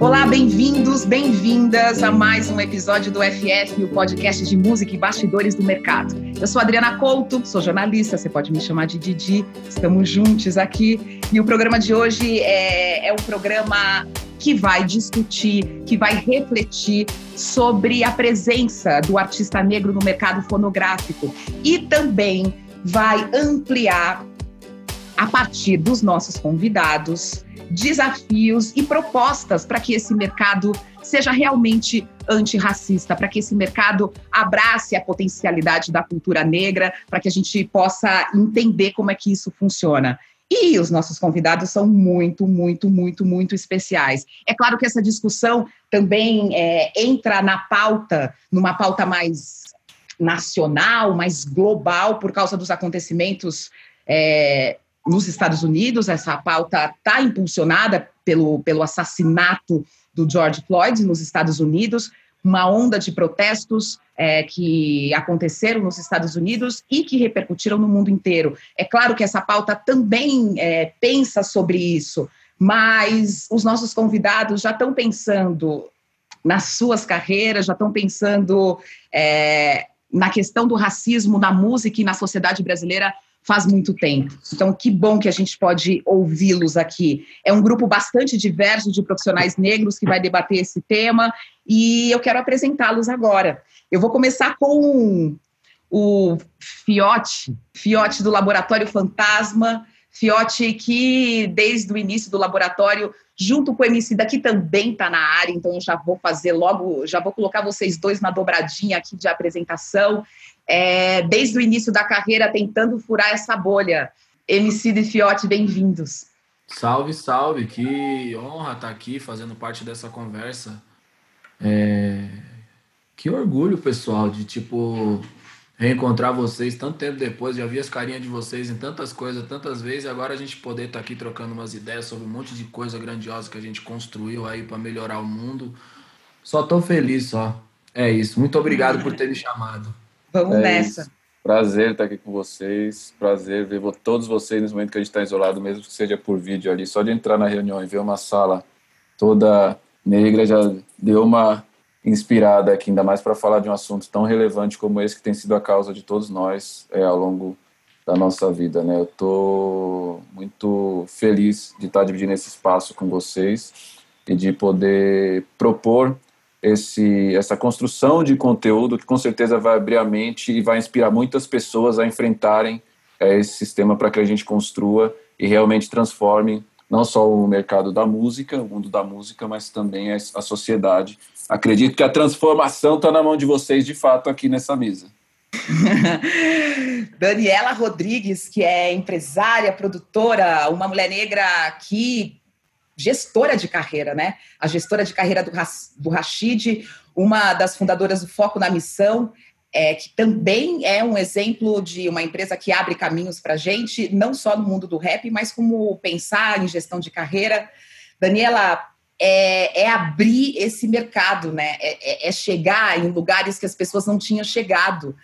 Olá, bem-vindos, bem-vindas a mais um episódio do FF, o podcast de música e bastidores do mercado. Eu sou Adriana Couto, sou jornalista, você pode me chamar de Didi, estamos juntos aqui. E o programa de hoje é, é um programa que vai discutir, que vai refletir sobre a presença do artista negro no mercado fonográfico e também vai ampliar, a partir dos nossos convidados, desafios e propostas para que esse mercado seja realmente antirracista, para que esse mercado abrace a potencialidade da cultura negra, para que a gente possa entender como é que isso funciona. E os nossos convidados são muito, muito, muito, muito especiais. É claro que essa discussão também é, entra na pauta, numa pauta mais nacional, mais global, por causa dos acontecimentos é, nos Estados Unidos. Essa pauta está impulsionada pelo, pelo assassinato do George Floyd nos Estados Unidos, uma onda de protestos é, que aconteceram nos Estados Unidos e que repercutiram no mundo inteiro. É claro que essa pauta também é, pensa sobre isso, mas os nossos convidados já estão pensando nas suas carreiras, já estão pensando é, na questão do racismo na música e na sociedade brasileira faz muito tempo. Então, que bom que a gente pode ouvi-los aqui. É um grupo bastante diverso de profissionais negros que vai debater esse tema e eu quero apresentá-los agora. Eu vou começar com o Fiote, Fiote do Laboratório Fantasma, Fiote que desde o início do laboratório, junto com o MC daqui também está na área, então eu já vou fazer logo, já vou colocar vocês dois na dobradinha aqui de apresentação é, desde o início da carreira tentando furar essa bolha. MC de Fiote, bem-vindos. Salve, salve, que honra estar aqui fazendo parte dessa conversa. É... Que orgulho, pessoal, de tipo reencontrar vocês tanto tempo depois, já vi as carinhas de vocês em tantas coisas, tantas vezes, e agora a gente poder estar aqui trocando umas ideias sobre um monte de coisa grandiosa que a gente construiu aí para melhorar o mundo. Só tô feliz só. É isso. Muito obrigado por ter me chamado. Vamos é nessa. Isso. Prazer estar aqui com vocês, prazer ver todos vocês nesse momento que a gente está isolado, mesmo que seja por vídeo ali. Só de entrar na reunião e ver uma sala toda negra já deu uma inspirada aqui, ainda mais para falar de um assunto tão relevante como esse que tem sido a causa de todos nós é, ao longo da nossa vida, né? Eu estou muito feliz de estar dividindo esse espaço com vocês e de poder propor esse, essa construção de conteúdo que com certeza vai abrir a mente e vai inspirar muitas pessoas a enfrentarem é, esse sistema para que a gente construa e realmente transforme não só o mercado da música, o mundo da música, mas também a, a sociedade. Acredito que a transformação está na mão de vocês, de fato, aqui nessa mesa. Daniela Rodrigues, que é empresária, produtora, uma mulher negra que gestora de carreira, né? A gestora de carreira do, do Rashid, uma das fundadoras do Foco na Missão, é, que também é um exemplo de uma empresa que abre caminhos para a gente, não só no mundo do rap, mas como pensar em gestão de carreira. Daniela, é, é abrir esse mercado, né? É, é, é, chegar em lugares que as pessoas não tinham chegado.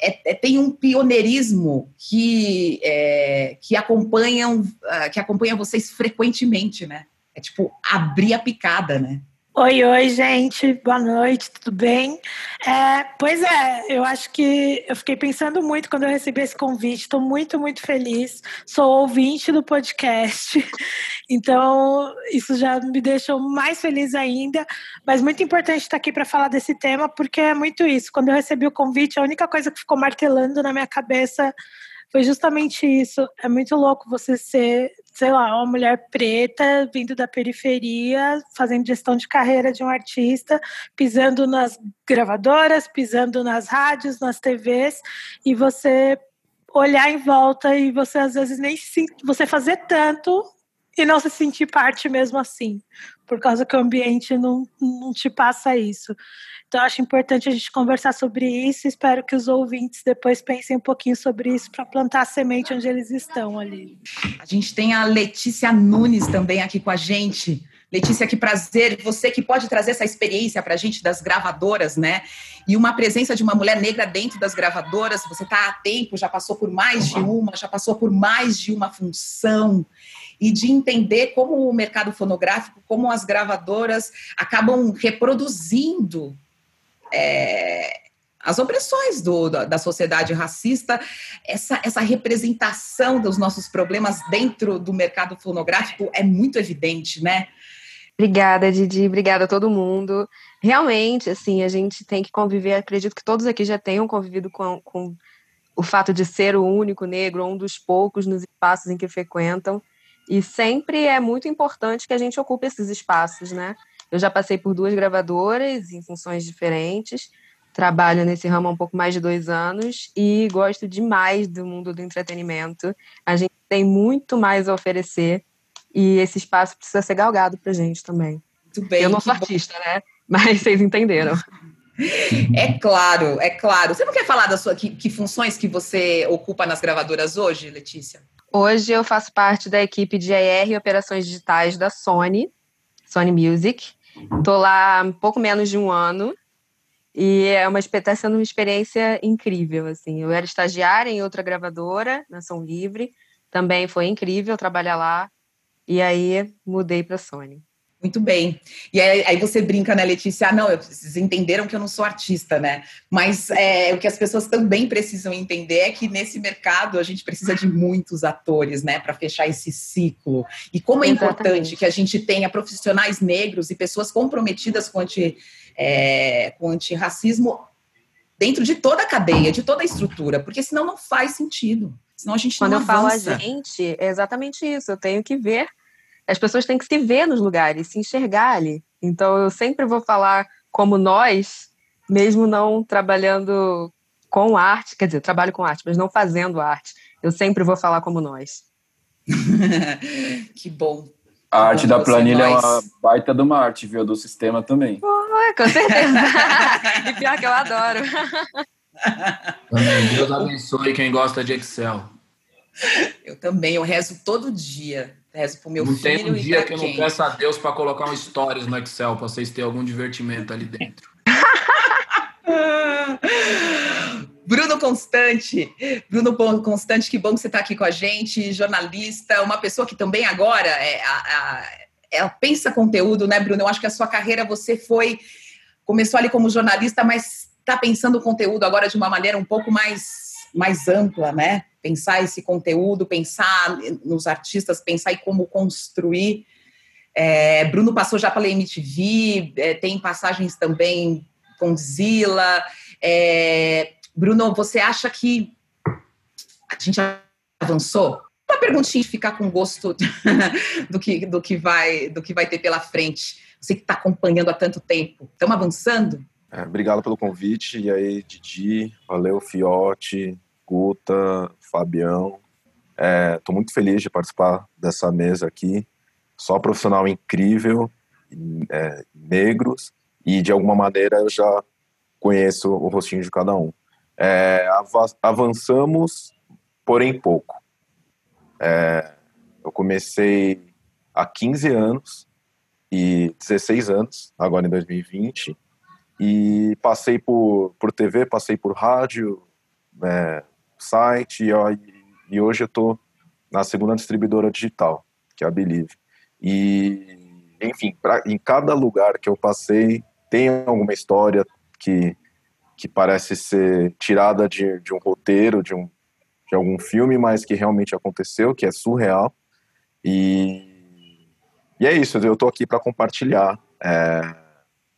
É, é tem um pioneirismo que, que, acompanham, ah, que acompanha vocês frequentemente, né? É tipo abrir a picada, né? Oi, oi, gente. Boa noite, tudo bem? É, pois é, eu acho que eu fiquei pensando muito quando eu recebi esse convite. Estou muito, muito feliz. Sou ouvinte do podcast, então isso já me deixou mais feliz ainda. Mas muito importante estar aqui para falar desse tema, porque é muito isso. Quando eu recebi o convite, a única coisa que ficou martelando na minha cabeça foi justamente isso. É muito louco você ser, sei lá, uma mulher preta vindo da periferia, fazendo gestão de carreira de um artista, pisando nas gravadoras, pisando nas rádios, nas TVs, e você olhar em volta e você às vezes nem se, você fazer tanto e não se sentir parte mesmo assim, por causa que o ambiente não, não te passa isso. Então, acho importante a gente conversar sobre isso. Espero que os ouvintes depois pensem um pouquinho sobre isso para plantar a semente onde eles estão ali. A gente tem a Letícia Nunes também aqui com a gente. Letícia, que prazer. Você que pode trazer essa experiência para a gente das gravadoras, né? E uma presença de uma mulher negra dentro das gravadoras. Você está há tempo, já passou por mais de uma, já passou por mais de uma função e de entender como o mercado fonográfico, como as gravadoras acabam reproduzindo é, as opressões do, da, da, sociedade racista, essa, essa representação dos nossos problemas dentro do mercado fonográfico é muito evidente, né? Obrigada, Didi. Obrigada a todo mundo. Realmente, assim, a gente tem que conviver. Acredito que todos aqui já tenham convivido com, com o fato de ser o único negro, um dos poucos nos espaços em que frequentam. E sempre é muito importante que a gente ocupe esses espaços, né? Eu já passei por duas gravadoras em funções diferentes, trabalho nesse ramo há um pouco mais de dois anos e gosto demais do mundo do entretenimento. A gente tem muito mais a oferecer e esse espaço precisa ser galgado para gente também. Muito bem. Eu não sou artista, bom. né? Mas vocês entenderam. É claro, é claro. Você não quer falar da sua que, que funções que você ocupa nas gravadoras hoje, Letícia? Hoje eu faço parte da equipe de ER e operações digitais da Sony, Sony Music. Estou lá um pouco menos de um ano e é uma está sendo uma experiência incrível assim. Eu era estagiária em outra gravadora, na Som Livre, também foi incrível trabalhar lá. E aí mudei para a Sony. Muito bem. E aí, aí, você brinca, né, Letícia? Ah, não, vocês entenderam que eu não sou artista, né? Mas é, o que as pessoas também precisam entender é que nesse mercado a gente precisa de muitos atores, né, para fechar esse ciclo. E como é Exatamente. importante que a gente tenha profissionais negros e pessoas comprometidas com, anti, é, com antirracismo dentro de toda a cadeia, de toda a estrutura, porque senão não faz sentido. Senão a gente Quando não eu avança. falo a gente, é exatamente isso. Eu tenho que ver as pessoas têm que se ver nos lugares, se enxergar ali. Então eu sempre vou falar como nós, mesmo não trabalhando com arte, quer dizer, trabalho com arte, mas não fazendo arte. Eu sempre vou falar como nós. que bom. A arte da planilha nós. é uma baita de uma arte, viu? Do sistema também. Oh, com certeza. e pior que eu adoro. Deus abençoe quem gosta de Excel. Eu também, eu rezo todo dia. Rezo pro meu não filho. Tem um dia que eu não peço a Deus para colocar um stories no Excel para vocês terem algum divertimento ali dentro. Bruno Constante, Bruno Constante, que bom que você está aqui com a gente, jornalista, uma pessoa que também agora é, a, a, ela pensa conteúdo, né, Bruno? Eu acho que a sua carreira você foi começou ali como jornalista, mas está pensando conteúdo agora de uma maneira um pouco mais mais ampla, né? Pensar esse conteúdo, pensar nos artistas, pensar em como construir. É, Bruno passou já pela MTV, é, tem passagens também com Zila. É, Bruno, você acha que a gente avançou? Uma perguntinha de ficar com gosto do que, do, que vai, do que vai ter pela frente. Você que está acompanhando há tanto tempo. Estamos avançando? É, obrigado pelo convite. E aí, Didi, valeu, Fiote, Guta, Fabião. Estou é, muito feliz de participar dessa mesa aqui. Só profissional incrível, é, negros, e de alguma maneira eu já conheço o rostinho de cada um. É, avançamos, porém pouco. É, eu comecei há 15 anos e 16 anos, agora em 2020, e passei por, por TV, passei por rádio, é, site, e, e hoje eu estou na segunda distribuidora digital, que é a Believe. E, enfim, pra, em cada lugar que eu passei, tem alguma história que, que parece ser tirada de, de um roteiro, de, um, de algum filme, mas que realmente aconteceu, que é surreal. E, e é isso, eu estou aqui para compartilhar. É,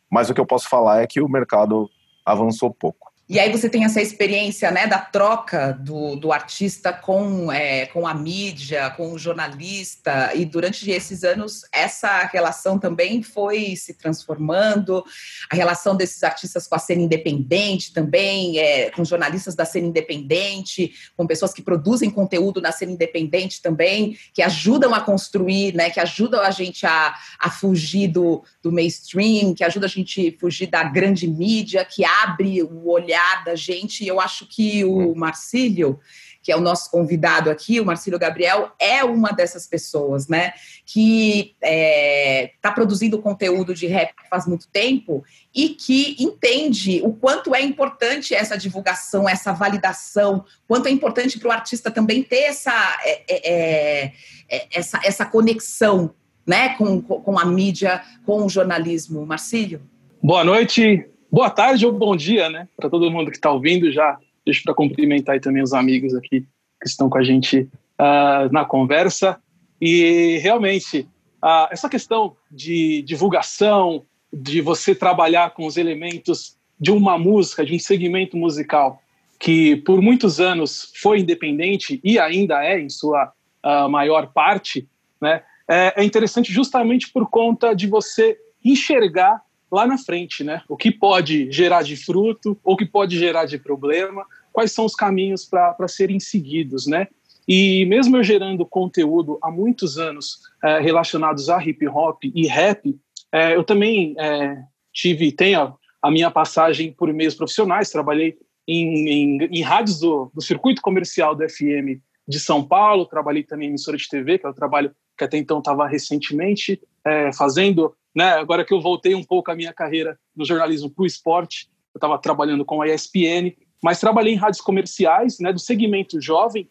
mas o que eu posso falar é que o mercado avançou pouco. E aí você tem essa experiência né, da troca do, do artista com, é, com a mídia, com o jornalista, e durante esses anos essa relação também foi se transformando, a relação desses artistas com a cena independente também, é, com jornalistas da cena independente, com pessoas que produzem conteúdo na cena independente também, que ajudam a construir, né, que ajudam a gente a, a fugir do, do mainstream, que ajudam a gente a fugir da grande mídia, que abre o olhar olhar da gente. E eu acho que o hum. Marcílio, que é o nosso convidado aqui, o Marcílio Gabriel, é uma dessas pessoas, né? Que está é, tá produzindo conteúdo de rap faz muito tempo e que entende o quanto é importante essa divulgação, essa validação, quanto é importante para o artista também ter essa, é, é, é, é, essa, essa conexão né, com, com a mídia, com o jornalismo. Marcílio? Boa noite, boa tarde ou bom dia, né? Para todo mundo que está ouvindo já. Deixa para cumprimentar também os amigos aqui que estão com a gente uh, na conversa. E realmente, uh, essa questão de divulgação, de você trabalhar com os elementos de uma música, de um segmento musical que por muitos anos foi independente e ainda é em sua uh, maior parte, né? É, é interessante justamente por conta de você enxergar lá na frente, né? O que pode gerar de fruto, ou que pode gerar de problema, quais são os caminhos para serem seguidos, né? E mesmo eu gerando conteúdo há muitos anos é, relacionados a hip hop e rap, é, eu também é, tive, tenho a minha passagem por meios profissionais, trabalhei em, em, em rádios do, do, circuito comercial do FM de São Paulo, trabalhei também em emissora de TV, que é o trabalho que até então estava recentemente é, fazendo né? Agora que eu voltei um pouco a minha carreira no jornalismo para o esporte, eu estava trabalhando com a ESPN, mas trabalhei em rádios comerciais, né, do segmento jovem,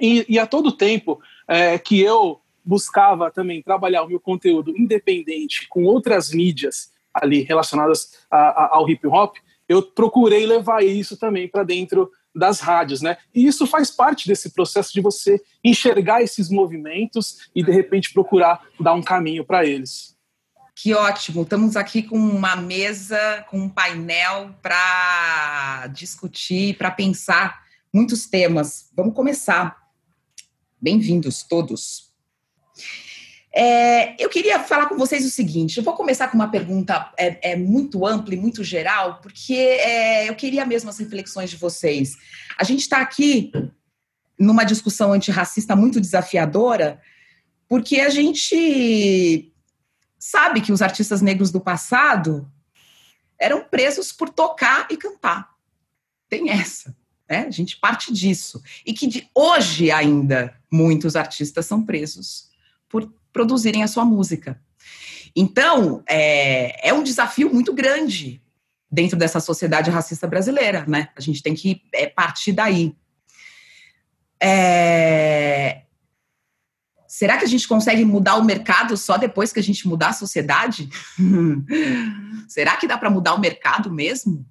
e, e a todo tempo é, que eu buscava também trabalhar o meu conteúdo independente com outras mídias ali relacionadas a, a, ao hip hop, eu procurei levar isso também para dentro das rádios, né? E isso faz parte desse processo de você enxergar esses movimentos e de repente procurar dar um caminho para eles. Que ótimo! Estamos aqui com uma mesa, com um painel para discutir, para pensar muitos temas. Vamos começar. Bem-vindos todos. É, eu queria falar com vocês o seguinte: eu vou começar com uma pergunta é, é muito ampla e muito geral, porque é, eu queria mesmo as reflexões de vocês. A gente está aqui numa discussão antirracista muito desafiadora, porque a gente sabe que os artistas negros do passado eram presos por tocar e cantar. Tem essa, né? A gente parte disso. E que de hoje ainda muitos artistas são presos por produzirem a sua música. Então, é, é um desafio muito grande dentro dessa sociedade racista brasileira, né? A gente tem que é, partir daí. É, Será que a gente consegue mudar o mercado só depois que a gente mudar a sociedade? Será que dá para mudar o mercado mesmo?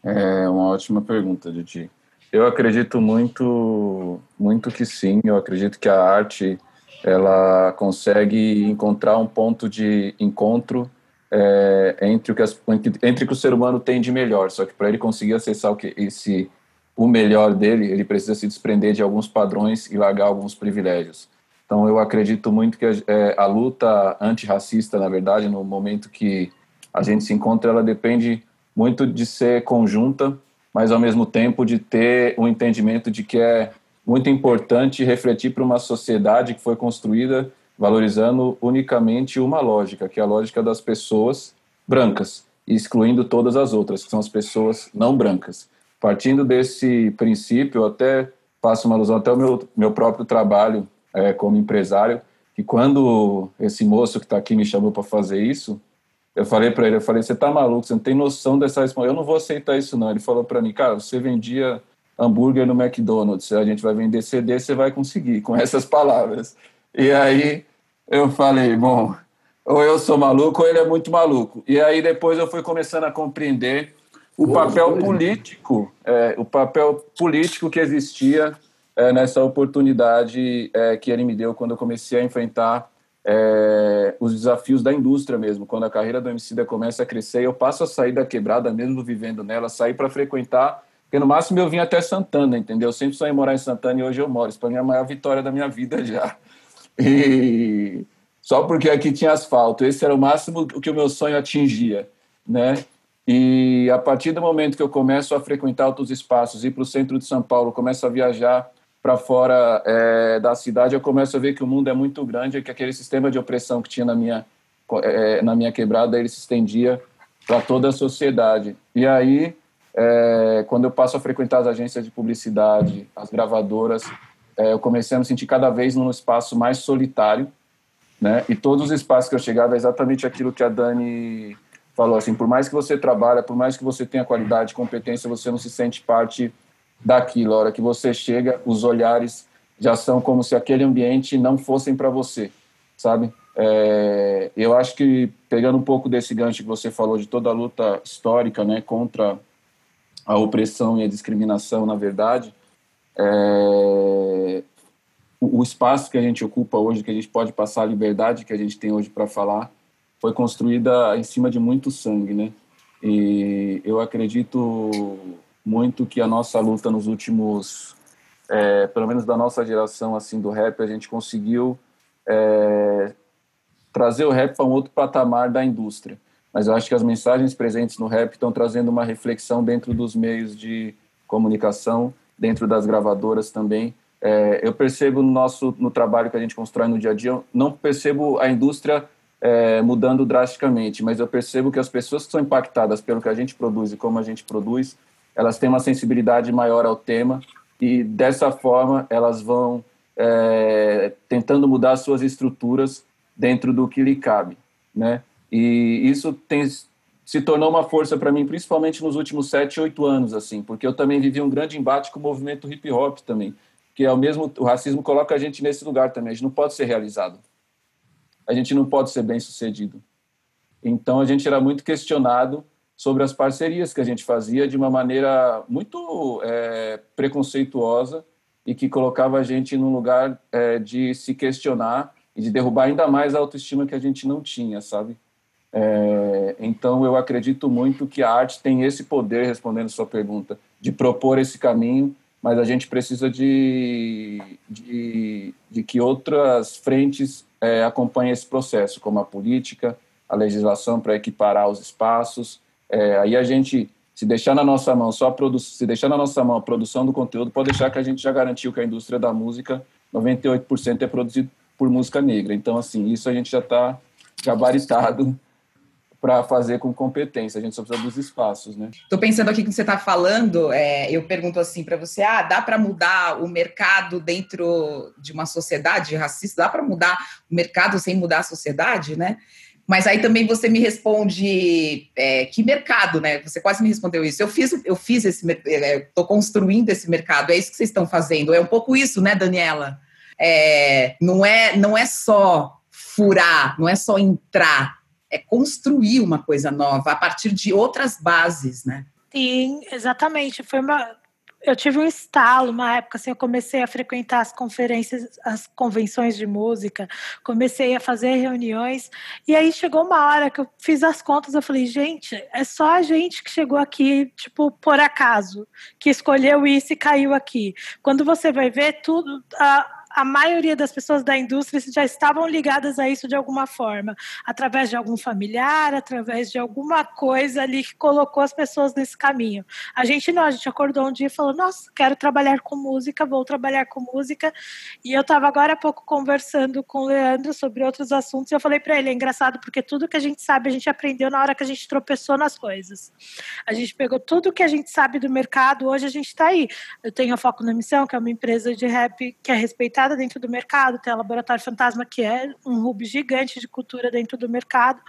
É uma ótima pergunta, Didi. Eu acredito muito, muito que sim. Eu acredito que a arte ela consegue encontrar um ponto de encontro é, entre o que as, entre o que o ser humano tem de melhor. Só que para ele conseguir acessar o que esse o melhor dele, ele precisa se desprender de alguns padrões e largar alguns privilégios. Então, eu acredito muito que a, é, a luta antirracista, na verdade, no momento que a gente se encontra, ela depende muito de ser conjunta, mas ao mesmo tempo de ter um entendimento de que é muito importante refletir para uma sociedade que foi construída valorizando unicamente uma lógica, que é a lógica das pessoas brancas, excluindo todas as outras, que são as pessoas não brancas. Partindo desse princípio, eu até faço uma alusão até ao meu, meu próprio trabalho é, como empresário, que quando esse moço que está aqui me chamou para fazer isso, eu falei para ele, eu falei, você está maluco, você não tem noção dessa responsabilidade, eu não vou aceitar isso não. Ele falou para mim, cara, você vendia hambúrguer no McDonald's, a gente vai vender CD, você vai conseguir, com essas palavras. E aí eu falei, bom, ou eu sou maluco ou ele é muito maluco. E aí depois eu fui começando a compreender o papel político, é, o papel político que existia é, nessa oportunidade é, que ele me deu quando eu comecei a enfrentar é, os desafios da indústria mesmo, quando a carreira do Emicida começa a crescer, eu passo a sair da quebrada, mesmo vivendo nela, sair para frequentar, porque no máximo eu vim até Santana, entendeu? Eu sempre sonhei morar em Santana e hoje eu moro. Isso para mim é a maior vitória da minha vida já. E só porque aqui tinha asfalto, esse era o máximo que o meu sonho atingia, né? E a partir do momento que eu começo a frequentar outros espaços, ir para o centro de São Paulo, começo a viajar para fora é, da cidade, eu começo a ver que o mundo é muito grande que aquele sistema de opressão que tinha na minha, é, na minha quebrada, ele se estendia para toda a sociedade. E aí, é, quando eu passo a frequentar as agências de publicidade, as gravadoras, eu comecei a me sentir cada vez num espaço mais solitário, né? E todos os espaços que eu chegava é exatamente aquilo que a Dani falou, assim, por mais que você trabalhe, por mais que você tenha qualidade, competência, você não se sente parte daquilo. A hora que você chega, os olhares já são como se aquele ambiente não fossem para você, sabe? É, eu acho que pegando um pouco desse gancho que você falou de toda a luta histórica, né, contra a opressão e a discriminação, na verdade, é, o, o espaço que a gente ocupa hoje, que a gente pode passar a liberdade que a gente tem hoje para falar, foi construída em cima de muito sangue, né? E eu acredito muito que a nossa luta nos últimos, é, pelo menos da nossa geração assim do rap, a gente conseguiu é, trazer o rap para um outro patamar da indústria. Mas eu acho que as mensagens presentes no rap estão trazendo uma reflexão dentro dos meios de comunicação, dentro das gravadoras também. É, eu percebo no nosso no trabalho que a gente constrói no dia a dia, não percebo a indústria é, mudando drasticamente, mas eu percebo que as pessoas que são impactadas pelo que a gente produz e como a gente produz elas têm uma sensibilidade maior ao tema e dessa forma elas vão é, tentando mudar suas estruturas dentro do que lhe cabe, né? E isso tem se tornou uma força para mim, principalmente nos últimos sete, oito anos, assim, porque eu também vivi um grande embate com o movimento hip hop também, que é o mesmo, o racismo coloca a gente nesse lugar também. A gente não pode ser realizado, a gente não pode ser bem sucedido. Então a gente era muito questionado sobre as parcerias que a gente fazia de uma maneira muito é, preconceituosa e que colocava a gente num lugar é, de se questionar e de derrubar ainda mais a autoestima que a gente não tinha, sabe? É, então eu acredito muito que a arte tem esse poder, respondendo sua pergunta, de propor esse caminho, mas a gente precisa de, de, de que outras frentes é, acompanhem esse processo, como a política, a legislação para equiparar os espaços, é, aí a gente, se deixar na nossa mão só a se deixar na nossa mão a produção do conteúdo, pode deixar que a gente já garantiu que a indústria da música, 98% é produzido por música negra. Então, assim, isso a gente já está gabaritado para fazer com competência. A gente só precisa dos espaços, né? Estou pensando aqui que você está falando, é, eu pergunto assim para você: ah, dá para mudar o mercado dentro de uma sociedade racista? Dá para mudar o mercado sem mudar a sociedade, né? Mas aí também você me responde é, que mercado, né? Você quase me respondeu isso. Eu fiz, eu fiz esse, estou é, construindo esse mercado. É isso que vocês estão fazendo. É um pouco isso, né, Daniela? É, não é, não é só furar, não é só entrar, é construir uma coisa nova a partir de outras bases, né? Sim, exatamente. Foi uma eu tive um estalo, uma época assim, eu comecei a frequentar as conferências, as convenções de música, comecei a fazer reuniões, e aí chegou uma hora que eu fiz as contas, eu falei, gente, é só a gente que chegou aqui, tipo, por acaso, que escolheu isso e caiu aqui. Quando você vai ver tudo, a, a maioria das pessoas da indústria já estavam ligadas a isso de alguma forma, através de algum familiar, através de alguma coisa ali que colocou as pessoas nesse caminho. A gente não, a gente acordou um dia e falou: Nossa, quero trabalhar com música, vou trabalhar com música. E eu estava agora há pouco conversando com o Leandro sobre outros assuntos e eu falei para ele: É engraçado porque tudo que a gente sabe a gente aprendeu na hora que a gente tropeçou nas coisas. A gente pegou tudo que a gente sabe do mercado, hoje a gente está aí. Eu tenho a Foco na Missão, que é uma empresa de rap que é respeitada dentro do mercado, tem a Laboratório Fantasma, que é um hub gigante de cultura dentro do mercado,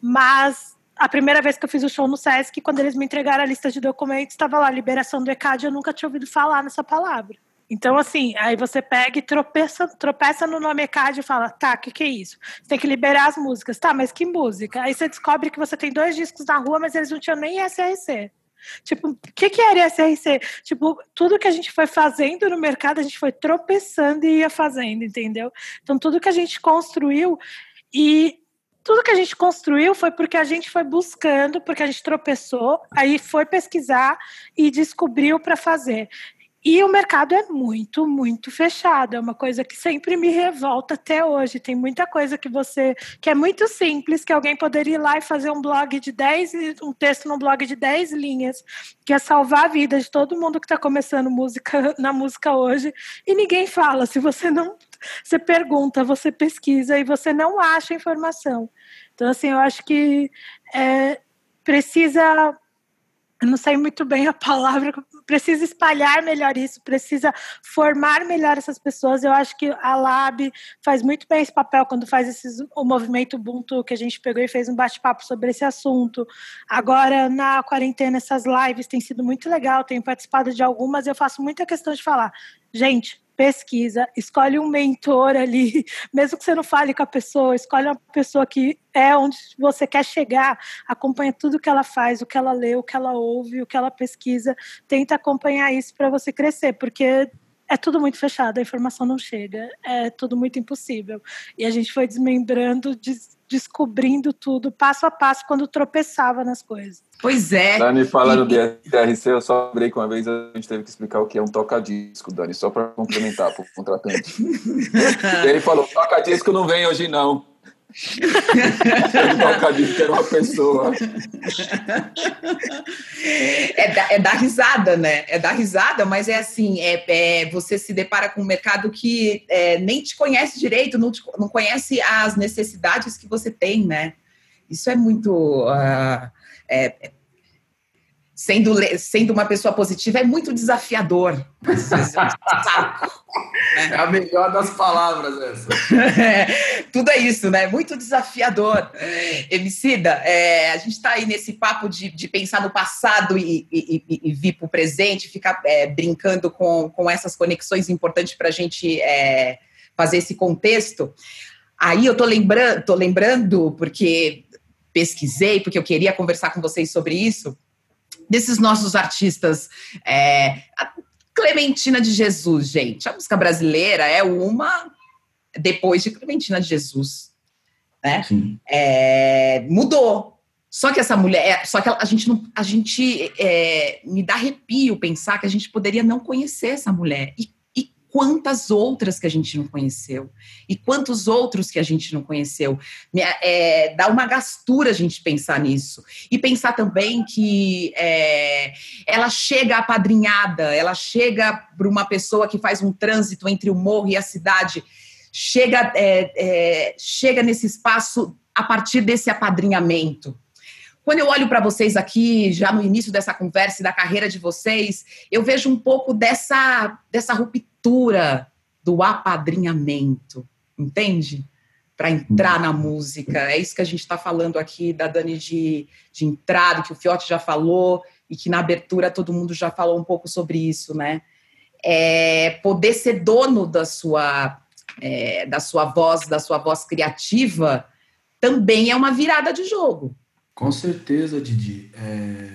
mas a primeira vez que eu fiz o show no Sesc, quando eles me entregaram a lista de documentos, estava lá, liberação do ECAD, eu nunca tinha ouvido falar nessa palavra. Então, assim, aí você pega e tropeça, tropeça no nome ECAD e fala, tá, o que, que é isso? Você tem que liberar as músicas. Tá, mas que música? Aí você descobre que você tem dois discos na rua, mas eles não tinham nem SRC. Tipo, o que, que era SRC? Tipo, tudo que a gente foi fazendo no mercado, a gente foi tropeçando e ia fazendo, entendeu? Então, tudo que a gente construiu e tudo que a gente construiu foi porque a gente foi buscando, porque a gente tropeçou, aí foi pesquisar e descobriu para fazer. E o mercado é muito, muito fechado. É uma coisa que sempre me revolta até hoje. Tem muita coisa que você. que é muito simples, que alguém poderia ir lá e fazer um blog de 10, um texto num blog de 10 linhas, que é salvar a vida de todo mundo que está começando música na música hoje, e ninguém fala. Se você não. Você pergunta, você pesquisa e você não acha informação. Então, assim, eu acho que é, precisa não sei muito bem a palavra, precisa espalhar melhor isso, precisa formar melhor essas pessoas. Eu acho que a Lab faz muito bem esse papel quando faz esses, o movimento Ubuntu, que a gente pegou e fez um bate-papo sobre esse assunto. Agora, na quarentena, essas lives têm sido muito legal, tenho participado de algumas, eu faço muita questão de falar, gente, pesquisa, escolhe um mentor ali, mesmo que você não fale com a pessoa, escolhe uma pessoa que é onde você quer chegar, acompanha tudo que ela faz, o que ela lê, o que ela ouve, o que ela pesquisa, tenta acompanhar isso para você crescer, porque é tudo muito fechado, a informação não chega, é tudo muito impossível. E a gente foi desmembrando, des descobrindo tudo passo a passo quando tropeçava nas coisas. Pois é. Dani, falando e... de TRC, eu só lembrei que uma vez a gente teve que explicar o que é um toca-disco, Dani, só para complementar para o contratante. ele falou: toca-disco não vem hoje, não. Toca-disco era uma pessoa. É da, é dar risada, né? É dar risada, mas é assim: é, é você se depara com um mercado que é, nem te conhece direito, não, te, não conhece as necessidades que você tem, né? Isso é muito. Uh, é, sendo, sendo uma pessoa positiva, é muito desafiador. É, é a melhor das palavras essa. É, tudo é isso, né? Muito desafiador. Emicida, é, a gente está aí nesse papo de, de pensar no passado e, e, e, e vir para o presente, ficar é, brincando com, com essas conexões importantes para a gente é, fazer esse contexto. Aí eu tô lembrando, tô lembrando, porque pesquisei, porque eu queria conversar com vocês sobre isso, desses nossos artistas. É, Clementina de Jesus, gente. A música brasileira é uma depois de Clementina de Jesus. Né? É, mudou. Só que essa mulher, é, só que a gente não, a gente é, me dá arrepio pensar que a gente poderia não conhecer essa mulher. E quantas outras que a gente não conheceu e quantos outros que a gente não conheceu. É, dá uma gastura a gente pensar nisso e pensar também que é, ela chega apadrinhada, ela chega para uma pessoa que faz um trânsito entre o morro e a cidade, chega, é, é chega nesse espaço a partir desse apadrinhamento. Quando eu olho para vocês aqui, já no início dessa conversa e da carreira de vocês, eu vejo um pouco dessa, dessa ruptura do apadrinhamento, entende? Para entrar na música. É isso que a gente está falando aqui da Dani de, de entrada, que o Fiote já falou, e que na abertura todo mundo já falou um pouco sobre isso, né? É poder ser dono da sua, é, da sua voz, da sua voz criativa, também é uma virada de jogo. Com certeza, Didi. É...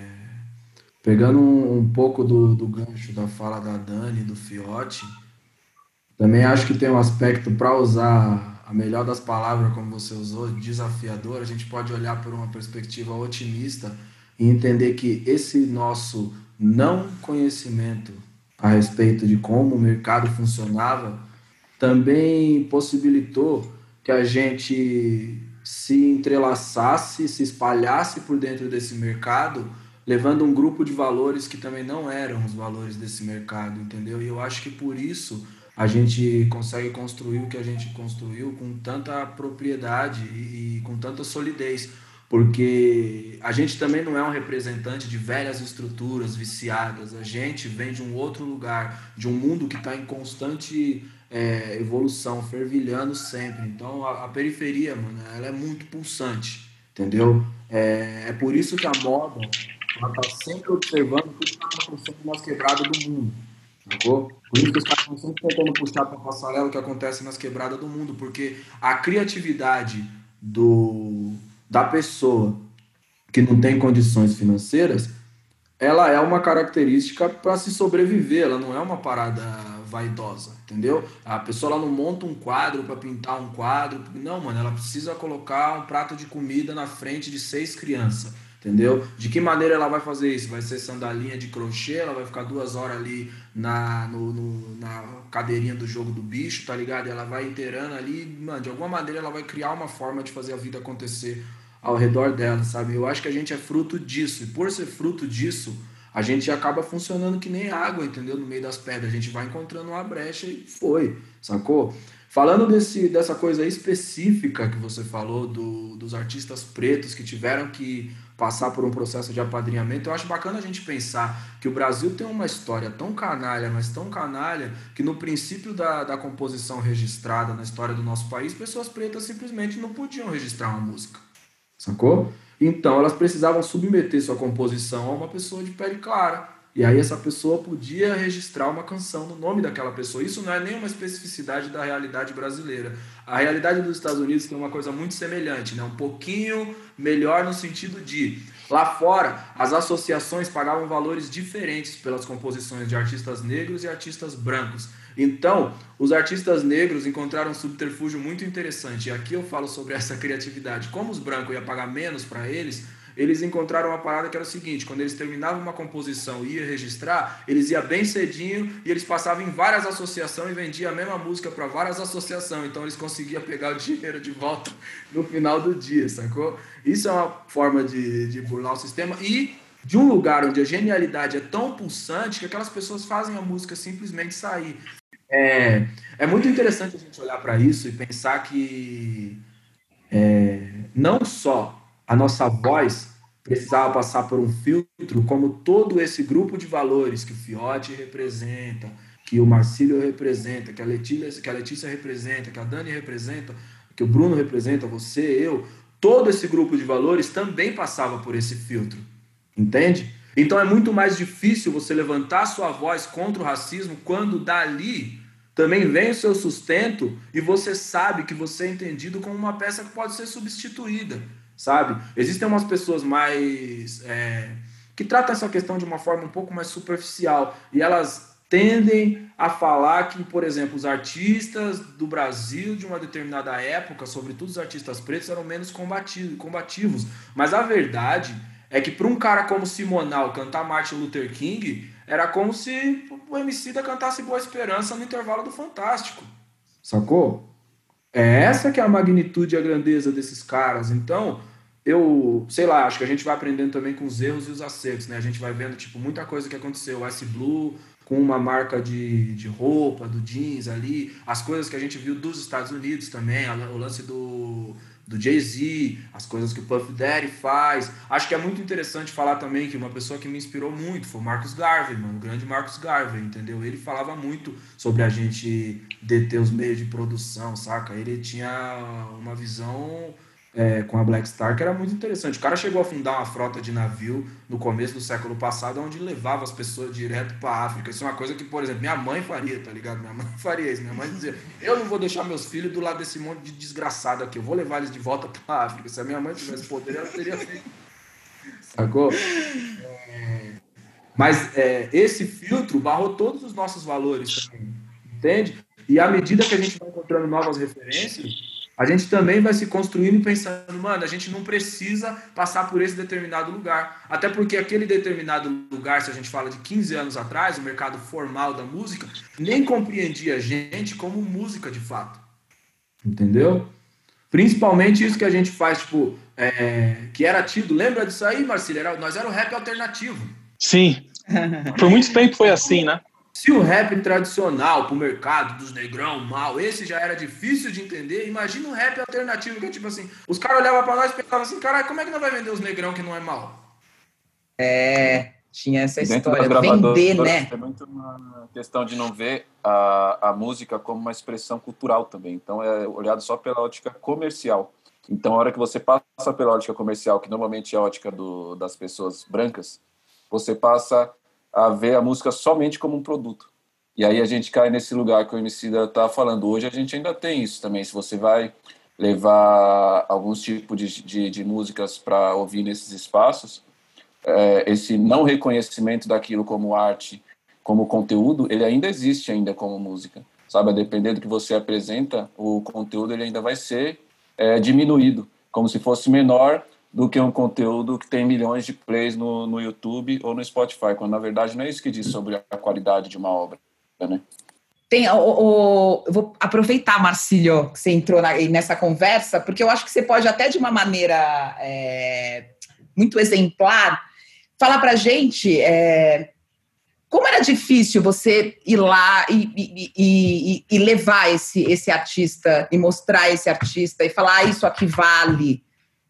Pegando um, um pouco do, do, gancho da fala da Dani, do Fiote, também acho que tem um aspecto para usar a melhor das palavras, como você usou, desafiador. A gente pode olhar por uma perspectiva otimista e entender que esse nosso não conhecimento a respeito de como o mercado funcionava também possibilitou que a gente se entrelaçasse, se espalhasse por dentro desse mercado, levando um grupo de valores que também não eram os valores desse mercado, entendeu? E eu acho que por isso a gente consegue construir o que a gente construiu com tanta propriedade e, e com tanta solidez, porque a gente também não é um representante de velhas estruturas viciadas, a gente vem de um outro lugar, de um mundo que está em constante é, evolução, fervilhando sempre. Então a, a, periferia, mano, ela é muito pulsante, entendeu? É, é por isso que a moda ela tá sempre observando tudo que está acontecendo nas quebradas do mundo. Sacou? Por isso que os caras estão sempre tentando puxar para a passarela o que acontece nas quebradas do mundo, porque a criatividade do, da pessoa que não tem condições financeiras, ela é uma característica para se sobreviver, ela não é uma parada vaidosa, entendeu? A pessoa ela não monta um quadro para pintar um quadro, não, mano, ela precisa colocar um prato de comida na frente de seis crianças, entendeu? De que maneira ela vai fazer isso? Vai ser sandalinha de crochê, ela vai ficar duas horas ali na, no, no, na cadeirinha do jogo do bicho, tá ligado? Ela vai inteirando ali, mano, de alguma maneira ela vai criar uma forma de fazer a vida acontecer ao redor dela, sabe? Eu acho que a gente é fruto disso, e por ser fruto disso, a gente acaba funcionando que nem água, entendeu? No meio das pedras, a gente vai encontrando uma brecha e foi, sacou? Falando desse, dessa coisa específica que você falou do, dos artistas pretos que tiveram que passar por um processo de apadrinhamento, eu acho bacana a gente pensar que o Brasil tem uma história tão canalha, mas tão canalha, que no princípio da, da composição registrada na história do nosso país, pessoas pretas simplesmente não podiam registrar uma música sacou? Então elas precisavam submeter sua composição a uma pessoa de pele clara. E aí essa pessoa podia registrar uma canção no nome daquela pessoa. Isso não é nenhuma especificidade da realidade brasileira. A realidade dos Estados Unidos tem uma coisa muito semelhante, né? Um pouquinho melhor no sentido de lá fora as associações pagavam valores diferentes pelas composições de artistas negros e artistas brancos. Então, os artistas negros encontraram um subterfúgio muito interessante. E aqui eu falo sobre essa criatividade. Como os brancos iam pagar menos para eles, eles encontraram uma parada que era o seguinte: quando eles terminavam uma composição e ia registrar, eles iam bem cedinho e eles passavam em várias associações e vendiam a mesma música para várias associações. Então eles conseguiam pegar o dinheiro de volta no final do dia, sacou? Isso é uma forma de, de burlar o sistema. E de um lugar onde a genialidade é tão pulsante que aquelas pessoas fazem a música simplesmente sair. É, é muito interessante a gente olhar para isso e pensar que é, não só a nossa voz precisava passar por um filtro, como todo esse grupo de valores que o Fiote representa, que o Marcílio representa, que a Letícia, que a Letícia representa, que a Dani representa, que o Bruno representa, você, eu, todo esse grupo de valores também passava por esse filtro, entende? Então é muito mais difícil você levantar sua voz contra o racismo quando dali também vem o seu sustento e você sabe que você é entendido como uma peça que pode ser substituída, sabe? Existem umas pessoas mais. É, que tratam essa questão de uma forma um pouco mais superficial e elas tendem a falar que, por exemplo, os artistas do Brasil de uma determinada época, sobretudo os artistas pretos, eram menos combativos. Mas a verdade é que para um cara como Simonal cantar Martin Luther King era como se o MC da cantasse Boa Esperança no intervalo do Fantástico. Sacou? É essa que é a magnitude e a grandeza desses caras. Então, eu, sei lá, acho que a gente vai aprendendo também com os erros e os acertos, né? A gente vai vendo, tipo, muita coisa que aconteceu. O Ice Blue com uma marca de, de roupa, do jeans ali. As coisas que a gente viu dos Estados Unidos também. O lance do do Jay-Z, as coisas que o Puff Daddy faz. Acho que é muito interessante falar também que uma pessoa que me inspirou muito foi o Marcus Garvey, mano, o grande Marcus Garvey, entendeu? Ele falava muito sobre a gente deter os meios de produção, saca? Ele tinha uma visão é, com a Black Star, que era muito interessante. O cara chegou a fundar uma frota de navio no começo do século passado, onde levava as pessoas direto para África. Isso é uma coisa que, por exemplo, minha mãe faria, tá ligado? Minha mãe faria isso. Minha mãe dizia: Eu não vou deixar meus filhos do lado desse monte de desgraçado aqui, eu vou levar eles de volta para África. Se a minha mãe tivesse poder, ela teria feito. Sacou? É... Mas é, esse filtro barrou todos os nossos valores entende? E à medida que a gente vai encontrando novas referências, a gente também vai se construindo e pensando, mano, a gente não precisa passar por esse determinado lugar. Até porque aquele determinado lugar, se a gente fala de 15 anos atrás, o mercado formal da música, nem compreendia a gente como música de fato. Entendeu? Principalmente isso que a gente faz, tipo, é, que era tido. Lembra disso aí, Marcílio? Era, nós era o rap alternativo. Sim. Por muito tempo foi assim, né? Se o rap tradicional pro mercado dos negrão mal, esse já era difícil de entender, imagina um rap alternativo que é tipo assim, os caras olhavam pra nós e pensavam assim, caralho, como é que não vai vender os negrão que não é mal? É, tinha essa história, vender, né? Tem muito uma questão de não ver a, a música como uma expressão cultural também, então é olhado só pela ótica comercial. Então, a hora que você passa pela ótica comercial, que normalmente é a ótica do, das pessoas brancas, você passa a ver a música somente como um produto. E aí a gente cai nesse lugar que o Emicida está falando. Hoje a gente ainda tem isso também. Se você vai levar alguns tipos de, de, de músicas para ouvir nesses espaços, é, esse não reconhecimento daquilo como arte, como conteúdo, ele ainda existe ainda como música, sabe? A depender do que você apresenta, o conteúdo ele ainda vai ser é, diminuído, como se fosse menor do que um conteúdo que tem milhões de plays no, no YouTube ou no Spotify, quando na verdade não é isso que diz sobre a qualidade de uma obra, né? Tem, o, o, vou aproveitar, Marcílio, que você entrou na, nessa conversa, porque eu acho que você pode até de uma maneira é, muito exemplar falar para gente é, como era difícil você ir lá e, e, e, e, levar esse, esse artista e mostrar esse artista e falar ah, isso aqui vale.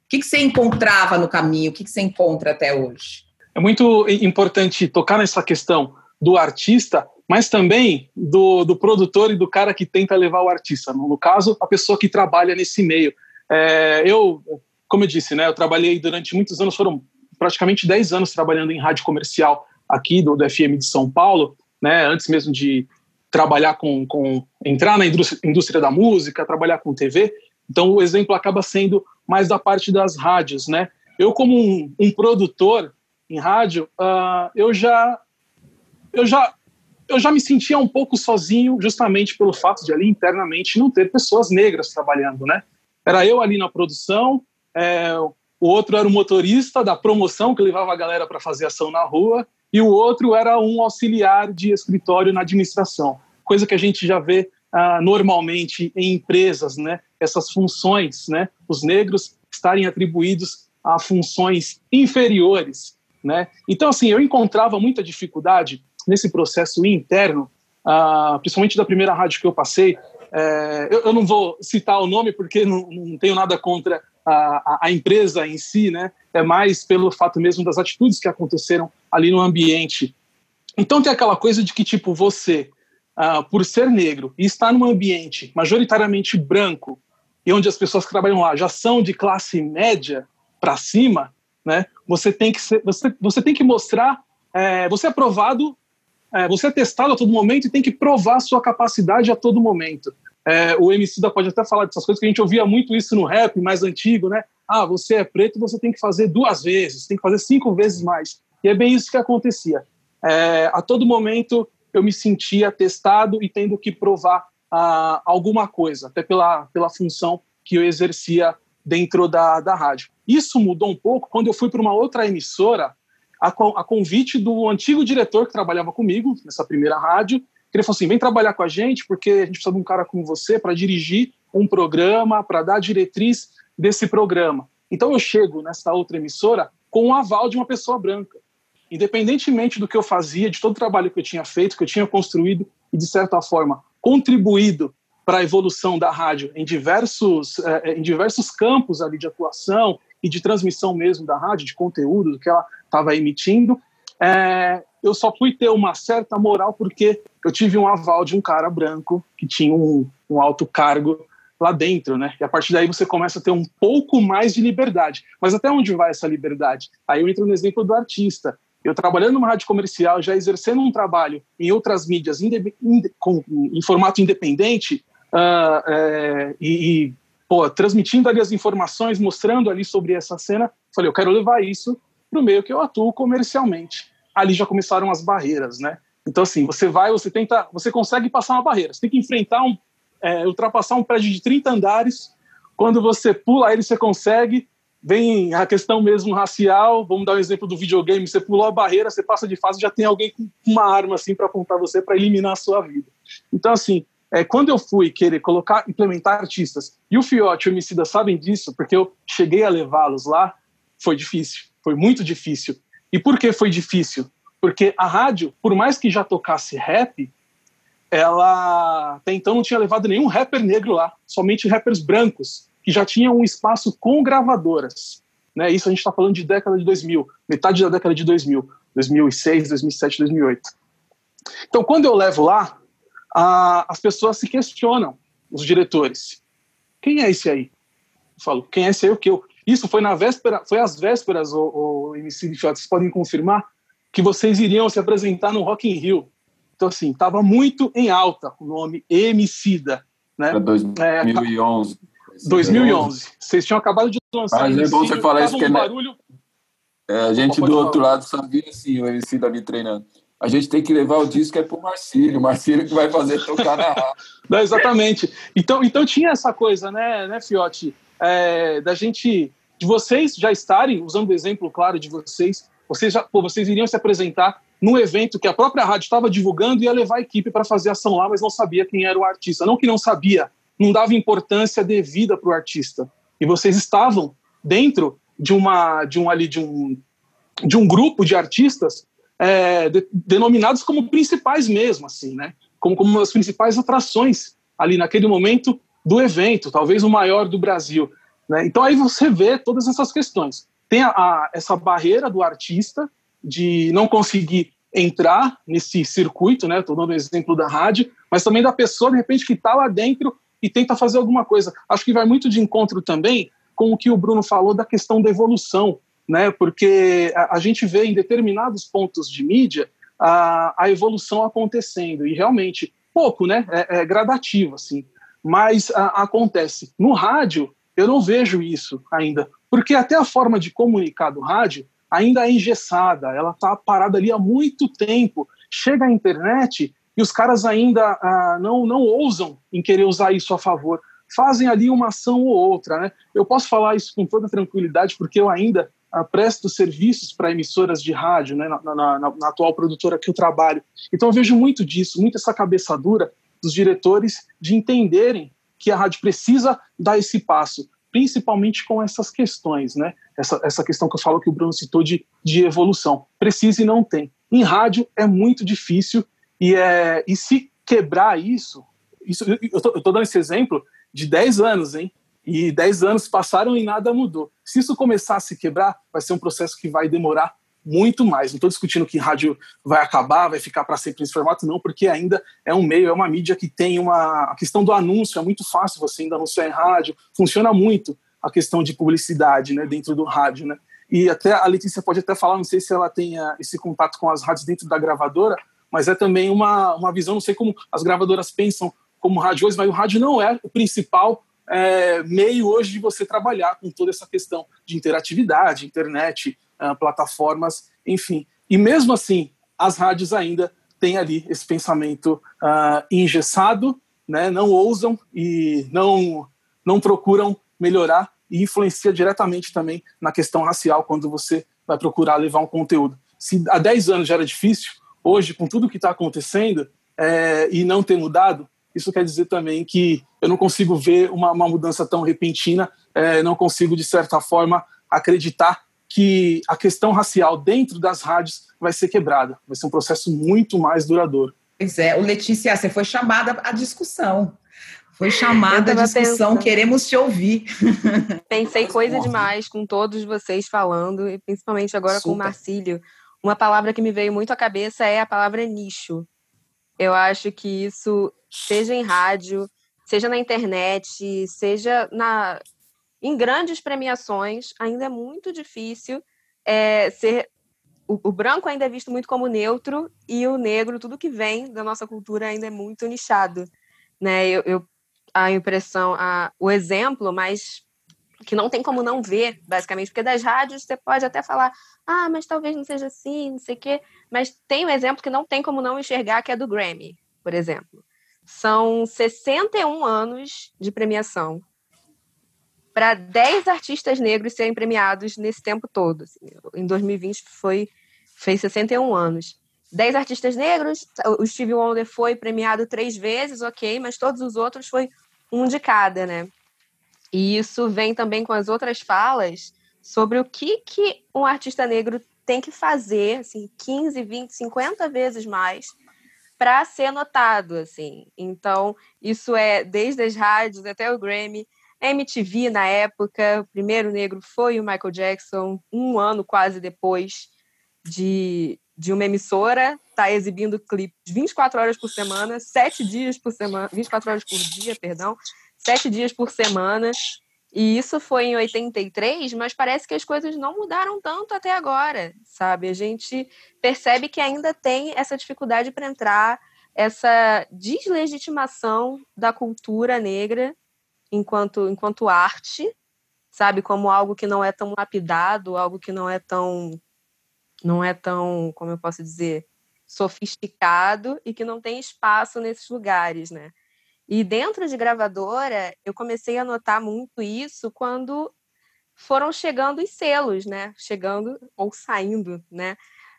O que, que você encontrava no caminho? O que, que você encontra até hoje? É muito importante tocar nessa questão do artista, mas também do, do produtor e do cara que tenta levar o artista. No caso, a pessoa que trabalha nesse meio. É, eu, como eu disse, né, eu trabalhei durante muitos anos, foram praticamente 10 anos trabalhando em rádio comercial aqui do, do FM de São Paulo, né, antes mesmo de trabalhar com, com entrar na indústria, indústria, da música, trabalhar com TV. Então o exemplo acaba sendo mais da parte das rádios, né? Eu como um, um produtor em rádio, uh, eu já eu já eu já me sentia um pouco sozinho, justamente pelo fato de ali internamente não ter pessoas negras trabalhando, né? Era eu ali na produção, é, o outro era o motorista da promoção que levava a galera para fazer ação na rua, e o outro era um auxiliar de escritório na administração, coisa que a gente já vê ah, normalmente em empresas, né? Essas funções, né? Os negros estarem atribuídos a funções inferiores, né? Então, assim, eu encontrava muita dificuldade nesse processo interno, ah, principalmente da primeira rádio que eu passei. É, eu, eu, não vou citar o nome porque não, não tenho nada contra a, a, empresa em si, né? É mais pelo fato mesmo das atitudes que aconteceram ali no ambiente. Então tem aquela coisa de que, tipo, você, uh, por ser negro e estar num ambiente majoritariamente branco, e onde as pessoas que trabalham lá já são de classe média para cima, né? Você tem que ser, você, você tem que mostrar, é, você é provado, é, você é testado a todo momento e tem que provar sua capacidade a todo momento. É, o MC da pode até falar dessas coisas que a gente ouvia muito isso no rap mais antigo, né? Ah, você é preto, você tem que fazer duas vezes, tem que fazer cinco vezes mais. E é bem isso que acontecia. É, a todo momento eu me sentia testado e tendo que provar ah, alguma coisa, até pela, pela função que eu exercia dentro da, da rádio. Isso mudou um pouco quando eu fui para uma outra emissora, a, a convite do antigo diretor que trabalhava comigo nessa primeira rádio, ele falou assim: vem trabalhar com a gente, porque a gente precisa de um cara como você para dirigir um programa, para dar diretriz desse programa. Então eu chego nessa outra emissora com o aval de uma pessoa branca. Independentemente do que eu fazia, de todo o trabalho que eu tinha feito, que eu tinha construído e, de certa forma, contribuído para a evolução da rádio em diversos, eh, em diversos campos ali de atuação e de transmissão mesmo da rádio, de conteúdo, do que ela estava emitindo, é, eu só fui ter uma certa moral porque eu tive um aval de um cara branco que tinha um, um alto cargo lá dentro, né? E a partir daí você começa a ter um pouco mais de liberdade. Mas até onde vai essa liberdade? Aí eu entro no exemplo do artista. Eu trabalhando numa rádio comercial, já exercendo um trabalho em outras mídias com, em formato independente uh, é, e, e pô, transmitindo ali as informações, mostrando ali sobre essa cena, falei, eu quero levar isso para o meio que eu atuo comercialmente. Ali já começaram as barreiras, né? Então, assim, você vai, você tenta, você consegue passar uma barreira, você tem que enfrentar um, é, ultrapassar um prédio de 30 andares, quando você pula ele, você consegue, vem a questão mesmo racial, vamos dar um exemplo do videogame, você pulou a barreira, você passa de fase, já tem alguém com uma arma, assim, para apontar você, para eliminar a sua vida. Então, assim, é, quando eu fui querer colocar, implementar artistas, e o Fiote e o Emicida sabem disso, porque eu cheguei a levá-los lá, foi difícil, foi muito difícil, e por que foi difícil? Porque a rádio, por mais que já tocasse rap, ela até então não tinha levado nenhum rapper negro lá, somente rappers brancos, que já tinham um espaço com gravadoras. Né? Isso a gente está falando de década de 2000, metade da década de 2000, 2006, 2007, 2008. Então, quando eu levo lá, a, as pessoas se questionam, os diretores. Quem é esse aí? Eu falo, quem é esse aí? O que? Eu, isso foi na véspera, foi às vésperas, o, o MC de vocês podem confirmar que vocês iriam se apresentar no Rock in Rio. Então, assim, estava muito em alta o nome Emicida. Né? Para 2011. É, 2011. Vocês tinham acabado de lançar. Mas é bom você falar isso que um é barulho, É, a gente do outro lado sabia assim, o MC Davi treinando. A gente tem que levar o disco é pro Marcílio, o Marcílio que vai fazer tocar na Não, exatamente. Então, então tinha essa coisa, né, né Fiote, é, da gente, de vocês já estarem, usando o exemplo claro de vocês, vocês, já, pô, vocês iriam se apresentar num evento que a própria rádio estava divulgando e ia levar a equipe para fazer ação lá, mas não sabia quem era o artista. Não que não sabia, não dava importância devida para o artista. E vocês estavam dentro de uma de um ali de um de um grupo de artistas é, de, denominados como principais mesmo, assim, né? Como, como as principais atrações ali naquele momento do evento, talvez o maior do Brasil. Né? Então aí você vê todas essas questões. Tem a, a, essa barreira do artista de não conseguir entrar nesse circuito, né? Estou dando o exemplo da rádio, mas também da pessoa de repente que está lá dentro e tenta fazer alguma coisa. Acho que vai muito de encontro também com o que o Bruno falou da questão da evolução, né? Porque a, a gente vê em determinados pontos de mídia a, a evolução acontecendo e realmente pouco, né? É, é gradativo assim, mas a, acontece. No rádio eu não vejo isso ainda, porque até a forma de comunicar do rádio ainda é engessada, ela está parada ali há muito tempo. Chega a internet e os caras ainda ah, não, não ousam em querer usar isso a favor fazem ali uma ação ou outra. Né? Eu posso falar isso com toda tranquilidade, porque eu ainda uh, presto serviços para emissoras de rádio, né, na, na, na, na, atual produtora que eu trabalho. Então eu vejo muito disso, muito essa cabeça dura dos diretores de entenderem que a rádio precisa dar esse passo, principalmente com essas questões, né? Essa, essa questão que eu falo que o Bruno citou de, de evolução. Precisa e não tem. Em rádio é muito difícil e, é, e se quebrar isso, isso eu estou dando esse exemplo de 10 anos, hein? E 10 anos passaram e nada mudou. Se isso começar a se quebrar, vai ser um processo que vai demorar muito mais. Não estou discutindo que rádio vai acabar, vai ficar para sempre nesse formato, não, porque ainda é um meio, é uma mídia que tem uma. A questão do anúncio é muito fácil você ainda anunciar em rádio, funciona muito a questão de publicidade né, dentro do rádio. Né? E até a Letícia pode até falar, não sei se ela tem esse contato com as rádios dentro da gravadora, mas é também uma, uma visão, não sei como as gravadoras pensam como rádio hoje, mas o rádio não é o principal é, meio hoje de você trabalhar com toda essa questão de interatividade, internet, uh, plataformas, enfim. E mesmo assim, as rádios ainda têm ali esse pensamento uh, engessado, né, não ousam e não, não procuram melhorar e influencia diretamente também na questão racial quando você vai procurar levar um conteúdo. Se há 10 anos já era difícil, hoje, com tudo que está acontecendo é, e não ter mudado, isso quer dizer também que eu não consigo ver uma, uma mudança tão repentina, é, não consigo, de certa forma, acreditar que a questão racial dentro das rádios vai ser quebrada. Vai ser um processo muito mais duradouro. Pois é, o Letícia, você foi chamada à discussão. Foi chamada à discussão, pensando. queremos te ouvir. Pensei coisa demais com todos vocês falando, e principalmente agora Super. com o Marcílio. Uma palavra que me veio muito à cabeça é a palavra nicho. Eu acho que isso, seja em rádio, seja na internet, seja na, em grandes premiações, ainda é muito difícil é, ser. O, o, branco ainda é visto muito como neutro e o negro, tudo que vem da nossa cultura ainda é muito nichado. Né? Eu, eu a impressão, a, o exemplo mais que não tem como não ver, basicamente, porque das rádios você pode até falar, ah, mas talvez não seja assim, não sei o quê, mas tem um exemplo que não tem como não enxergar, que é do Grammy, por exemplo. São 61 anos de premiação para 10 artistas negros serem premiados nesse tempo todo. Assim, em 2020 foi fez 61 anos. 10 artistas negros, o Stevie Wonder foi premiado três vezes, ok, mas todos os outros foi um de cada, né? E isso vem também com as outras falas sobre o que, que um artista negro tem que fazer, assim, 15, 20, 50 vezes mais para ser notado, assim. Então, isso é desde as rádios até o Grammy, MTV na época, o primeiro negro foi o Michael Jackson, um ano quase depois de, de uma emissora tá exibindo clipes 24 horas por semana, 7 dias por semana, 24 horas por dia, perdão, sete dias por semana. E isso foi em 83, mas parece que as coisas não mudaram tanto até agora, sabe? A gente percebe que ainda tem essa dificuldade para entrar, essa deslegitimação da cultura negra enquanto, enquanto arte, sabe, como algo que não é tão lapidado, algo que não é tão não é tão, como eu posso dizer, sofisticado e que não tem espaço nesses lugares, né? E dentro de gravadora, eu comecei a notar muito isso quando foram chegando os selos, né? Chegando ou saindo, né?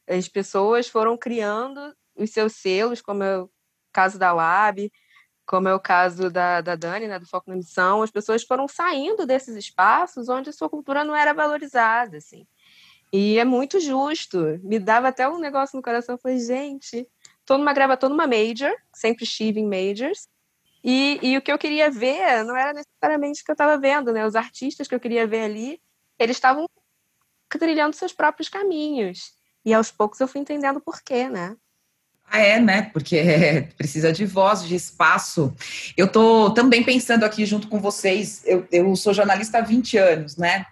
As pessoas foram criando os seus selos, como é o caso da Lab, como é o caso da, da Dani, né, do Foco na Missão, as pessoas foram saindo desses espaços onde sua cultura não era valorizada, assim. E é muito justo. Me dava até um negócio no coração. Eu falei, gente, tô numa grava, tô numa major, sempre estive em majors, e, e o que eu queria ver não era necessariamente o que eu estava vendo, né? Os artistas que eu queria ver ali, eles estavam trilhando seus próprios caminhos. E aos poucos eu fui entendendo por quê, né? Ah, é, né? Porque precisa de voz, de espaço. Eu tô também pensando aqui junto com vocês, eu, eu sou jornalista há 20 anos, né?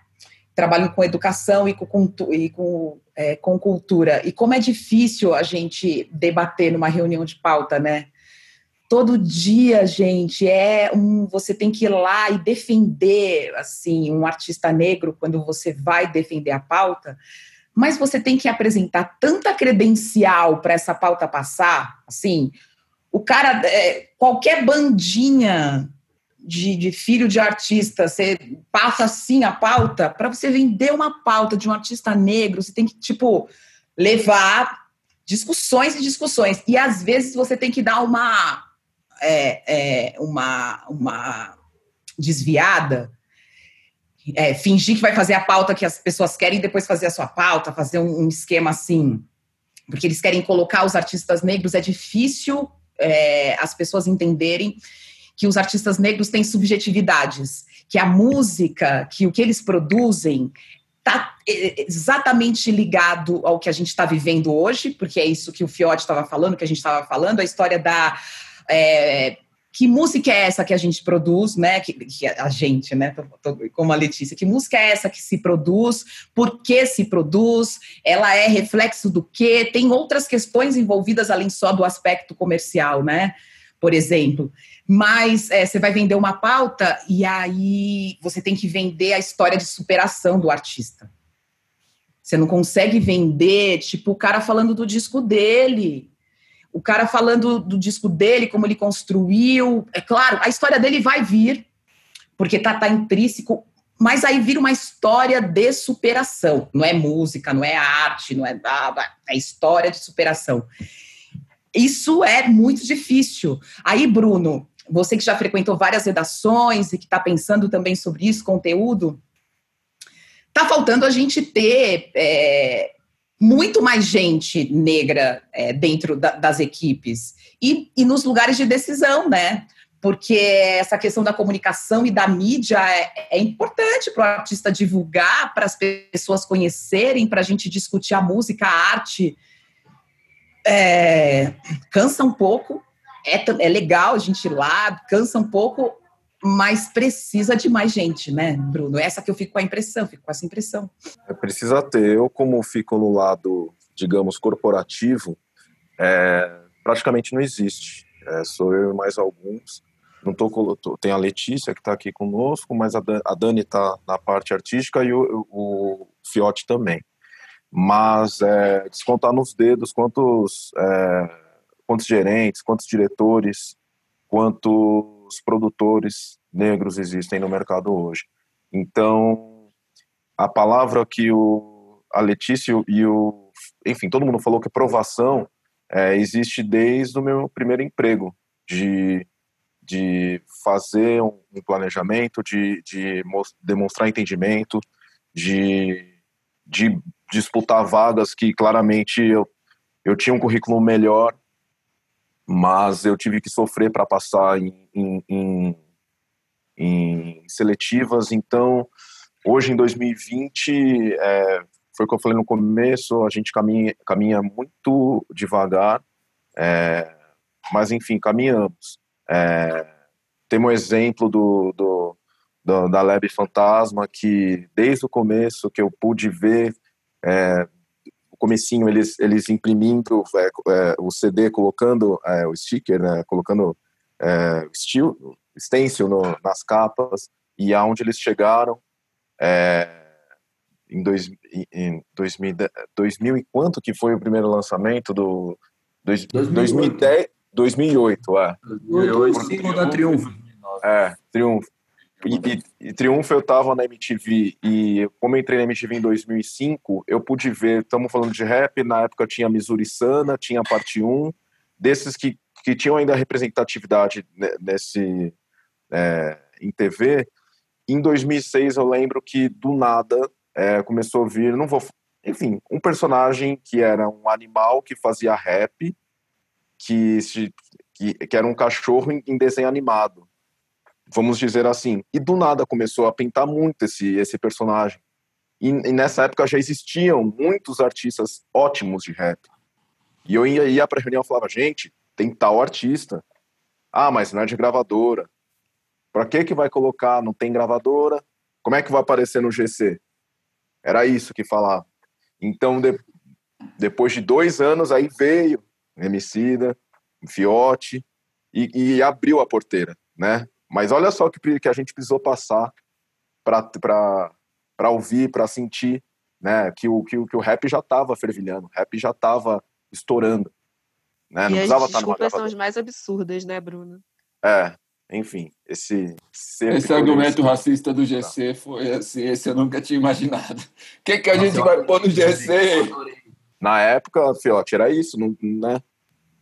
Trabalho com educação e com, e com, é, com cultura. E como é difícil a gente debater numa reunião de pauta, né? Todo dia, gente, é um. Você tem que ir lá e defender, assim, um artista negro quando você vai defender a pauta mas você tem que apresentar tanta credencial para essa pauta passar, assim, o cara, é, qualquer bandinha de, de, filho de artista, você passa assim a pauta, para você vender uma pauta de um artista negro, você tem que, tipo, levar discussões e discussões, e às vezes você tem que dar uma, é, é, uma, uma desviada, é, fingir que vai fazer a pauta que as pessoas querem e depois fazer a sua pauta, fazer um, um esquema assim, porque eles querem colocar os artistas negros, é difícil é, as pessoas entenderem que os artistas negros têm subjetividades, que a música, que o que eles produzem está é, exatamente ligado ao que a gente está vivendo hoje, porque é isso que o Fiote estava falando, que a gente estava falando, a história da é, que música é essa que a gente produz, né? Que, que a gente, né? Tô, tô, como a Letícia, que música é essa que se produz? Por que se produz? Ela é reflexo do quê? Tem outras questões envolvidas além só do aspecto comercial, né? Por exemplo. Mas é, você vai vender uma pauta e aí você tem que vender a história de superação do artista. Você não consegue vender, tipo, o cara falando do disco dele o cara falando do disco dele, como ele construiu. É claro, a história dele vai vir, porque tá, tá intrínseco, mas aí vira uma história de superação. Não é música, não é arte, não é. É história de superação. Isso é muito difícil. Aí, Bruno, você que já frequentou várias redações e que está pensando também sobre isso, conteúdo, tá faltando a gente ter é, muito mais gente negra é, dentro da, das equipes e, e nos lugares de decisão, né? Porque essa questão da comunicação e da mídia é, é importante para o artista divulgar, para as pessoas conhecerem, para a gente discutir a música, a arte. É, cansa um pouco, é, é legal a gente ir lá, cansa um pouco, mas precisa de mais gente, né, Bruno? Essa que eu fico com a impressão, fico com essa impressão. É, precisa ter. Eu, como fico no lado, digamos, corporativo, é, praticamente não existe. É, sou eu e mais alguns. Não tô, tô tem a Letícia que está aqui conosco, mas a, Dan, a Dani está na parte artística e o, o Fiote também. Mas é, descontar nos dedos quantos, é, quantos gerentes, quantos diretores, quantos quantos produtores negros existem no mercado hoje. Então, a palavra que o, a Letícia e o. Enfim, todo mundo falou que provação é, existe desde o meu primeiro emprego, de, de fazer um, um planejamento, de, de demonstrar entendimento, de, de disputar vagas que claramente eu, eu tinha um currículo melhor mas eu tive que sofrer para passar em, em, em, em, seletivas. Então, hoje em 2020, é, foi o que eu falei no começo, a gente caminha, caminha muito devagar, é, mas enfim, caminhamos. É, temos um exemplo do, do, do, da Lab Fantasma, que desde o começo que eu pude ver é, comecinho eles, eles imprimindo é, é, o CD, colocando é, o sticker, né, colocando é, steel, stencil no, nas capas, e aonde eles chegaram, É, em, dois, em 2000, 2000 e quanto que foi o primeiro lançamento do dois, 2010, 2008, é. 2008, single da Triunfo. É, Triunfo. E, e, e, Triunfo eu tava na MTV e como eu entrei na MTV em 2005, eu pude ver, estamos falando de rap, na época tinha Missouri Sana, tinha Parte 1, desses que, que tinham ainda representatividade nesse, é, em TV. Em 2006 eu lembro que do nada é, começou a vir, não vou, enfim, um personagem que era um animal que fazia rap, que, que, que era um cachorro em, em desenho animado vamos dizer assim. E do nada começou a pintar muito esse, esse personagem. E, e nessa época já existiam muitos artistas ótimos de rap. E eu ia, ia para reunião e falava, gente, tem tal artista. Ah, mas não é de gravadora. Para que que vai colocar? Não tem gravadora? Como é que vai aparecer no GC? Era isso que falava. Então, de, depois de dois anos, aí veio Emicida, Fiote, e, e abriu a porteira, né? Mas olha só que, que a gente precisou passar para ouvir, para sentir, né? Que o, que, que o rap já estava fervilhando, o rap já estava estourando. Né? Não e precisava as desculpas são as mais absurdas, né, Bruno? É, enfim, esse... Esse argumento racista do GC foi assim, esse eu nunca tinha imaginado. O que, que a Nossa, gente vai pôr no GC? Na época, Fiote, era isso, não, né?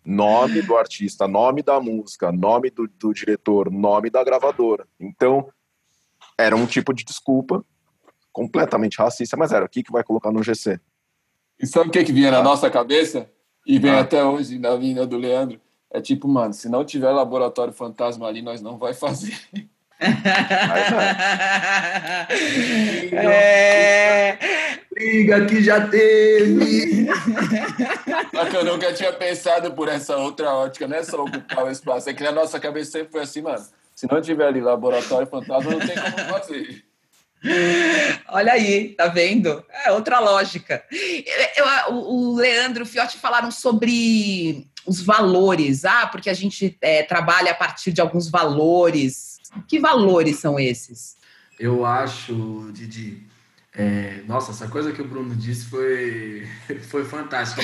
Nome do artista, nome da música, nome do, do diretor, nome da gravadora. Então, era um tipo de desculpa completamente racista, mas era o que, que vai colocar no GC. E sabe o que, que vinha ah. na nossa cabeça? E vem ah. até hoje na vinda do Leandro. É tipo, mano, se não tiver laboratório fantasma ali, nós não vai fazer. É... Liga que já teve. Só que eu nunca tinha pensado por essa outra ótica, não é só ocupar o espaço. É que na nossa cabeça sempre foi assim, mano. Se não tiver ali laboratório fantasma, não tem como fazer. Olha aí, tá vendo? É outra lógica. Eu, eu, o Leandro e o Fiotti falaram sobre os valores. Ah, porque a gente é, trabalha a partir de alguns valores. Que valores são esses? Eu acho, Didi, é, nossa, essa coisa que o Bruno disse foi, foi fantástica.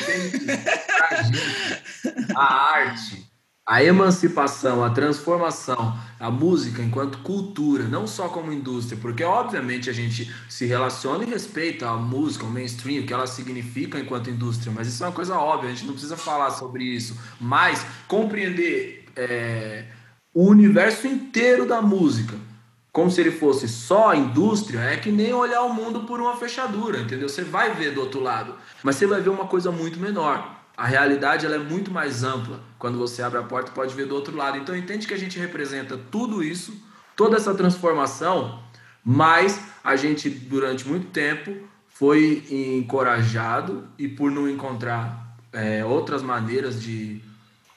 a arte, a emancipação, a transformação, a música enquanto cultura, não só como indústria, porque obviamente a gente se relaciona e respeita a música, o mainstream, o que ela significa enquanto indústria, mas isso é uma coisa óbvia, a gente não precisa falar sobre isso, mas compreender é, o universo inteiro da música como se ele fosse só indústria, é que nem olhar o mundo por uma fechadura, entendeu? Você vai ver do outro lado, mas você vai ver uma coisa muito menor. A realidade ela é muito mais ampla. Quando você abre a porta, pode ver do outro lado. Então entende que a gente representa tudo isso, toda essa transformação, mas a gente durante muito tempo foi encorajado e por não encontrar é, outras maneiras de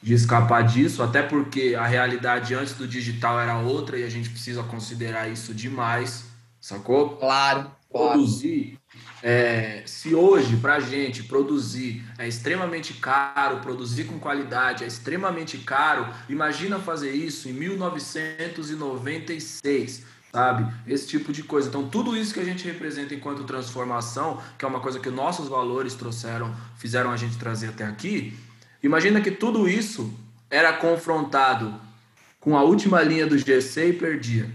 de escapar disso, até porque a realidade antes do digital era outra e a gente precisa considerar isso demais, sacou? Claro. Produzir, é, se hoje para a gente produzir é extremamente caro, produzir com qualidade é extremamente caro, imagina fazer isso em 1996 sabe? Esse tipo de coisa. Então, tudo isso que a gente representa enquanto transformação, que é uma coisa que nossos valores trouxeram, fizeram a gente trazer até aqui, Imagina que tudo isso era confrontado com a última linha do GC e perdia.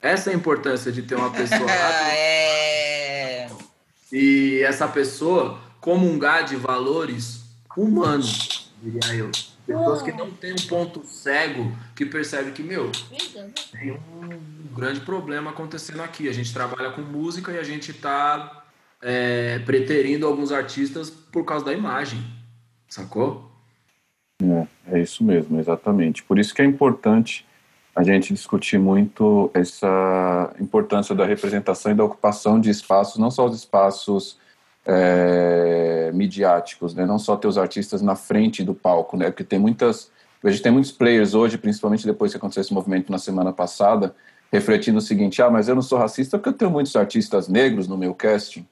Essa é a importância de ter uma pessoa lá. é... E essa pessoa comungar de valores humanos, diria eu. Pessoas que não têm um ponto cego que percebe que, meu, tem um grande problema acontecendo aqui. A gente trabalha com música e a gente está é, preterindo alguns artistas por causa da imagem, sacou? É, é isso mesmo, exatamente. Por isso que é importante a gente discutir muito essa importância da representação e da ocupação de espaços, não só os espaços é, midiáticos, né? não só ter os artistas na frente do palco, né? porque tem muitas, a gente tem muitos players hoje, principalmente depois que aconteceu esse movimento na semana passada, refletindo o seguinte, ah, mas eu não sou racista porque eu tenho muitos artistas negros no meu casting.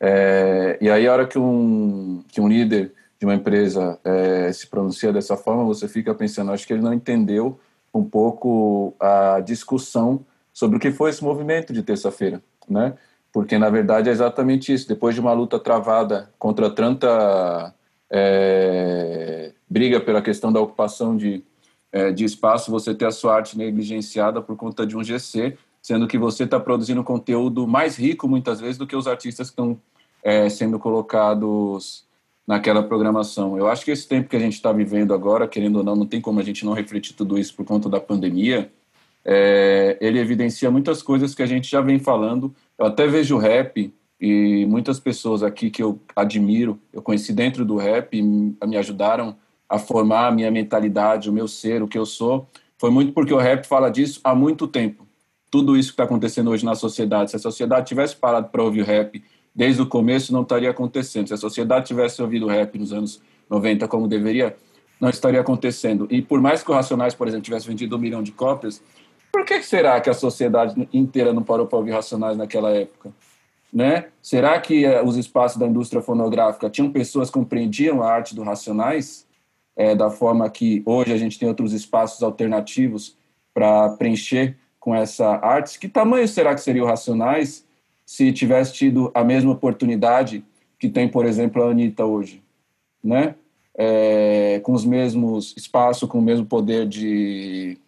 É, e aí a hora que um, que um líder de uma empresa é, se pronuncia dessa forma, você fica pensando, acho que ele não entendeu um pouco a discussão sobre o que foi esse movimento de terça-feira. né? Porque, na verdade, é exatamente isso. Depois de uma luta travada contra tanta é, briga pela questão da ocupação de, é, de espaço, você ter a sua arte negligenciada por conta de um GC, sendo que você está produzindo conteúdo mais rico, muitas vezes, do que os artistas que estão é, sendo colocados naquela programação. Eu acho que esse tempo que a gente está vivendo agora, querendo ou não, não tem como a gente não refletir tudo isso por conta da pandemia, é, ele evidencia muitas coisas que a gente já vem falando. Eu até vejo rap e muitas pessoas aqui que eu admiro, eu conheci dentro do rap me ajudaram a formar a minha mentalidade, o meu ser, o que eu sou, foi muito porque o rap fala disso há muito tempo. Tudo isso que está acontecendo hoje na sociedade, se a sociedade tivesse parado para ouvir rap desde o começo, não estaria acontecendo. Se a sociedade tivesse ouvido rap nos anos 90 como deveria, não estaria acontecendo. E por mais que o Racionais, por exemplo, tivesse vendido um milhão de cópias, por que será que a sociedade inteira não parou para ouvir Racionais naquela época? Né? Será que uh, os espaços da indústria fonográfica tinham pessoas que compreendiam a arte do Racionais é, da forma que hoje a gente tem outros espaços alternativos para preencher com essa arte? Que tamanho será que seria o Racionais se tivesse tido a mesma oportunidade que tem, por exemplo, a Anitta hoje? Né? É, com os mesmos espaços, com o mesmo poder de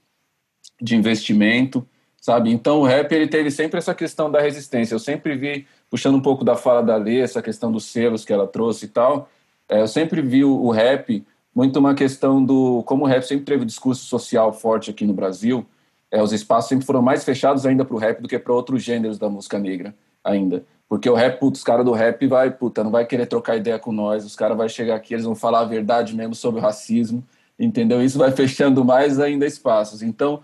de investimento, sabe? Então o rap ele teve sempre essa questão da resistência. Eu sempre vi, puxando um pouco da fala da Lê, essa questão dos selos que ela trouxe e tal, é, eu sempre vi o, o, rap muito uma questão do... Como o rap sempre teve um discurso social forte aqui no Brasil, é, os espaços sempre foram mais fechados ainda para o rap do que para outros gêneros da música negra ainda. Porque o rap, putz, os caras do rap vai, puta, não vai querer trocar ideia com nós, os caras vão chegar aqui, eles vão falar a verdade mesmo sobre o racismo, entendeu? Isso vai fechando mais ainda espaços. Então,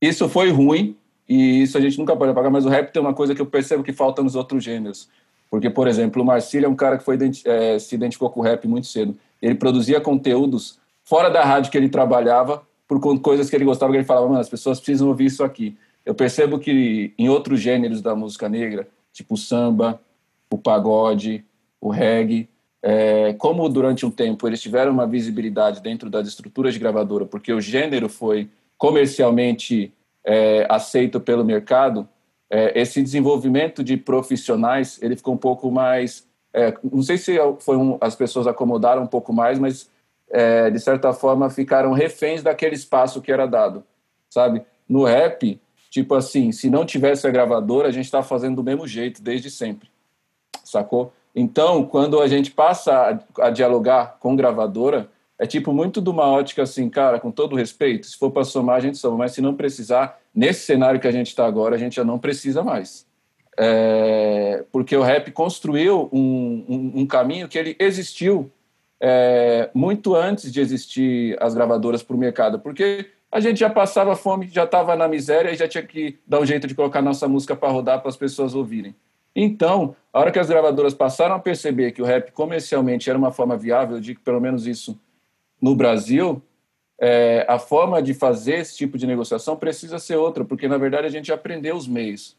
isso foi ruim e isso a gente nunca pode apagar, mas o rap tem uma coisa que eu percebo que falta nos outros gêneros. Porque, por exemplo, o Marcílio é um cara que foi, é, se identificou com o rap muito cedo. Ele produzia conteúdos fora da rádio que ele trabalhava, por coisas que ele gostava, que ele falava, mano, as pessoas precisam ouvir isso aqui. Eu percebo que em outros gêneros da música negra, tipo o samba, o pagode, o reggae, é, como durante um tempo eles tiveram uma visibilidade dentro das estruturas de gravadora, porque o gênero foi comercialmente é, aceito pelo mercado, é, esse desenvolvimento de profissionais ele ficou um pouco mais, é, não sei se foi um, as pessoas acomodaram um pouco mais, mas é, de certa forma ficaram reféns daquele espaço que era dado, sabe? No rap, tipo assim, se não tivesse a gravadora, a gente está fazendo do mesmo jeito desde sempre, sacou? Então, quando a gente passa a, a dialogar com gravadora, é tipo muito de uma ótica assim, cara, com todo respeito, se for para somar, a gente soma, mas se não precisar, nesse cenário que a gente está agora, a gente já não precisa mais. É, porque o rap construiu um, um, um caminho que ele existiu é, muito antes de existir as gravadoras para o mercado, porque a gente já passava fome, já estava na miséria e já tinha que dar um jeito de colocar nossa música para rodar para as pessoas ouvirem. Então, a hora que as gravadoras passaram a perceber que o rap comercialmente era uma forma viável, eu digo pelo menos isso no Brasil, é, a forma de fazer esse tipo de negociação precisa ser outra, porque na verdade a gente aprendeu os meios,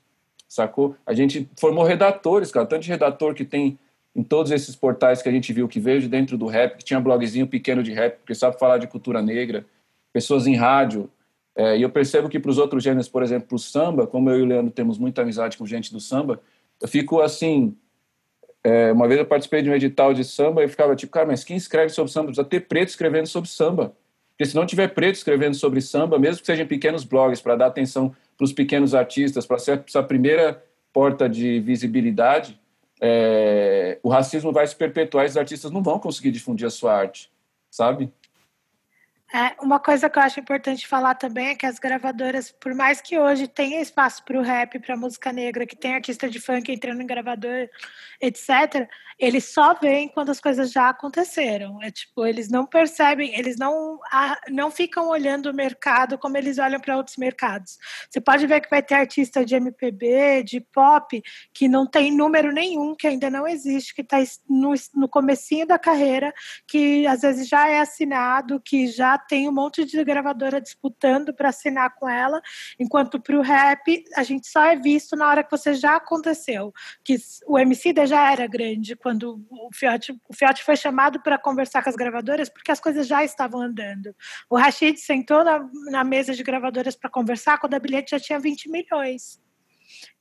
sacou? A gente formou redatores, cara, tanto de redator que tem em todos esses portais que a gente viu, que veio de dentro do rap, que tinha blogzinho pequeno de rap, porque sabe falar de cultura negra, pessoas em rádio. É, e eu percebo que para os outros gêneros, por exemplo, para o samba, como eu e o Leandro temos muita amizade com gente do samba, eu fico assim, é, uma vez eu participei de um edital de samba e ficava tipo, cara, mas quem escreve sobre samba? Precisa ter preto escrevendo sobre samba. Porque se não tiver preto escrevendo sobre samba, mesmo que sejam pequenos blogs, para dar atenção para os pequenos artistas, para ser essa primeira porta de visibilidade, é, o racismo vai se perpetuar e os artistas não vão conseguir difundir a sua arte, sabe? É, uma coisa que eu acho importante falar também é que as gravadoras, por mais que hoje tenha espaço para o rap, para música negra, que tem artista de funk entrando em gravador, etc., eles só veem quando as coisas já aconteceram. É tipo, eles não percebem, eles não, não ficam olhando o mercado como eles olham para outros mercados. Você pode ver que vai ter artista de MPB, de pop, que não tem número nenhum, que ainda não existe, que está no, no comecinho da carreira, que às vezes já é assinado, que já tem um monte de gravadora disputando para assinar com ela, enquanto para o rap a gente só é visto na hora que você já aconteceu, que o MC já era grande quando o Fiote, o Fiote foi chamado para conversar com as gravadoras porque as coisas já estavam andando. O Rashid sentou na, na mesa de gravadoras para conversar quando a bilhete já tinha 20 milhões.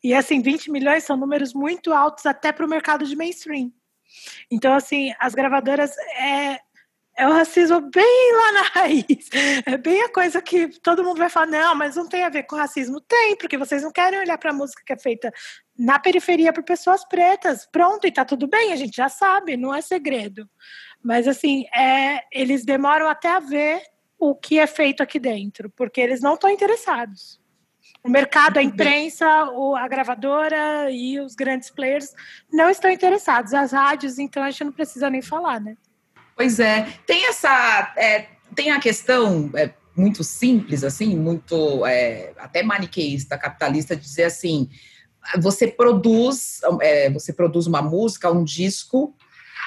E assim, 20 milhões são números muito altos até para o mercado de mainstream. Então, assim, as gravadoras é, é o racismo bem lá na raiz. É bem a coisa que todo mundo vai falar, não, mas não tem a ver com racismo. Tem, porque vocês não querem olhar para a música que é feita na periferia por pessoas pretas. Pronto, e tá tudo bem, a gente já sabe, não é segredo. Mas assim, é, eles demoram até a ver o que é feito aqui dentro, porque eles não estão interessados. O mercado, a imprensa, a gravadora e os grandes players não estão interessados. As rádios, então, a gente não precisa nem falar, né? Pois é. Tem essa. É, tem a questão é, muito simples, assim, muito é, até maniqueísta, capitalista, de dizer assim: você produz, é, você produz uma música, um disco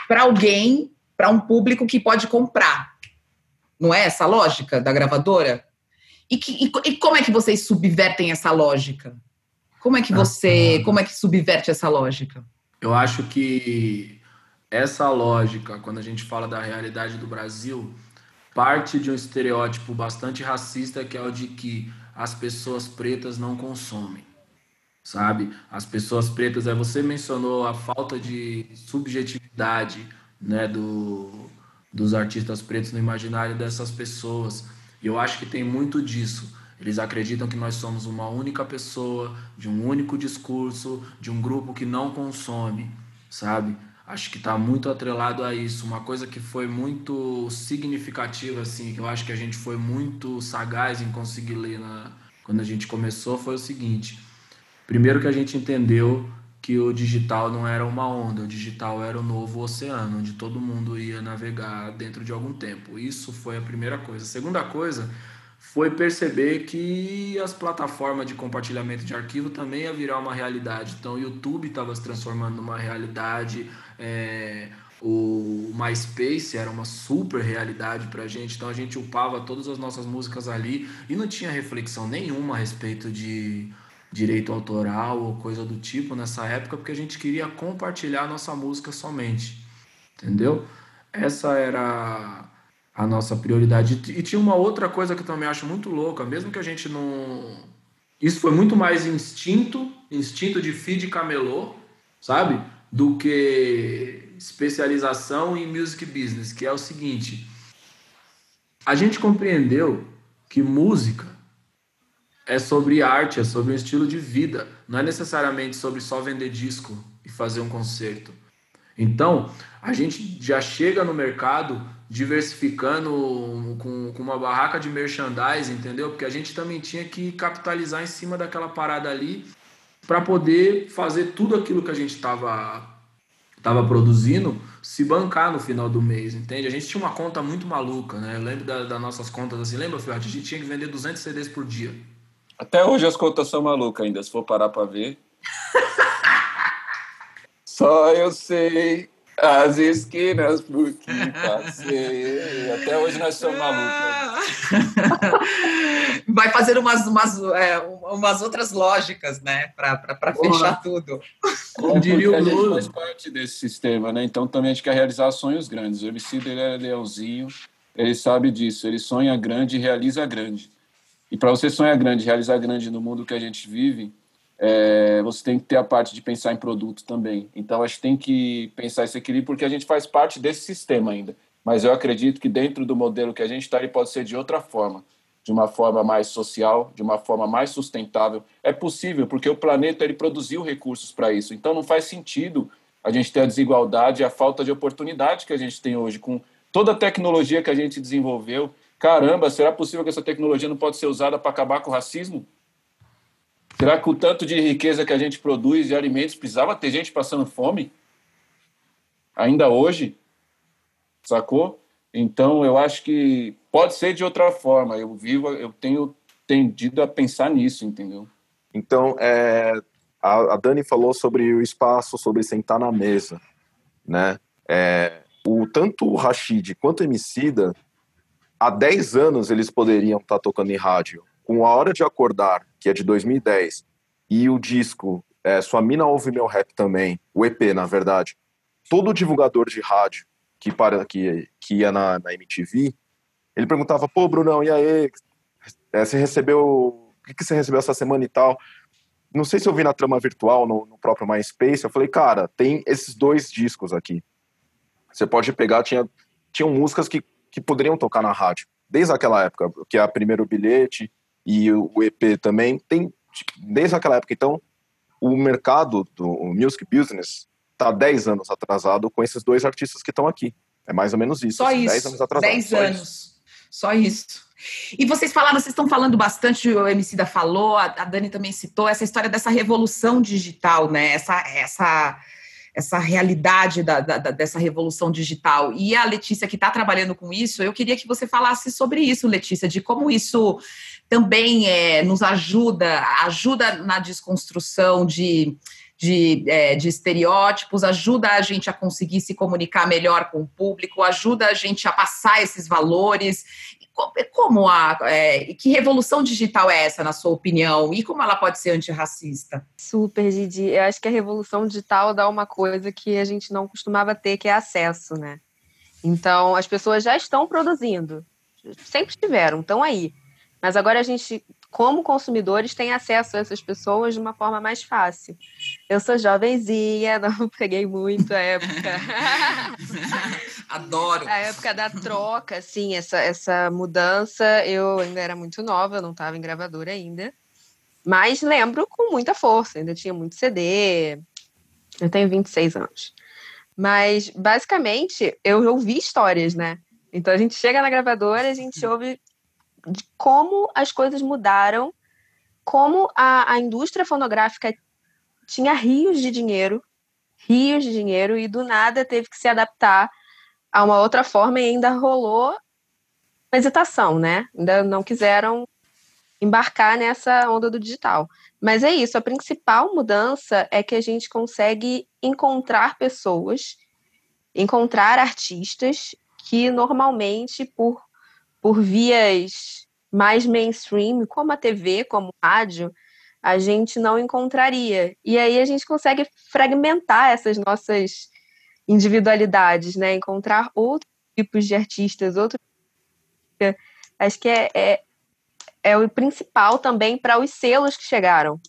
para alguém, para um público que pode comprar. Não é essa a lógica da gravadora? E, que, e, e como é que vocês subvertem essa lógica? Como é que você, como é que subverte essa lógica? Eu acho que essa lógica, quando a gente fala da realidade do Brasil, parte de um estereótipo bastante racista, que é o de que as pessoas pretas não consomem, sabe? As pessoas pretas, é você mencionou a falta de subjetividade, né, do, dos artistas pretos no imaginário dessas pessoas. E eu acho que tem muito disso. Eles acreditam que nós somos uma única pessoa, de um único discurso, de um grupo que não consome, sabe? Acho que está muito atrelado a isso. Uma coisa que foi muito significativa, assim, que eu acho que a gente foi muito sagaz em conseguir ler na, quando a gente começou, foi o seguinte. Primeiro que a gente entendeu que o digital não era uma onda, o digital era o novo oceano, onde todo mundo ia navegar dentro de algum tempo. Isso foi a primeira coisa. A segunda coisa foi perceber que as plataformas de compartilhamento de arquivo também ia virar uma realidade. Então, o YouTube estava se transformando numa realidade, é, o MySpace era uma super realidade para a gente, então a gente upava todas as nossas músicas ali e não tinha reflexão nenhuma a respeito de direito autoral ou coisa do tipo nessa época, porque a gente queria compartilhar nossa música somente, entendeu? Essa era a nossa prioridade. E tinha uma outra coisa que eu também acho muito louca, mesmo que a gente não. Isso foi muito mais instinto, instinto de feed camelô, sabe? Do que especialização em music business, que é o seguinte: a gente compreendeu que música é sobre arte, é sobre um estilo de vida, não é necessariamente sobre só vender disco e fazer um concerto. Então, a gente já chega no mercado diversificando com, com uma barraca de merchandising, entendeu? Porque a gente também tinha que capitalizar em cima daquela parada ali para poder fazer tudo aquilo que a gente estava tava produzindo se bancar no final do mês, entende? A gente tinha uma conta muito maluca, né? Eu lembro das da nossas contas assim, lembra, Fiote? A gente tinha que vender 200 CDs por dia. Até hoje as contas são malucas ainda, se for parar para ver. Só eu sei as esquinas por que passei. Até hoje nós somos malucos. Vai fazer umas, umas, é, umas outras lógicas, né? Para fechar tudo. Como diria o Lula. faz parte desse sistema, né? Então também a gente quer realizar sonhos grandes. O Emicida ele é leãozinho, ele sabe disso. Ele sonha grande e realiza grande. E para você sonhar grande, realizar grande no mundo que a gente vive, é, você tem que ter a parte de pensar em produto também. Então, a gente tem que pensar esse equilíbrio porque a gente faz parte desse sistema ainda. Mas eu acredito que dentro do modelo que a gente está, ele pode ser de outra forma, de uma forma mais social, de uma forma mais sustentável. É possível, porque o planeta ele produziu recursos para isso. Então, não faz sentido a gente ter a desigualdade e a falta de oportunidade que a gente tem hoje com toda a tecnologia que a gente desenvolveu Caramba, será possível que essa tecnologia não pode ser usada para acabar com o racismo? Será que o tanto de riqueza que a gente produz de alimentos precisava ter gente passando fome? Ainda hoje? Sacou? Então, eu acho que pode ser de outra forma. Eu vivo, eu tenho tendido a pensar nisso, entendeu? Então, é, a, a, Dani falou sobre o espaço, sobre sentar na mesa, né? É, o tanto o Rashid quanto o Emicida há 10 anos eles poderiam estar tá tocando em rádio. Com A Hora de Acordar, que é de 2010, e o disco é, Sua Mina Ouve Meu Rap também, o EP, na verdade, todo divulgador de rádio que, para, que, que ia na, na MTV, ele perguntava, pô, Brunão, e aí? É, você recebeu... O que, que você recebeu essa semana e tal? não sei se eu vi na trama virtual, no, no próprio MySpace, eu falei, cara, tem esses dois discos aqui. Você pode pegar, tinha, tinham músicas que, que poderiam tocar na rádio, desde aquela época, que é a primeiro bilhete e o, EP também, tem desde aquela época. Então, o mercado do music business está 10 anos atrasado com esses dois artistas que estão aqui. É mais ou menos isso. Só assim, isso. 10 anos atrasado. 10 anos. Só isso. E vocês falaram, vocês estão falando bastante, o MC da falou, a Dani também citou, essa história dessa revolução digital, né? Essa, essa, essa realidade da, da, dessa revolução digital. E a Letícia, que está trabalhando com isso, eu queria que você falasse sobre isso, Letícia, de como isso também é, nos ajuda, ajuda na desconstrução de de, é, de estereótipos, ajuda a gente a conseguir se comunicar melhor com o público, ajuda a gente a passar esses valores. Como a é, que revolução digital é essa, na sua opinião? E como ela pode ser antirracista? Super, Didi. Eu acho que a revolução digital dá uma coisa que a gente não costumava ter, que é acesso, né? Então, as pessoas já estão produzindo, sempre estiveram, estão aí. Mas agora a gente como consumidores, têm acesso a essas pessoas de uma forma mais fácil. Eu sou jovenzinha, não peguei muito a época. Adoro. A época da troca, assim, essa, essa mudança, eu ainda era muito nova, eu não estava em gravadora ainda. Mas lembro com muita força, ainda tinha muito CD. Eu tenho 26 anos. Mas, basicamente, eu ouvi histórias, né? Então a gente chega na gravadora, a gente ouve de como as coisas mudaram, como a, a indústria fonográfica tinha rios de dinheiro, rios de dinheiro, e do nada teve que se adaptar a uma outra forma e ainda rolou hesitação, né? Ainda não quiseram embarcar nessa onda do digital. Mas é isso, a principal mudança é que a gente consegue encontrar pessoas, encontrar artistas que normalmente, por por vias mais mainstream, como a TV, como a rádio, a gente não encontraria. E aí a gente consegue fragmentar essas nossas individualidades, né? Encontrar outros tipos de artistas, outros. Acho que é, é, é o principal também para os selos que chegaram.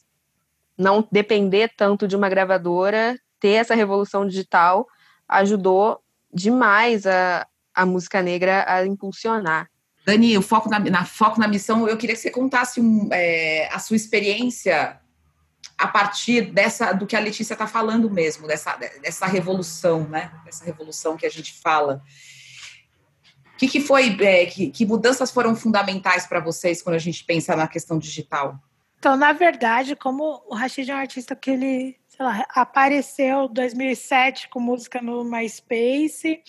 Não depender tanto de uma gravadora, ter essa revolução digital ajudou demais a, a música negra a impulsionar. Dani, o foco na, na, foco na missão, eu queria que você contasse um, é, a sua experiência a partir dessa do que a Letícia está falando mesmo, dessa, dessa revolução, né? Dessa revolução que a gente fala. O que, que foi, é, que, que mudanças foram fundamentais para vocês quando a gente pensa na questão digital? Então, na verdade, como o Rashid é um artista que ele, lá, apareceu em 2007 com música no MySpace,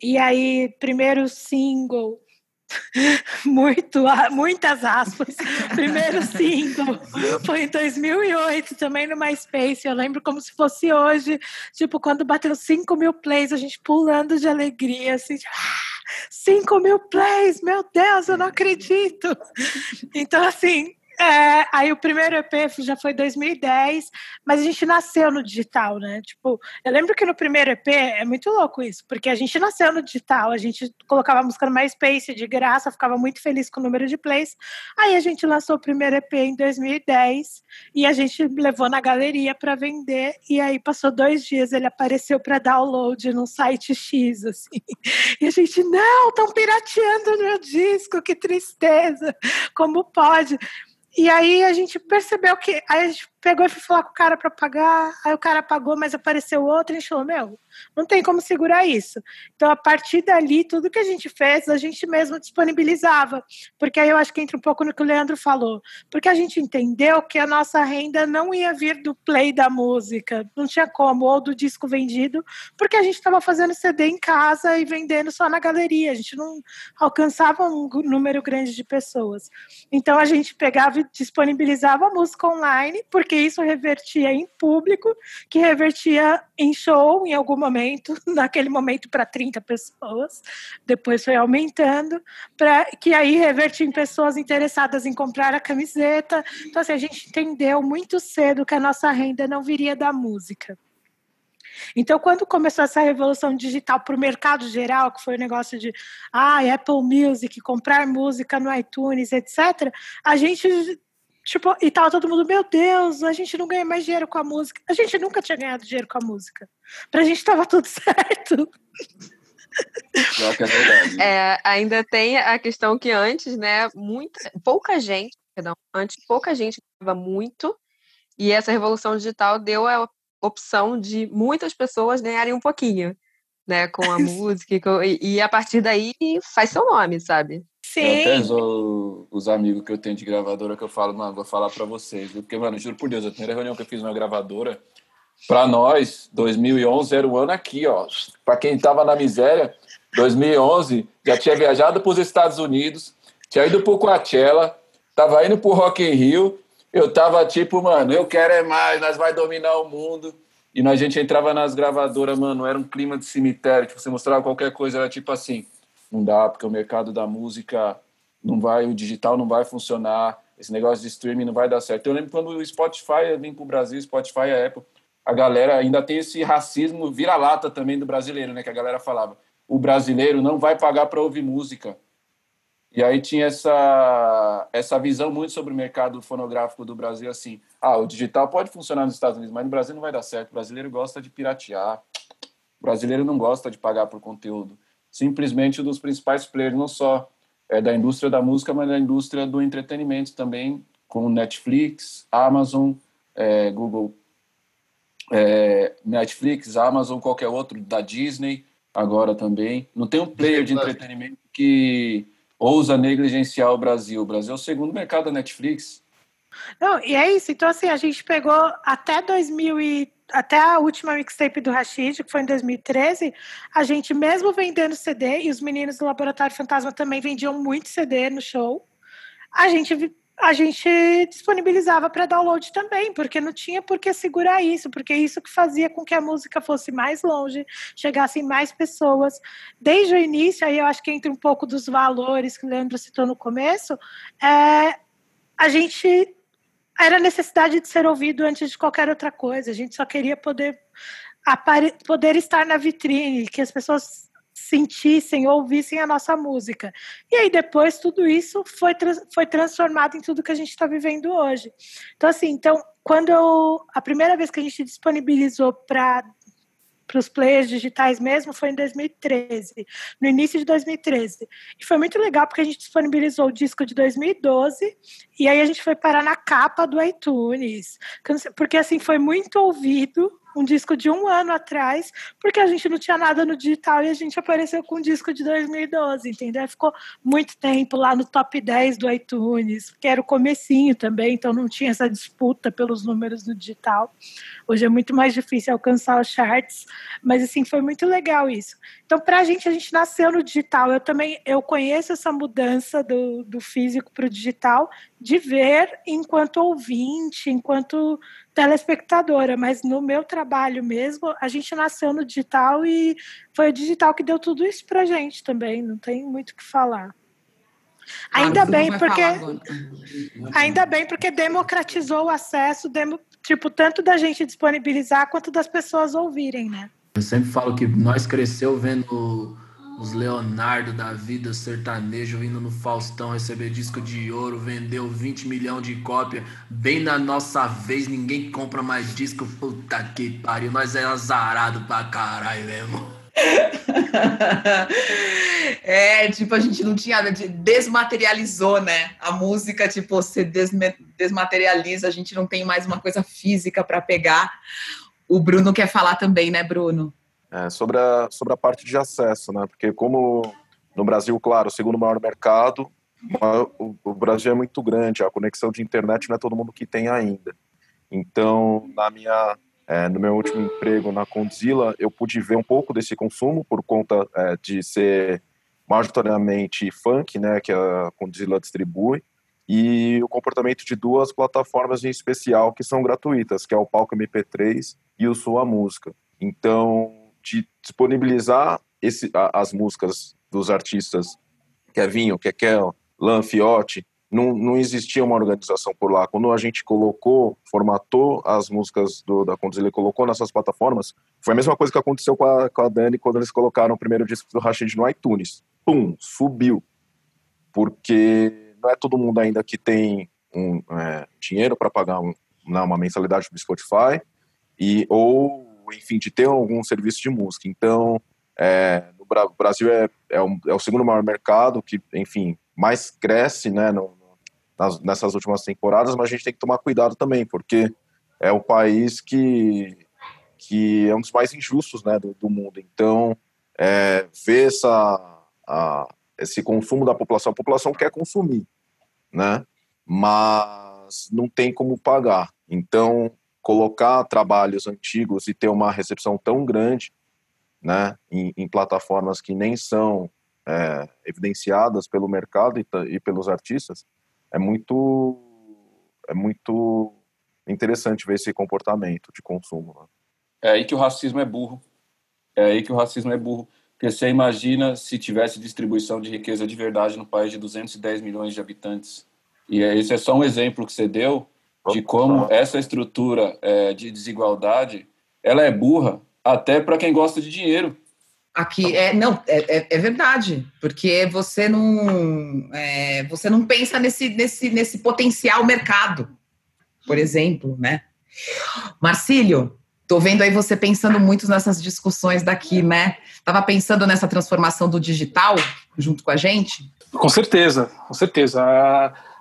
e aí, primeiro single muito, muitas aspas. Primeiro single foi em 2008, também no MySpace. Eu lembro como se fosse hoje, tipo, quando bateu 5 mil plays, a gente pulando de alegria, assim, tipo, 5 ah, mil plays, meu Deus, eu não acredito. Então, assim, é, aí o primeiro EP já foi 2010, mas a gente nasceu no digital, né? Tipo, eu lembro que no primeiro EP é muito louco isso, porque a gente nasceu no digital, a gente colocava a música no MySpace de graça, ficava muito feliz com o número de plays. Aí a gente lançou o primeiro EP em 2010 e a gente levou na galeria para vender. E aí passou dois dias, ele apareceu para download no site X, assim. E a gente, não, estão pirateando meu disco, que tristeza, como pode? E aí a gente percebeu que. Aí a gente pegou e foi falar com o cara para pagar, aí o cara pagou, mas apareceu outro e a gente falou: Meu, não tem como segurar isso. Então, a partir dali, tudo que a gente fez, a gente mesmo disponibilizava. Porque aí eu acho que entra um pouco no que o Leandro falou. Porque a gente entendeu que a nossa renda não ia vir do play da música, não tinha como, ou do disco vendido, porque a gente estava fazendo CD em casa e vendendo só na galeria, a gente não alcançava um número grande de pessoas. Então, a gente pegava disponibilizava música online, porque isso revertia em público, que revertia em show em alguma momento, naquele momento para 30 pessoas, depois foi aumentando, para que aí revertia em pessoas interessadas em comprar a camiseta. Então, assim, a gente entendeu muito cedo que a nossa renda não viria da música. Então, quando começou essa revolução digital para o mercado geral, que foi o negócio de ah, Apple Music, comprar música no iTunes, etc., a gente tipo, e tava todo mundo, meu Deus, a gente não ganha mais dinheiro com a música. A gente nunca tinha ganhado dinheiro com a música. Pra gente tava tudo certo. É. É, ainda tem a questão que antes, né, muita, pouca gente, perdão, antes pouca gente ganhava muito, e essa revolução digital deu a opção de muitas pessoas ganharem um pouquinho, né, com a música, e, com- e- e a partir daí faz seu nome, sabe? Eu até Sim. zoo os amigos que eu tenho de gravadora que eu falo, mano, vou falar pra vocês. Porque, mano, juro por Deus, a primeira reunião que eu fiz numa gravadora, pra nós, 2011 era o ano aqui, ó. Pra quem tava na miséria, 2011 já tinha viajado pros Estados Unidos, tinha ido pro Coachella, tava indo pro Rock in Rio. Eu tava tipo, mano, eu quero é mais, nós vai dominar o mundo. E nós, a gente entrava nas gravadoras, mano, era um clima de cemitério. Tipo, você mostrava qualquer coisa, era tipo assim, não dá, porque o mercado da música não vai, o digital não vai funcionar, esse negócio de streaming não vai dar certo. Eu lembro quando o Spotify vem pro Brasil, Spotify a Apple, a galera ainda tem esse racismo vira-lata também do brasileiro, né? Que a galera falava, o brasileiro não vai pagar para ouvir música. E aí tinha essa, essa visão muito sobre o mercado fonográfico do Brasil, assim, ah, o digital pode funcionar nos Estados Unidos, mas no Brasil não vai dar certo. O brasileiro gosta de piratear, o brasileiro não gosta de pagar por conteúdo. Simplesmente um dos principais players, não só é, da indústria da música, mas da indústria do entretenimento também, como Netflix, Amazon, é, Google, é, Netflix, Amazon, qualquer outro, da Disney, agora também. Não tem um player de entretenimento que ousa negligenciar o Brasil. O Brasil é o segundo mercado da Netflix. Não, e é isso. Então, assim, a gente pegou até 2000 e até a última mixtape do Rashid, que foi em 2013, a gente mesmo vendendo CD, e os meninos do Laboratório Fantasma também vendiam muito CD no show, a gente, a gente disponibilizava para download também, porque não tinha por que segurar isso, porque isso que fazia com que a música fosse mais longe, chegassem mais pessoas. Desde o início, aí eu acho que entra um pouco dos valores que o Leandro citou no começo, é, a gente era necessidade de ser ouvido antes de qualquer outra coisa. A gente só queria poder poder estar na vitrine, que as pessoas sentissem, ouvissem a nossa música. E aí depois tudo isso foi, foi transformado em tudo que a gente está vivendo hoje. Então assim, então quando eu, a primeira vez que a gente disponibilizou para para os players digitais mesmo foi em 2013, no início de 2013. E foi muito legal porque a gente disponibilizou o disco de 2012 e aí a gente foi parar na capa do iTunes. Porque assim foi muito ouvido um disco de um ano atrás, porque a gente não tinha nada no digital e a gente apareceu com um disco de 2012, entendeu? Ficou muito tempo lá no top 10 do iTunes, que era o comecinho também, então não tinha essa disputa pelos números do digital. Hoje é muito mais difícil alcançar os charts, mas assim foi muito legal isso. Então, para a gente, a gente nasceu no digital. Eu também eu conheço essa mudança do, do físico para o digital, de ver enquanto ouvinte, enquanto telespectadora, mas no meu trabalho mesmo, a gente nasceu no digital e foi o digital que deu tudo isso pra gente também, não tem muito o que falar. Ainda Ah, bem, porque ainda bem porque democratizou o acesso, demo, tipo, tanto da gente disponibilizar quanto das pessoas ouvirem, né? Eu sempre falo que nós cresceu vendo os Leonardo da vida sertanejo vindo no Faustão receber disco de ouro, vendeu 20 milhões de cópia, bem na nossa vez, ninguém compra mais disco, puta que pariu, nós é azarado pra caralho mesmo. É, tipo, a gente não tinha, desmaterializou, né? A música, tipo, desme- desmaterializa, a gente não tem mais uma coisa física para pegar. O Bruno quer falar também, né, Bruno? É, sobre, a, sobre a parte de acesso, né? Porque como no Brasil, claro, o segundo maior mercado, o, o Brasil é muito grande, a conexão de internet não é todo mundo que tem ainda. Então, na minha, é, no meu último emprego na Condzilla, eu pude ver um pouco desse consumo por conta é, de ser majoritariamente funk, né, que a Condzilla distribui, e o comportamento de duas plataformas em especial que são gratuitas, que é o Palco MP3 e o Sua Música. Então, de disponibilizar esse, a- as músicas dos artistas Kevinho, Kekel, Lan, Fiote, não, não existia uma organização por lá. Quando a gente colocou, formatou as músicas do, da Condzilla e colocou nessas plataformas, foi a mesma coisa que aconteceu com a, com a Dani quando eles colocaram o primeiro disco do Rashid no iTunes. Pum, subiu. Porque não é todo mundo ainda que tem um é, dinheiro para pagar um, né, uma mensalidade do Spotify e ou enfim de ter algum serviço de música. Então, é, no Bra Brasil é, é, um, é, o segundo maior mercado que, enfim, mais cresce, né, no, nas, nessas últimas temporadas, mas a gente tem que tomar cuidado também, porque é o país que que é um dos mais injustos, né, do, do mundo. Então, é, ver essa a, esse consumo da população, a população quer consumir, né? Mas não tem como pagar. Então, colocar trabalhos antigos e ter uma recepção tão grande, né, em, em plataformas que nem são é, evidenciadas pelo mercado e, e, pelos artistas, é muito é muito interessante ver esse comportamento de consumo. Né? É aí que o racismo é burro. É aí que o racismo é burro. Porque você imagina se tivesse distribuição de riqueza de verdade no país de 210 milhões de habitantes. E esse é só um exemplo que você deu de como essa estrutura é, de desigualdade ela é burra até para quem gosta de dinheiro. Aqui é não é, é, é verdade porque você não é, você não pensa nesse, nesse nesse potencial mercado, por exemplo, né? Marcílio, Tô vendo aí você pensando muito nessas discussões daqui, né? Tava pensando nessa transformação do digital junto com a gente? Com certeza, com certeza.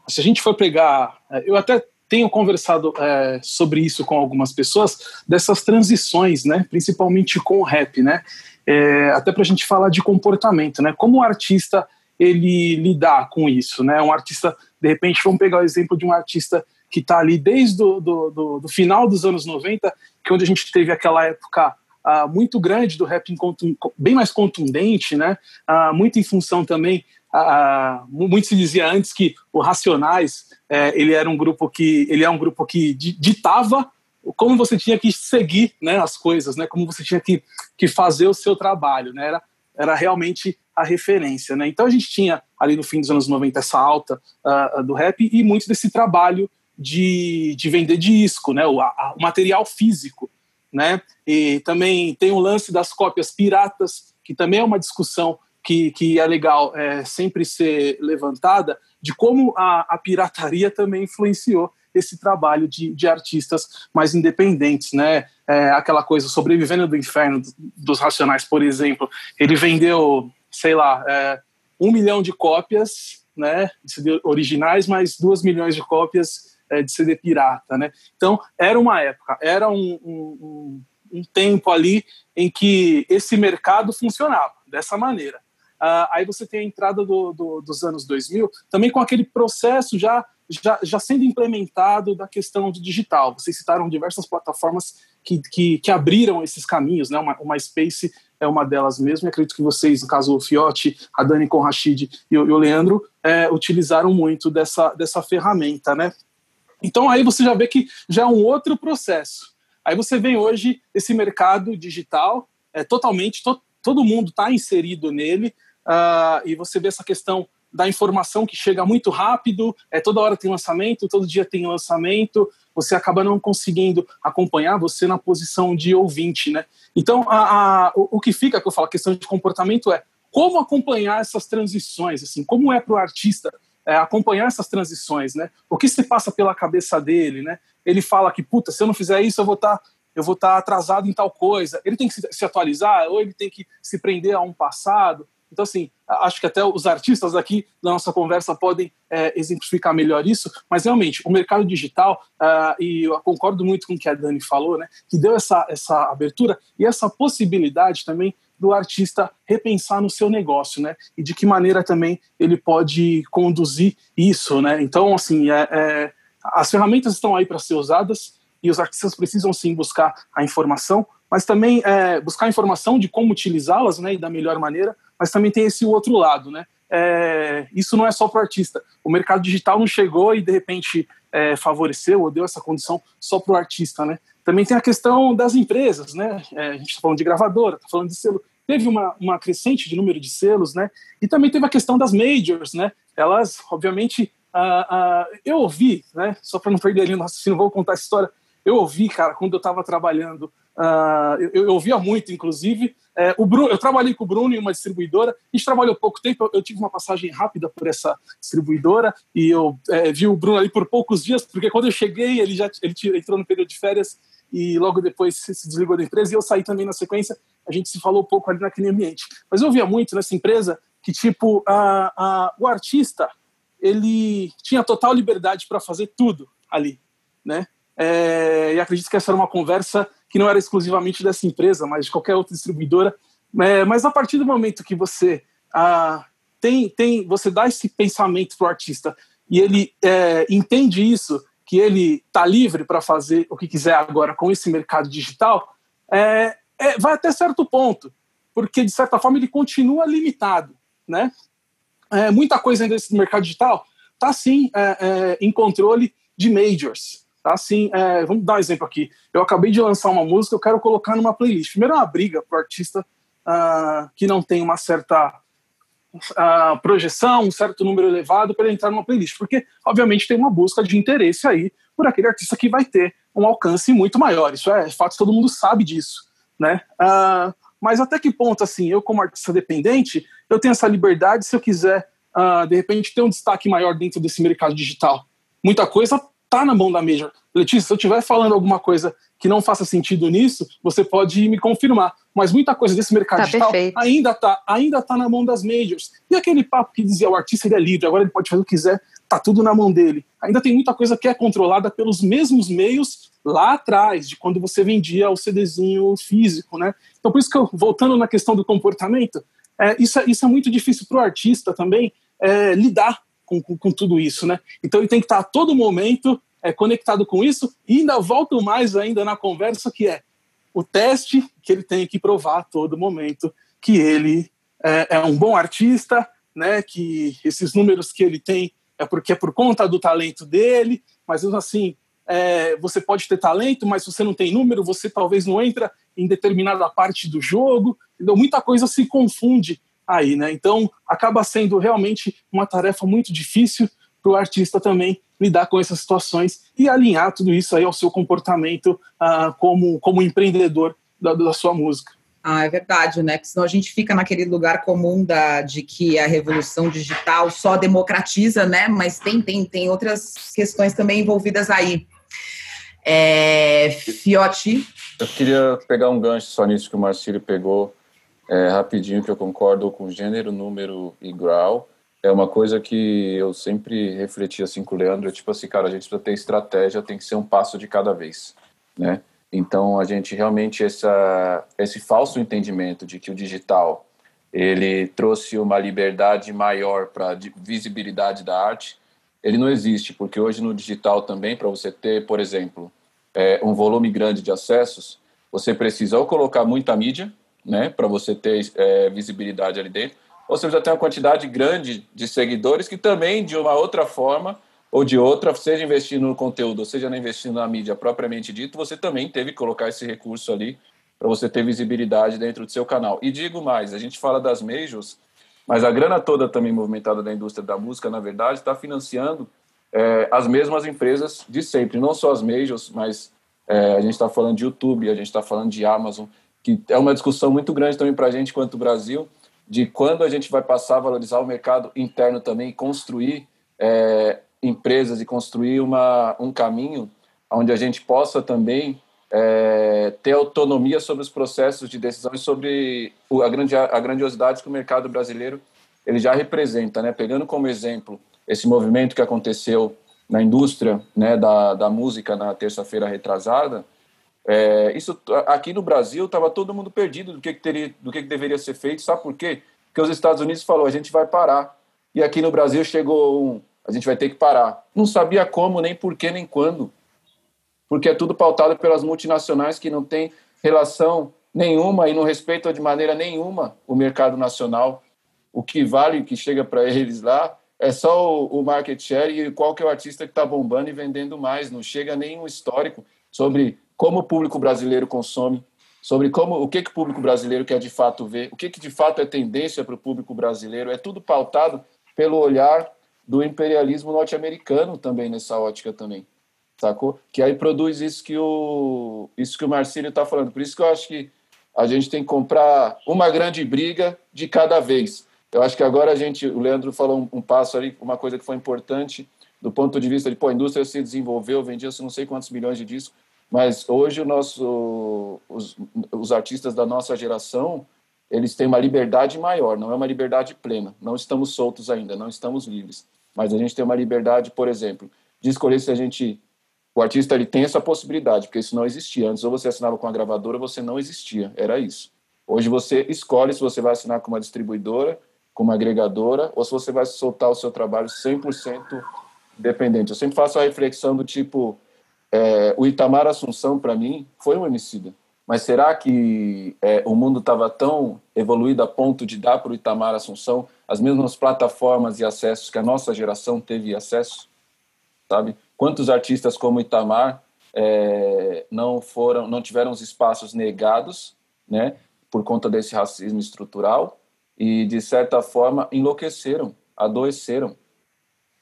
Se a gente for pegar, eu até tenho conversado é, sobre isso com algumas pessoas dessas transições, né? Principalmente com o rap, né? É, até para a gente falar de comportamento, né? Como o artista ele lidar com isso, né? Um artista, de repente, vamos pegar o exemplo de um artista que está ali desde do, do, do, do, final dos anos 90, que é onde a gente teve aquela época uh, muito grande do rap bem mais contundente, né? Uh, muito em função também, uh, muito se dizia antes que o Racionais é, ele era um grupo que ele é um grupo que ditava como você tinha que seguir né, as coisas, né? Como você tinha que, que fazer o seu trabalho, né? Era, era realmente a referência, né? Então a gente tinha ali no fim dos anos 90 essa alta do rap e muito desse trabalho de, de vender disco, né, o, a, o material físico. Né? E também tem o lance das cópias piratas, que também é uma discussão que, que é legal é, sempre ser levantada, de como a, a pirataria também influenciou esse trabalho de, de artistas mais independentes, né? É, aquela coisa, Sobrevivendo do Inferno dos Racionais, por exemplo, ele vendeu, sei lá, é, um milhão de cópias, né, originais, mais duas milhões de cópias é, de CD pirata, né? Então, era uma época, era um, um, um tempo ali em que esse mercado funcionava dessa maneira. Uh, aí você tem a entrada do, do, dos anos 2000, também com aquele processo já, já, já sendo implementado da questão do digital. Vocês citaram diversas plataformas que, que, que abriram esses caminhos, né? Uma, uma é uma delas mesmo, e acredito que vocês, no caso o Fiote, a Dani com Rachid e o, e o Leandro, é, utilizaram muito dessa, dessa ferramenta, né? Então aí você já vê que já é um outro processo. Aí você vem hoje esse mercado digital, é totalmente to, todo mundo está inserido nele uh, e você vê essa questão da informação que chega muito rápido, é toda hora tem lançamento, todo dia tem lançamento, você acaba não conseguindo acompanhar você na posição de ouvinte, né? Então a, a, o, que fica que eu falo a questão de comportamento é como acompanhar essas transições, assim, como é para o artista é, acompanhar essas transições, né? O que se passa pela cabeça dele, né? Ele fala que, puta, se eu não fizer isso, eu vou estar tá, eu vou estar tá atrasado em tal coisa. Ele tem que se, atualizar ou ele tem que se prender a um passado. Então, assim, acho que até os artistas aqui na nossa conversa podem é, exemplificar melhor isso, mas realmente, o mercado digital, uh, e eu concordo muito com o que a Dani falou, né, que deu essa, essa abertura e essa possibilidade também do artista repensar no seu negócio, né? E de que maneira também ele pode conduzir isso, né? Então, assim, é, é, as ferramentas estão aí para ser usadas e os artistas precisam sim buscar a informação, mas também é, buscar informação de como utilizá-las, né? E da melhor maneira. Mas também tem esse outro lado, né? É, isso não é só para o artista. O mercado digital não chegou e de repente é, favoreceu ou deu essa condição só para o artista, né? Também tem a questão das empresas, né? É, a gente está falando de gravadora, está falando de selo teve uma, uma crescente de número de selos, né? E também teve a questão das majors, né? Elas, obviamente, uh, eu ouvi, né? Só para não perder ali no raciocínio, vou contar essa história. Eu ouvi, cara, quando eu estava trabalhando Uh, eu, eu ouvia muito, inclusive. É, o Bruno, eu trabalhei com o Bruno em uma distribuidora, a gente trabalhou pouco tempo, eu, eu tive uma passagem rápida por essa distribuidora e eu é, vi o Bruno ali por poucos dias, porque quando eu cheguei, ele já ele entrou no período de férias e logo depois se desligou da empresa e eu saí também na sequência, a gente se falou pouco ali naquele ambiente. Mas eu via muito nessa empresa que, tipo, a, a, o artista, ele tinha total liberdade para fazer tudo ali, né? É, e acredito que essa era uma conversa que não era exclusivamente dessa empresa, mas de qualquer outra distribuidora. É, mas a partir do momento que você ah, tem, tem, você dá esse pensamento para o artista e ele é, entende isso, que ele está livre para fazer o que quiser agora com esse mercado digital, é, é, vai até certo ponto, porque de certa forma ele continua limitado, né? É, muita coisa ainda desse mercado digital está sim é, em controle de majors? Assim, é, vamos dar um exemplo aqui. Eu acabei de lançar uma música, eu quero colocar numa playlist. Primeiro, é uma briga para o artista uh, que não tem uma certa uh, projeção, um certo número elevado para ele entrar numa playlist. Porque, obviamente, tem uma busca de interesse aí por aquele artista que vai ter um alcance muito maior. Isso é fato, todo mundo sabe disso. Né? Uh, mas até que ponto, assim, eu como artista dependente, eu tenho essa liberdade se eu quiser, de repente, ter um destaque maior dentro desse mercado digital? Muita coisa está na mão da Major. Letícia, se eu estiver falando alguma coisa que não faça sentido nisso, você pode me confirmar. Mas muita coisa desse mercado tá digital perfeito. ainda está ainda tá na mão das majors. E aquele papo que dizia o artista ele é livre, agora ele pode fazer o que quiser, tá tudo na mão dele. Ainda tem muita coisa que é controlada pelos mesmos meios lá atrás, de quando você vendia o CDzinho físico, né? Então por isso que eu, voltando na questão do comportamento, é, isso, é, isso é muito difícil para o artista também é, lidar com, com, com, tudo isso, né? Então ele tem que estar a todo momento é, conectado com isso e ainda volto mais ainda na conversa que é o teste que ele tem que provar a todo momento que ele é, é um bom artista, né? Que esses números que ele tem é porque é por conta do talento dele, mas assim é, você pode ter talento, mas se você não tem número, você talvez não entra em determinada parte do jogo. Entendeu? Muita coisa se confunde aí, né? Então acaba sendo realmente uma tarefa muito difícil para o artista também lidar com essas situações e alinhar tudo isso aí ao seu comportamento uh, como, como empreendedor da, da sua música. Ah, é verdade, né? Porque senão a gente fica naquele lugar comum da, de que a revolução digital só democratiza, né? Mas tem, tem, tem outras questões também envolvidas aí. É, Fiote. Eu queria pegar um gancho só nisso que o Marcílio pegou é, rapidinho, que eu concordo com gênero, número e grau. É uma coisa que eu sempre refleti assim com o Leandro, tipo assim, cara, a gente precisa ter estratégia, tem que ser um passo de cada vez, né? Então, a gente realmente, essa, esse falso entendimento de que o digital, ele trouxe uma liberdade maior para visibilidade da arte, ele não existe, porque hoje no digital também, para você ter, por exemplo, é, um volume grande de acessos, você precisa ou colocar muita mídia, né, para você ter é, visibilidade ali dentro, ou você já tem uma quantidade grande de seguidores que também, de uma outra forma ou de outra, seja investindo no conteúdo, ou seja investindo na mídia propriamente dito, você também teve que colocar esse recurso ali para você ter visibilidade dentro do seu canal. E digo mais, a gente fala das majors, mas a grana toda também movimentada da indústria da música, na verdade, está financiando é, as mesmas empresas de sempre, não só as majors, mas é, a gente está falando de YouTube, a gente está falando de Amazon, que é uma discussão muito grande também para a gente quanto Brasil, de quando a gente vai passar a valorizar o mercado interno também construir é, empresas e construir uma, um caminho onde a gente possa também é, ter autonomia sobre os processos de decisão e sobre a, grande, a grandiosidade que o mercado brasileiro ele já representa, né? Pegando como exemplo esse movimento que aconteceu na indústria né, da, da música na terça-feira retrasada, é, isso aqui no Brasil estava todo mundo perdido do que, que teria, do que, que, deveria ser feito. Sabe por quê? Porque os Estados Unidos falou a gente vai parar e aqui no Brasil chegou um a gente vai ter que parar. Não sabia como, nem por quê, nem quando, porque é tudo pautado pelas multinacionais que não tem relação nenhuma e não respeitam de maneira nenhuma o mercado nacional. O que vale, o que chega para eles lá é só o, o market share e qual que é o artista que está bombando e vendendo mais. Não chega nenhum histórico sobre como o público brasileiro consome, sobre como o que, que o público brasileiro quer de fato ver, o que, que de fato é tendência para o público brasileiro. É tudo pautado pelo olhar do imperialismo norte-americano também nessa ótica também. sacou? Que aí produz isso que o, isso que o Marcílio está falando. Por isso que eu acho que a gente tem que comprar uma grande briga de cada vez. Eu acho que agora a gente, o Leandro falou um, um passo ali, uma coisa que foi importante do ponto de vista de, pô, a indústria se desenvolveu, vendia-se não sei quantos milhões de discos, mas hoje nosso, os, os artistas da nossa geração, eles têm uma liberdade maior, não é uma liberdade plena. Não estamos soltos ainda, não estamos livres. Mas a gente tem uma liberdade, por exemplo, de escolher se a gente o artista ele tem essa possibilidade, porque isso não existia. Antes, ou você assinava com a gravadora, ou você não existia. Era isso. Hoje você escolhe se você vai assinar com uma distribuidora, com uma agregadora, ou se você vai soltar o seu trabalho 100% independente. Eu sempre faço a reflexão do tipo, é, o Itamar Assunção, para mim, foi um homicida. Mas será que é, o mundo estava tão evoluído a ponto de dar para o Itamar Assunção as mesmas plataformas e acessos que a nossa geração teve acesso? Sabe? Quantos artistas como Itamar é, não foram, não tiveram os espaços negados, né, por conta desse racismo estrutural e de certa forma enlouqueceram, adoeceram,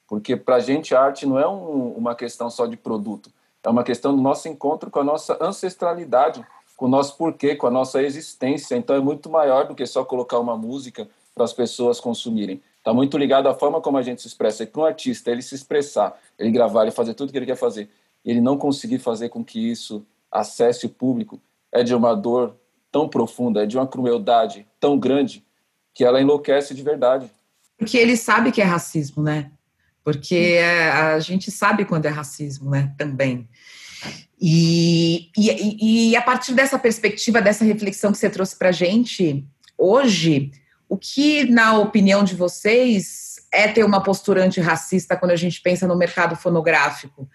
porque para a gente a arte não é um, uma questão só de produto, é uma questão do nosso encontro com a nossa ancestralidade, com o nosso porquê, com a nossa existência. Então é muito maior do que só colocar uma música para as pessoas consumirem. Está muito ligado à forma como a gente se expressa. E para um artista, ele se expressar, ele gravar, ele fazer tudo que ele quer fazer, e ele não conseguir fazer com que isso acesse o público, é de uma dor tão profunda, é de uma crueldade tão grande, que ela enlouquece de verdade. Porque ele sabe que é racismo, né? Porque é, a gente sabe quando é racismo, né? Também. E, e, e a partir dessa perspectiva, dessa reflexão que você trouxe para a gente, hoje, o que, na opinião de vocês, é ter uma postura antirracista quando a gente pensa no mercado fonográfico?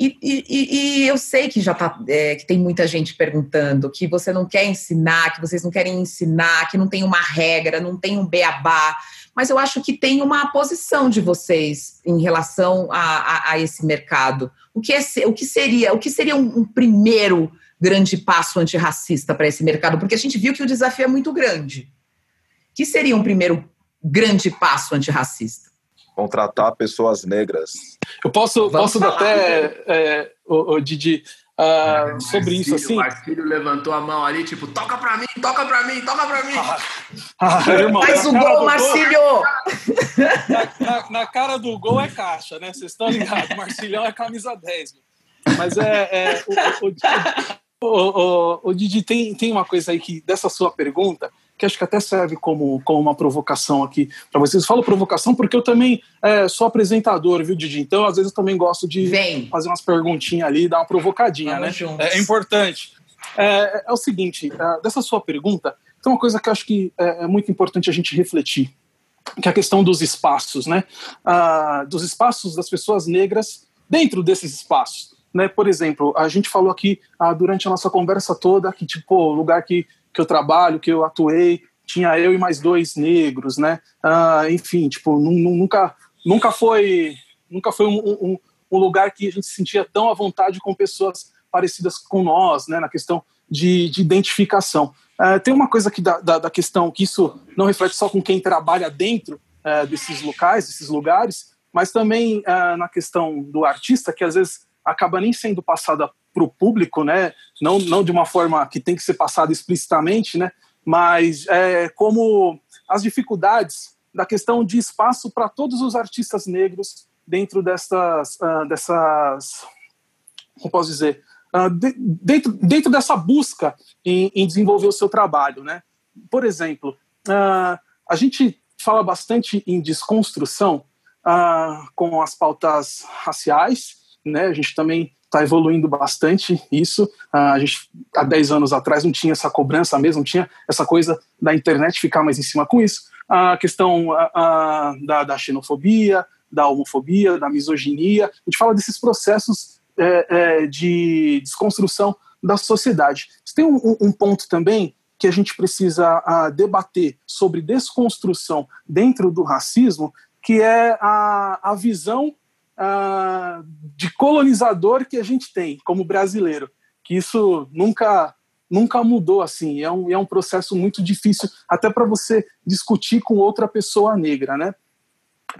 E, e, e eu sei que já tá, é, que tem muita gente perguntando que você não quer ensinar, que vocês não querem ensinar, que não tem uma regra, não tem um beabá, mas eu acho que tem uma posição de vocês em relação a, a, a esse mercado. O que, é, o que seria, o que seria um, um primeiro grande passo antirracista para esse mercado? Porque a gente viu que o desafio é muito grande que seria um primeiro grande passo antirracista? Contratar pessoas negras. Eu posso, posso até, é, o, o Didi, uh, sobre isso assim. O Marcílio levantou a mão ali, tipo, toca pra mim, toca pra mim, toca pra mim. Ah, ah, irmão, Faz o gol, Marcílio! Na, na, na, cara do gol é caixa, né? Vocês estão ligados, Marcilhão é camisa 10. Mas é, é o, o, o, o, o Didi tem, tem uma coisa aí que, dessa sua pergunta, que acho que até serve como, como uma provocação aqui para vocês. Eu falo provocação porque eu também é, sou apresentador, viu, Didi? Então, às vezes, eu também gosto de Vem. fazer umas perguntinhas ali, dar uma provocadinha, Vamos né? É, é, importante. É, é, o seguinte, é, dessa sua pergunta, tem uma coisa que eu acho que é, é, muito importante a gente refletir, que é a questão dos espaços, né? Ah, dos espaços das pessoas negras dentro desses espaços. Né? Por exemplo, a gente falou aqui ah, durante a nossa conversa toda que, tipo, o lugar que que eu trabalho, que eu atuei, tinha eu e mais dois negros, né? Ah, enfim, tipo, nunca, nunca foi, nunca foi um, um, um, lugar que a gente se sentia tão à vontade com pessoas parecidas com nós, né? Na questão de, de identificação. Ah, tem uma coisa aqui da, da, da, questão que isso não reflete só com quem trabalha dentro ah, desses locais, desses lugares, mas também ah, na questão do artista, que às vezes acaba nem sendo passada para o público, né? Não, não de uma forma que tem que ser passada explicitamente, né? Mas é, como as dificuldades da questão de espaço para todos os artistas negros dentro dessas, uh, dessas como posso dizer, uh, de, dentro, dentro dessa busca em, em, desenvolver o seu trabalho, né? Por exemplo, uh, a gente fala bastante em desconstrução com as pautas raciais, né? A gente também está evoluindo bastante isso. a gente, há 10 anos atrás, não tinha essa cobrança mesmo, não tinha essa coisa da internet ficar mais em cima com isso. A questão a, a, da, da, xenofobia, da homofobia, da misoginia. A gente fala desses processos é, é, de desconstrução da sociedade. Tem um, um, ponto também que a gente precisa a, debater sobre desconstrução dentro do racismo, que é a, a visão de colonizador que a gente tem como brasileiro, que isso nunca nunca mudou assim, é um, é um processo muito difícil até para você discutir com outra pessoa negra, né?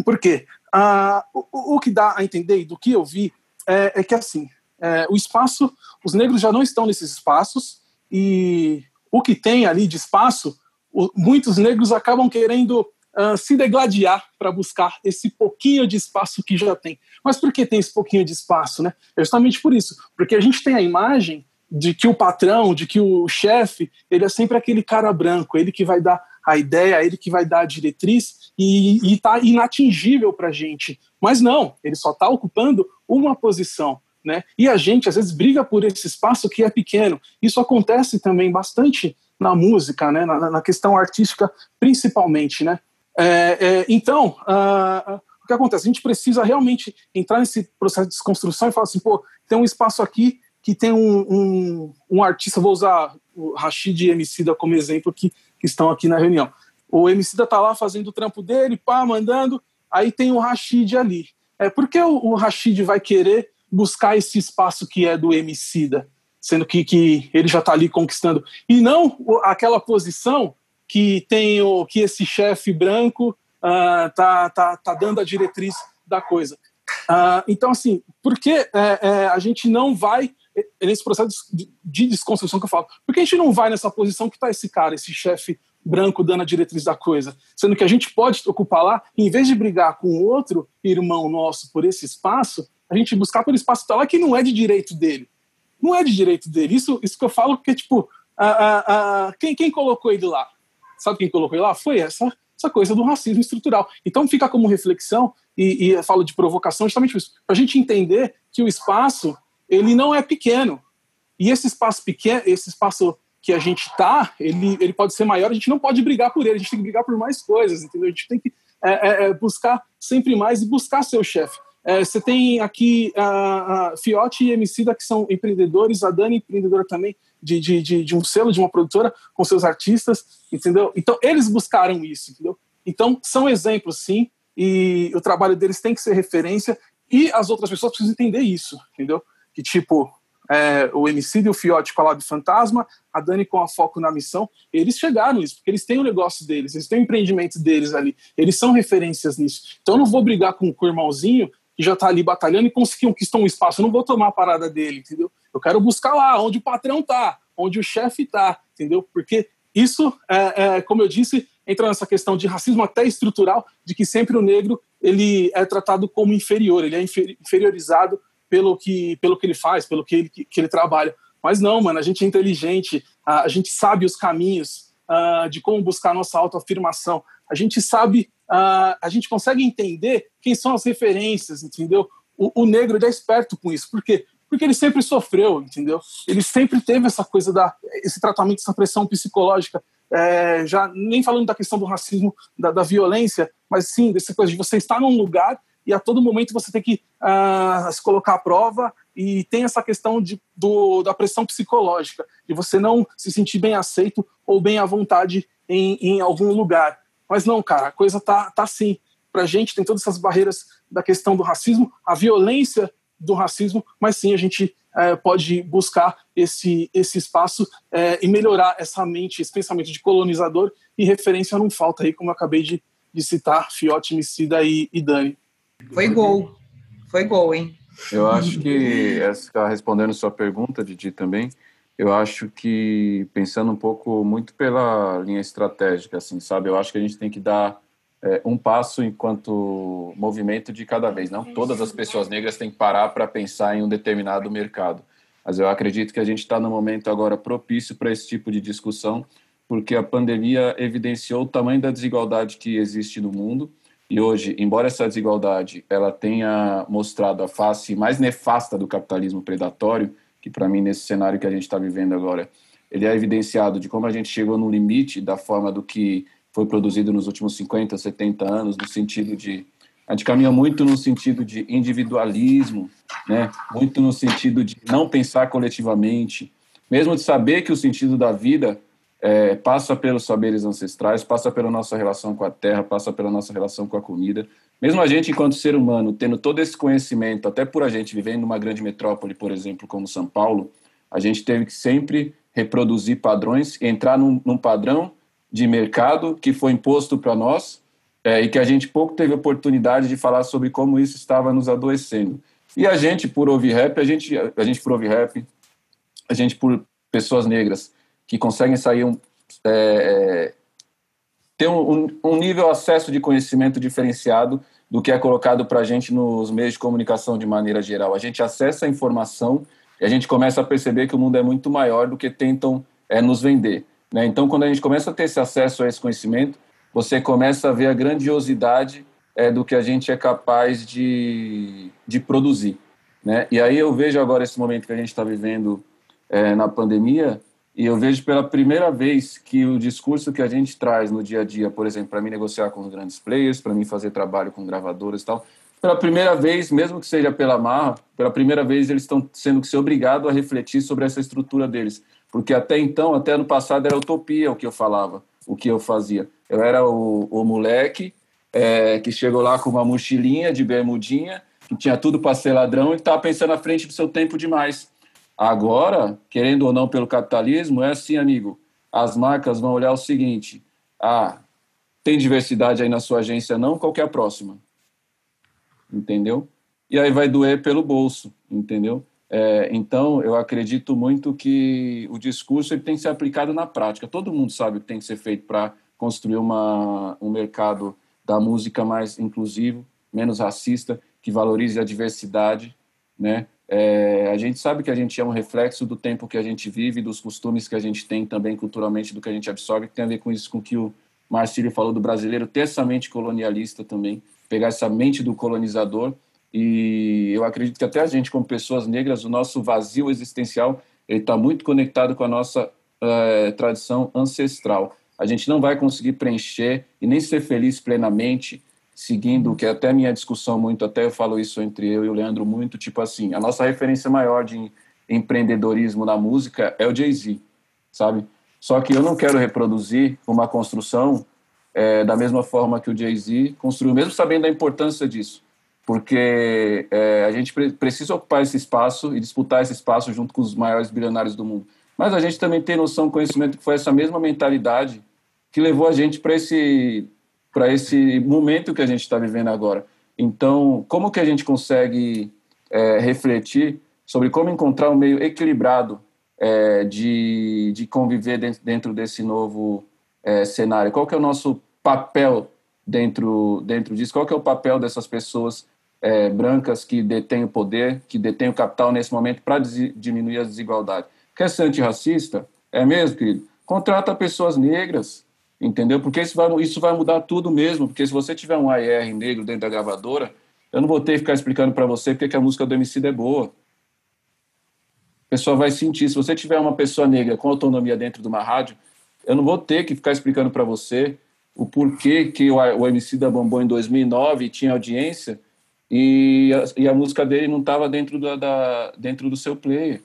Por quê? Uh, o, o, que dá a entender do que eu vi é, é que assim, é, o espaço, os negros já não estão nesses espaços e o que tem ali de espaço, o, muitos negros acabam querendo uh, se degladiar para buscar esse pouquinho de espaço que já tem. Mas por que tem esse pouquinho de espaço, né? É justamente por isso, porque a gente tem a imagem de que o patrão, de que o chefe, ele é sempre aquele cara branco, ele que vai dar a ideia, ele que vai dar a diretriz e está inatingível para a gente. Mas não, ele só está ocupando uma posição. Né? E a gente às vezes briga por esse espaço que é pequeno. Isso acontece também bastante na música, né? na, na questão artística principalmente. Né? É, é, então, uh, o que acontece? A gente precisa realmente entrar nesse processo de desconstrução e falar assim, pô, tem um espaço aqui que tem um, um, um artista, vou usar o Rashid e Emicida como exemplo, que, que estão aqui na reunião. O Emicida tá lá fazendo o trampo dele, pá, mandando, aí tem o Rashid ali. É, por que o, o Rashid vai querer buscar esse espaço que é do Emicida, sendo que, que ele já está ali conquistando? E não aquela posição que tem o que esse chefe branco uh, tá, tá, dando a diretriz da coisa. Uh, então, assim, por que é, é, a gente não vai é nesse processo de desconstrução que eu falo. Por que a gente não vai nessa posição que está esse cara, esse chefe branco dando a diretriz da coisa? Sendo que a gente pode ocupar lá, em vez de brigar com outro irmão nosso por esse espaço, a gente buscar por espaço que tá lá que não é de direito dele. Não é de direito dele. Isso, isso que eu falo porque, tipo, a, a, a, quem, quem colocou ele lá? Sabe quem colocou lá? Foi essa, essa coisa do racismo estrutural. Então fica como reflexão, e, e eu falo de provocação justamente isso, para a gente entender que o espaço ele não é pequeno. E esse espaço pequeno, esse espaço que a gente está, ele, ele pode ser maior, a gente não pode brigar por ele, a gente tem que brigar por mais coisas, entendeu? A gente tem que é, é, é buscar sempre mais e buscar seu chefe. É, você tem aqui a, a Fiote e Emicida, que são empreendedores, a Dani, empreendedora também, de, de, de, de, um selo, de uma produtora, com seus artistas, entendeu? Então, eles buscaram isso, entendeu? Então, são exemplos, sim, e o trabalho deles tem que ser referência, e as outras pessoas precisam entender isso, entendeu? que tipo é, o MC e o Fiote com a Lab Fantasma, a Dani com a Foco na Missão, eles chegaram nisso, porque eles têm o negócio deles, eles têm o empreendimento deles ali, eles são referências nisso. Então eu não vou brigar com, o irmãozinho que já está ali batalhando e conseguir conquistar um espaço, eu não vou tomar a parada dele, entendeu? Eu quero buscar lá, onde o patrão tá, onde o chefe tá, entendeu? Porque isso, é, é, como eu disse, entra nessa questão de racismo até estrutural, de que sempre o negro ele é tratado como inferior, ele é inferiorizado pelo que, pelo que ele faz, pelo que ele, que, que ele trabalha. Mas não, mano, a gente é inteligente, a, a gente sabe os caminhos uh, de como buscar nossa autoafirmação. A gente sabe, uh, a gente consegue entender quem são as referências, entendeu? O, o negro é esperto com isso. Por quê? Porque ele sempre sofreu, entendeu? Ele sempre teve essa coisa da esse tratamento, essa pressão psicológica. É, já nem falando da questão do racismo, da, da violência, mas sim dessa coisa de você estar num lugar e a todo momento você tem que uh, se colocar à prova e tem essa questão de, do, da pressão psicológica, de você não se sentir bem aceito ou bem à vontade em, em algum lugar. Mas não, cara, a coisa tá, tá assim. Pra gente tem todas essas barreiras da questão do racismo, a violência do racismo, mas sim a gente é, pode buscar esse, esse espaço é, e melhorar essa mente, esse pensamento de colonizador e referência não falta aí, como eu acabei de, de citar, Fiote, Micida e, e Dani. Foi gol. Foi gol, hein? Eu acho que, está respondendo sua pergunta, Didi, também, eu acho que, pensando um pouco muito pela linha estratégica, assim, sabe? Eu acho que a gente tem que dar é, um passo enquanto movimento de cada vez. Não todas as pessoas negras têm que parar para pensar em um determinado mercado. Mas eu acredito que a gente está no momento agora propício para esse tipo de discussão, porque a pandemia evidenciou o tamanho da desigualdade que existe no mundo e hoje, embora essa desigualdade ela tenha mostrado a face mais nefasta do capitalismo predatório, que para mim nesse cenário que a gente está vivendo agora, ele é evidenciado de como a gente chegou no limite da forma do que foi produzido nos últimos 50, 70 anos, no sentido de a gente caminha muito no sentido de individualismo, né? Muito no sentido de não pensar coletivamente, mesmo de saber que o sentido da vida é, passa pelos saberes ancestrais, passa pela nossa relação com a terra, passa pela nossa relação com a comida. Mesmo a gente, enquanto ser humano, tendo todo esse conhecimento, até por a gente vivendo numa grande metrópole, por exemplo, como São Paulo, a gente teve que sempre reproduzir padrões, entrar num, num padrão de mercado que foi imposto para nós é, e que a gente pouco teve oportunidade de falar sobre como isso estava nos adoecendo. E a gente, por ouvir rap, a gente, a gente por ouvir rap, a gente por pessoas negras que conseguem sair um, é, ter um, um, nível acesso de conhecimento diferenciado do que é colocado para a gente nos meios de comunicação de maneira geral. A gente acessa a informação e a gente começa a perceber que o mundo é muito maior do que tentam é, nos vender. Né? Então, quando a gente começa a ter esse acesso a esse conhecimento, você começa a ver a grandiosidade é, do que a gente é capaz de, de produzir. Né? E aí eu vejo agora esse momento que a gente está vivendo é, na pandemia, e eu vejo pela primeira vez que o discurso que a gente traz no dia a dia, por exemplo, para mim negociar com os grandes players, para mim fazer trabalho com gravadoras e tal, pela primeira vez, mesmo que seja pela marra, pela primeira vez eles estão sendo que ser obrigados a refletir sobre essa estrutura deles. Porque até então, até ano passado, era utopia o que eu falava, o que eu fazia. Eu era o, o moleque é, que chegou lá com uma mochilinha de bermudinha, que tinha tudo para ser ladrão e estava pensando à frente do seu tempo demais. Agora, querendo ou não pelo capitalismo, é assim, amigo. As marcas vão olhar o seguinte: ah, tem diversidade aí na sua agência, não? Qual é a próxima? Entendeu? E aí vai doer pelo bolso, entendeu? É, então, eu acredito muito que o discurso ele tem que ser aplicado na prática. Todo mundo sabe o que tem que ser feito para construir uma, um mercado da música mais inclusivo, menos racista, que valorize a diversidade, né? É, a gente sabe que a gente é um reflexo do tempo que a gente vive, dos costumes que a gente tem também culturalmente, do que a gente absorve, que tem a ver com isso, com que o Marcílio falou do brasileiro, ter essa mente colonialista também, pegar essa mente do colonizador e eu acredito que até a gente, como pessoas negras, o nosso vazio existencial está muito conectado com a nossa uh, tradição ancestral. A gente não vai conseguir preencher e nem ser feliz plenamente seguindo, que é até minha discussão muito, até eu falo isso entre eu e o Leandro muito, tipo assim, a nossa referência maior de empreendedorismo na música é o Jay-Z, sabe? Só que eu não quero reproduzir uma construção é, da mesma forma que o Jay-Z construiu, mesmo sabendo da importância disso porque é, a gente pre precisa ocupar esse espaço e disputar esse espaço junto com os maiores bilionários do mundo. Mas a gente também tem noção, conhecimento que foi essa mesma mentalidade que levou a gente para esse para esse momento que a gente está vivendo agora. Então, como que a gente consegue é, refletir sobre como encontrar um meio equilibrado é, de, de conviver dentro, dentro desse novo cenário? Qual que é o nosso papel dentro dentro disso? Qual que é o papel dessas pessoas é, brancas que detêm o poder, que detêm o capital nesse momento para diminuir a desigualdade. Quer ser antirracista? É mesmo, querido? Contrata pessoas negras, entendeu? Porque isso vai, isso vai mudar tudo mesmo, porque se você tiver um AR negro dentro da gravadora, eu não vou ter que ficar explicando para você porque que a música do MC é boa. A pessoa vai sentir. Se você tiver uma pessoa negra com autonomia dentro de uma rádio, eu não vou ter que ficar explicando para você o porquê que o, MC da bombou em 2009 tinha audiência e a, e a música dele não estava dentro, da, da, dentro do seu player,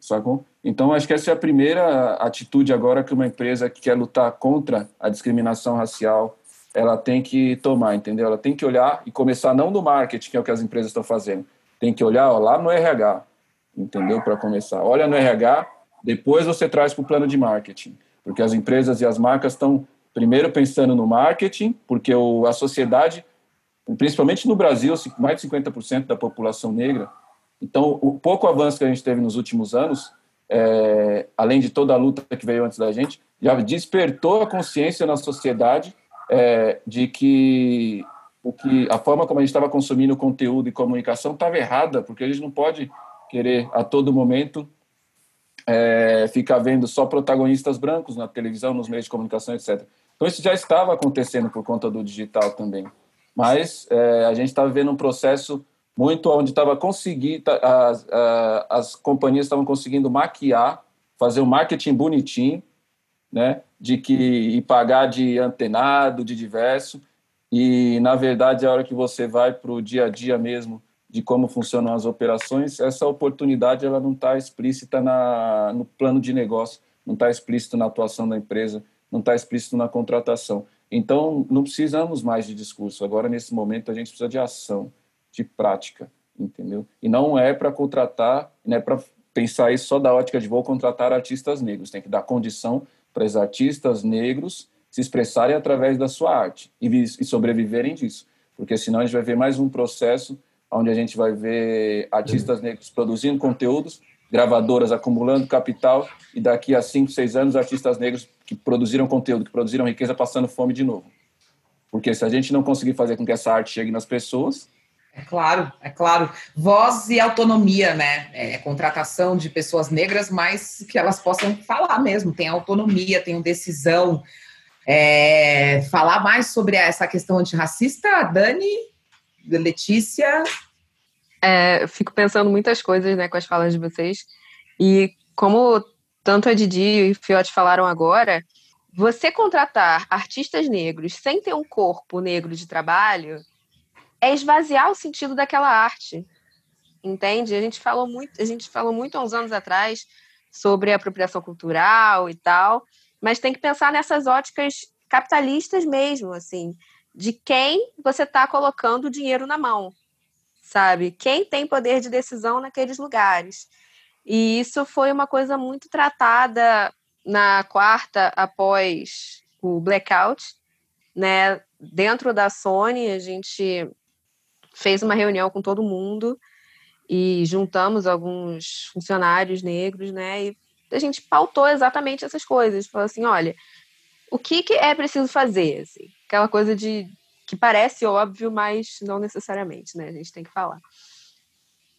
sacou? Então, acho que essa é a primeira atitude agora que uma empresa que quer lutar contra a discriminação racial, ela tem que tomar, entendeu? Ela tem que olhar e começar não no marketing, que é o que as empresas estão fazendo, tem que olhar ó, lá no RH, entendeu? Para começar. Olha no RH, depois você traz para o plano de marketing, porque as empresas e as marcas estão primeiro pensando no marketing, porque o, a sociedade principalmente no Brasil, mais de 50% da população negra. Então, o pouco avanço que a gente teve nos últimos anos, é, além de toda a luta que veio antes da gente, já despertou a consciência na sociedade é, de que, o que a forma como a gente estava consumindo conteúdo e comunicação estava errada, porque a gente não pode querer a todo momento é, ficar vendo só protagonistas brancos na televisão, nos meios de comunicação, etc. Então, isso já estava acontecendo por conta do digital também mas é, a gente estava tá vendo um processo muito onde estava conseguindo as, as companhias estavam conseguindo maquiar, fazer um marketing bonitinho, né, de que e pagar de antenado, de diverso, e na verdade a hora que você vai para o dia a dia mesmo de como funcionam as operações, essa oportunidade ela não está explícita na, no plano de negócio, não está explícito na atuação da empresa, não está explícito na contratação. Então, não precisamos mais de discurso. Agora, nesse momento, a gente precisa de ação, de prática, entendeu? E não é para contratar, não é para pensar isso só da ótica de vou contratar artistas negros. Tem que dar condição para os artistas negros se expressarem através da sua arte e, e sobreviverem disso. Porque senão a gente vai ver mais um processo onde a gente vai ver artistas negros produzindo conteúdos, gravadoras acumulando capital e daqui a cinco, seis anos artistas negros que produziram conteúdo, que produziram riqueza passando fome de novo. Porque se a gente não conseguir fazer com que essa arte chegue nas pessoas, é claro, é claro. Voz e autonomia, né? É, contratação de pessoas negras, mas que elas possam falar mesmo, tem autonomia, tem decisão. É, falar mais sobre essa questão antirracista, Dani, Letícia. É, fico pensando muitas coisas né, com as falas de vocês. E como tanto a Didi e o Fiote falaram agora, você contratar artistas negros sem ter um corpo negro de trabalho é esvaziar o sentido daquela arte. Entende? A gente falou muito, a gente falou muito há uns anos atrás sobre apropriação cultural e tal, mas tem que pensar nessas óticas capitalistas mesmo, assim, de quem você está colocando o dinheiro na mão, sabe? Quem tem poder de decisão naqueles lugares. E isso foi uma coisa muito tratada na quarta após o blackout, né? Dentro da Sony, a gente fez uma reunião com todo mundo e juntamos alguns funcionários negros, né? E a gente pautou exatamente essas coisas. Falou assim, olha, o que, que é preciso fazer? Assim? Aquela coisa de que parece óbvio, mas não necessariamente, né? A gente tem que falar.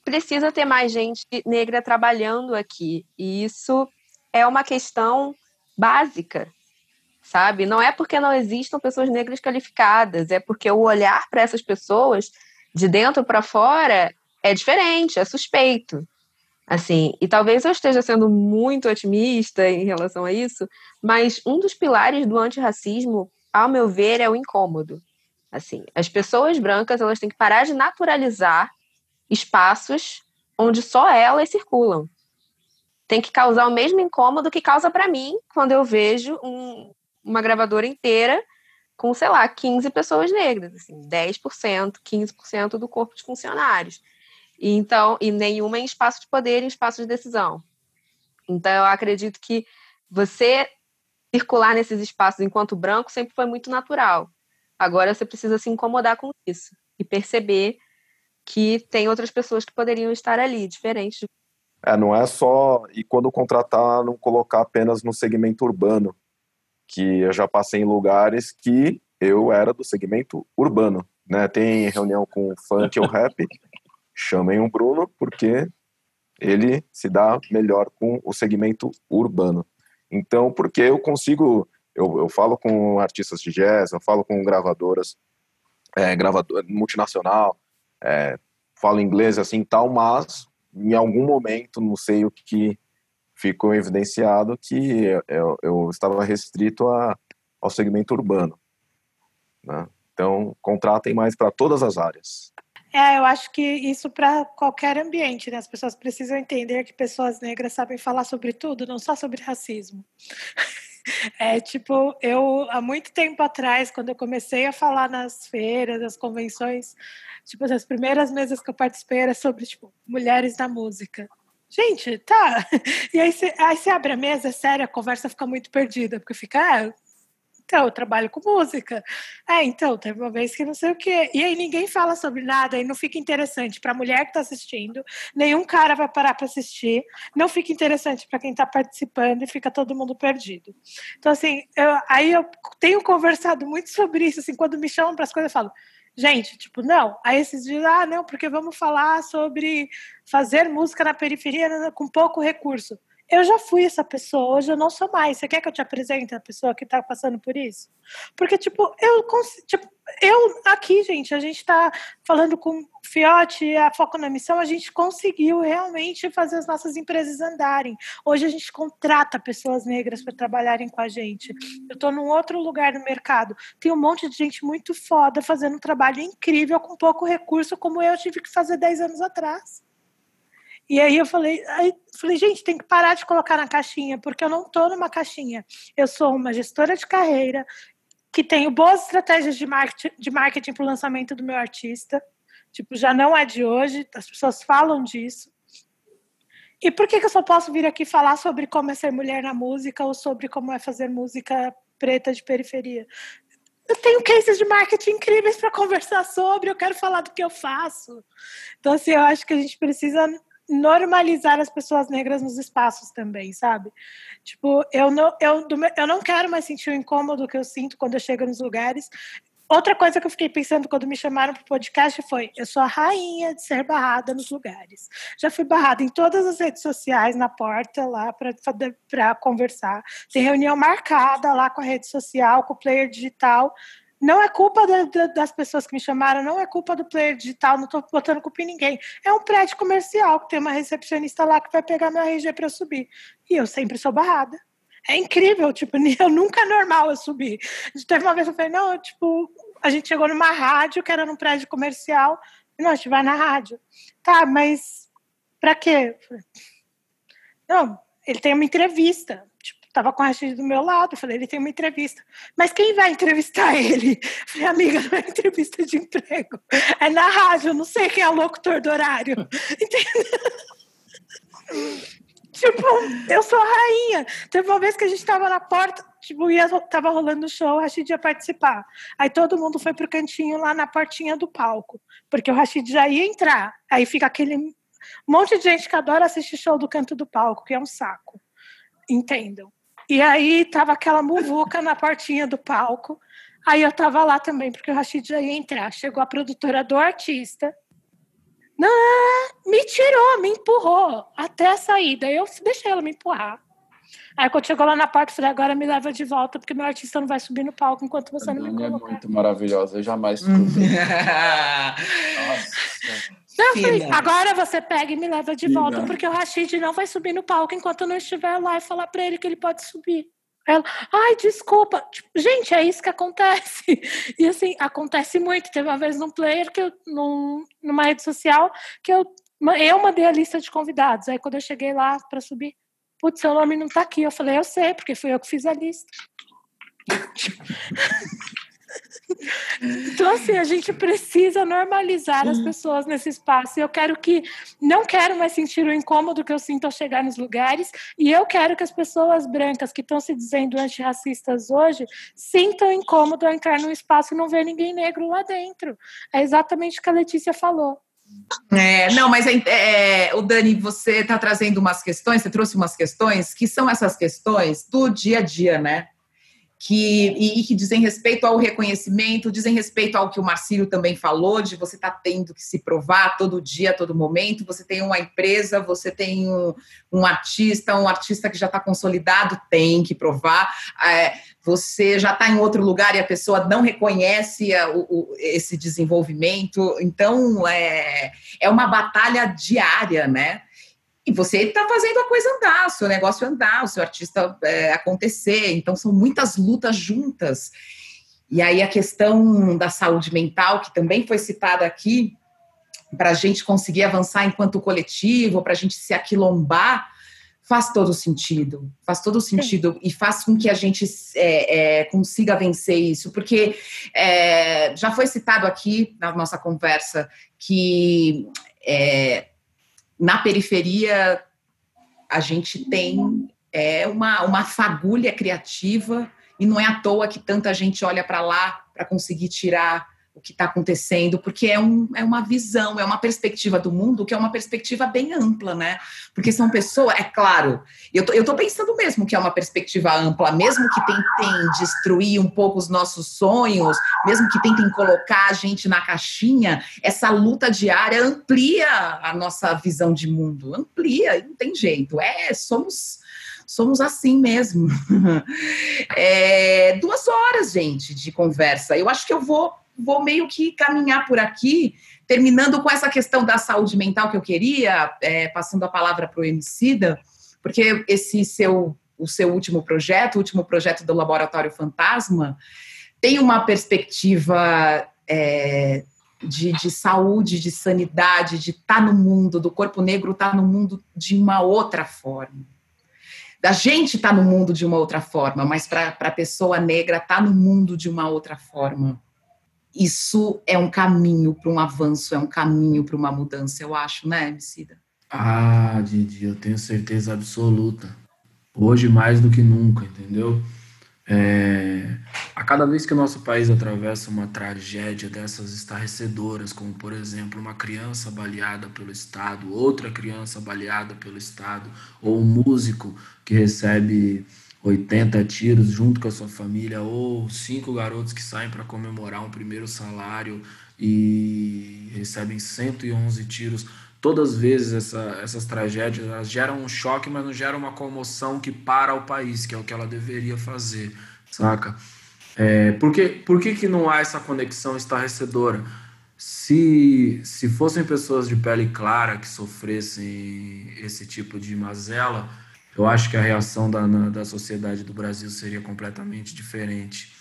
Precisa ter mais gente negra trabalhando aqui. E isso é uma questão básica, sabe? Não é porque não existam pessoas negras qualificadas, é porque o olhar para essas pessoas de dentro para fora é diferente, é suspeito. Assim, e talvez eu esteja sendo muito otimista em relação a isso, mas um dos pilares do antirracismo, ao meu ver, é o incômodo. Assim, as pessoas brancas, elas têm que parar de naturalizar espaços onde só elas circulam. Tem que causar o mesmo incômodo que causa para mim quando eu vejo um, uma gravadora inteira com, sei lá, 15 pessoas negras, assim, 10%, 15% do corpo de funcionários. E, então, e nenhuma em espaço de poder e espaço de decisão. Então, eu acredito que você circular nesses espaços enquanto branco sempre foi muito natural. Agora você precisa se incomodar com isso e perceber que tem outras pessoas que poderiam estar ali, diferentes. É, não é só. E quando contratar, não colocar apenas no segmento urbano, que eu já passei em lugares que eu era do segmento urbano, né? Tem reunião com funk ou rap, chamem o Bruno porque ele se dá melhor com o segmento urbano. Então, porque eu consigo, eu, eu falo com artistas de jazz, eu falo com gravadoras, é, gravador multinacional, é, falo inglês assim tal, mas em algum momento, não sei o que ficou evidenciado que eu, eu estava restrito a, ao segmento urbano. Né? Então, contratem mais para todas as áreas. É, eu acho que isso para qualquer ambiente, né? As pessoas precisam entender que pessoas negras sabem falar sobre tudo, não só sobre racismo. É tipo, eu há muito tempo atrás, quando eu comecei a falar nas feiras, nas convenções, tipo, as primeiras mesas que eu participei era sobre tipo, mulheres na música. Gente, tá. E aí você, abre a mesa, é sério, a conversa fica muito perdida, porque fica, ah, então, eu trabalho com música. É, então, teve uma vez que não sei o quê. E aí ninguém fala sobre nada e não fica interessante para a mulher que está assistindo, nenhum cara vai parar para assistir, não fica interessante para quem está participando e fica todo mundo perdido. Então, assim, eu, aí eu tenho conversado muito sobre isso, assim, quando me chamam para as coisas, eu falo, Gente, tipo, não. Aí esses dias, ah, não, porque vamos falar sobre fazer música na periferia com pouco recurso. Eu já fui essa pessoa, hoje eu não sou mais. Você quer que eu te apresente a pessoa que está passando por isso? Porque, tipo, eu, tipo, eu aqui, gente, a gente está falando com o Fiote, a Foco na Missão, a gente conseguiu realmente fazer as nossas empresas andarem. Hoje a gente contrata pessoas negras para trabalharem com a gente. Eu estou num outro lugar no mercado. Tem um monte de gente muito foda fazendo um trabalho incrível com pouco recurso, como eu tive que fazer 10 anos atrás. E aí eu falei, aí falei, gente, tem que parar de colocar na caixinha, porque eu não estou numa caixinha. Eu sou uma gestora de carreira que tenho boas estratégias de marketing, de marketing para o lançamento do meu artista. Tipo, já não é de hoje, as pessoas falam disso. E por que, que eu só posso vir aqui falar sobre como é ser mulher na música ou sobre como é fazer música preta de periferia? eu tenho cases de marketing incríveis para conversar sobre, eu quero falar do que eu faço. Então, assim, eu acho que a gente precisa normalizar as pessoas negras nos espaços também, sabe? Tipo, eu não, eu, eu não quero mais sentir o incômodo que eu sinto quando eu chego nos lugares. Outra coisa que eu fiquei pensando quando me chamaram para o podcast foi: eu sou a rainha de ser barrada nos lugares. Já fui barrada em todas as redes sociais, na porta lá para conversar. Tem reunião marcada lá com a rede social, com o player digital. Não é culpa da, da, das pessoas que me chamaram, não é culpa do player digital, não estou botando culpa em ninguém. É um prédio comercial que tem uma recepcionista lá que vai pegar meu RG para eu subir. E eu sempre sou barrada. É incrível, tipo, eu nunca é normal eu subir. Teve uma vez eu falei, não, tipo, a gente chegou numa rádio que era num prédio comercial, não, a gente vai na rádio. Tá, mas pra quê? Não, ele tem uma entrevista. Tava com a Rachid do meu lado, falei, ele tem uma entrevista. Mas quem vai entrevistar ele? Falei, amiga, não é entrevista de emprego. É na rádio, não sei quem é o locutor do horário. Entendeu? Tipo, eu sou a rainha. Teve uma vez que a gente tava na porta, tipo, ia, tava rolando o show, o Rashid ia participar. Aí todo mundo foi pro cantinho lá na portinha do palco, porque o Rashid já ia entrar. Aí fica aquele monte de gente que adora assistir show do canto do palco, que é um saco. Entendam. E aí tava aquela muvuca na portinha do palco. Aí eu tava lá também, porque o Rashid já ia entrar. Chegou a produtora do artista, não, me tirou, me empurrou até a saída. Eu deixei ela me empurrar. Aí quando chegou lá na porta, eu falei, agora me leva de volta, porque meu artista não vai subir no palco enquanto você não me colocar. é muito maravilhosa, eu jamais Não, falei, agora você pega e me leva de volta, porque o Rashid não vai subir no palco enquanto eu não estiver lá e falar para ele que ele pode subir. Ela, ai, desculpa. Tipo, gente, é isso que acontece. E assim, acontece muito. Teve uma vez num player, que eu, num, numa rede social, que eu, eu mandei a lista de convidados. Aí quando eu cheguei lá para subir, putz, seu nome não tá aqui. Eu falei, eu sei, porque fui eu que fiz a lista. Então, assim, a gente precisa normalizar as pessoas nesse espaço. Eu quero que, não quero mais sentir o incômodo que eu sinto ao chegar nos lugares, e eu quero que as pessoas brancas que estão se dizendo antirracistas hoje sintam incômodo ao entrar num espaço e não ver ninguém negro lá dentro. É exatamente o que a Letícia falou. É, não, mas é, é, o Dani, você está trazendo umas questões, você trouxe umas questões que são essas questões do dia a dia, né? Que, e, que dizem respeito ao reconhecimento, dizem respeito ao que o Marcílio também falou, de você estar tá tendo que se provar todo dia, todo momento. Você tem uma empresa, você tem um, um artista, um artista que já está consolidado, tem que provar. É, você já está em outro lugar e a pessoa não reconhece a, o, esse desenvolvimento. Então, é, é uma batalha diária, né? E você está fazendo a coisa andar, o seu negócio andar, o seu artista é, acontecer. Então, são muitas lutas juntas. E aí, a questão da saúde mental, que também foi citada aqui, para a gente conseguir avançar enquanto coletivo, para a gente se aquilombar, faz todo sentido. Faz todo sentido Sim. e faz com que a gente é, é, consiga vencer isso. Porque é, já foi citado aqui na nossa conversa que é, na periferia a gente tem é, uma, uma fagulha criativa e não é à toa que tanta gente olha para lá para conseguir tirar o que está acontecendo, porque é, um, é uma visão, é uma perspectiva do mundo que é uma perspectiva bem ampla, né? Porque são pessoas, é claro, eu tô, eu tô pensando mesmo que é uma perspectiva ampla, mesmo que tentem destruir um pouco os nossos sonhos, mesmo que tentem colocar a gente na caixinha, essa luta diária amplia a nossa visão de mundo, amplia, não tem jeito, é, somos somos assim mesmo. É, duas horas, gente, de conversa. Eu acho que eu vou vou meio que caminhar por aqui, terminando com essa questão da saúde mental que eu queria, é, passando a palavra para o Emicida, porque esse seu, o seu último projeto, o último projeto do Laboratório Fantasma, tem uma perspectiva é, de, de, saúde, de sanidade, de estar tá no mundo, do corpo negro estar tá no mundo de uma outra forma. Da gente estar tá no mundo de uma outra forma, mas para a pessoa negra estar tá no mundo de uma outra forma isso é um caminho para um avanço, é um caminho para uma mudança, eu acho, né, Emicida? Ah, Didi, eu tenho certeza absoluta. Hoje mais do que nunca, entendeu? É, a cada vez que o nosso país atravessa uma tragédia dessas estarrecedoras, como por exemplo uma criança baleada pelo Estado, outra criança baleada pelo Estado, ou um músico que recebe 80 tiros junto com a sua família, ou cinco garotos que saem para comemorar um primeiro salário e recebem 111 tiros todas as vezes essa, essas tragédias elas geram um choque, mas não geram uma comoção que para o país, que é o que ela deveria fazer, saca? É, por que, por que, que não há essa conexão estarrecedora? Se, se fossem pessoas de pele clara que sofressem esse tipo de mazela, eu acho que a reação da, na, da sociedade do Brasil seria completamente diferente.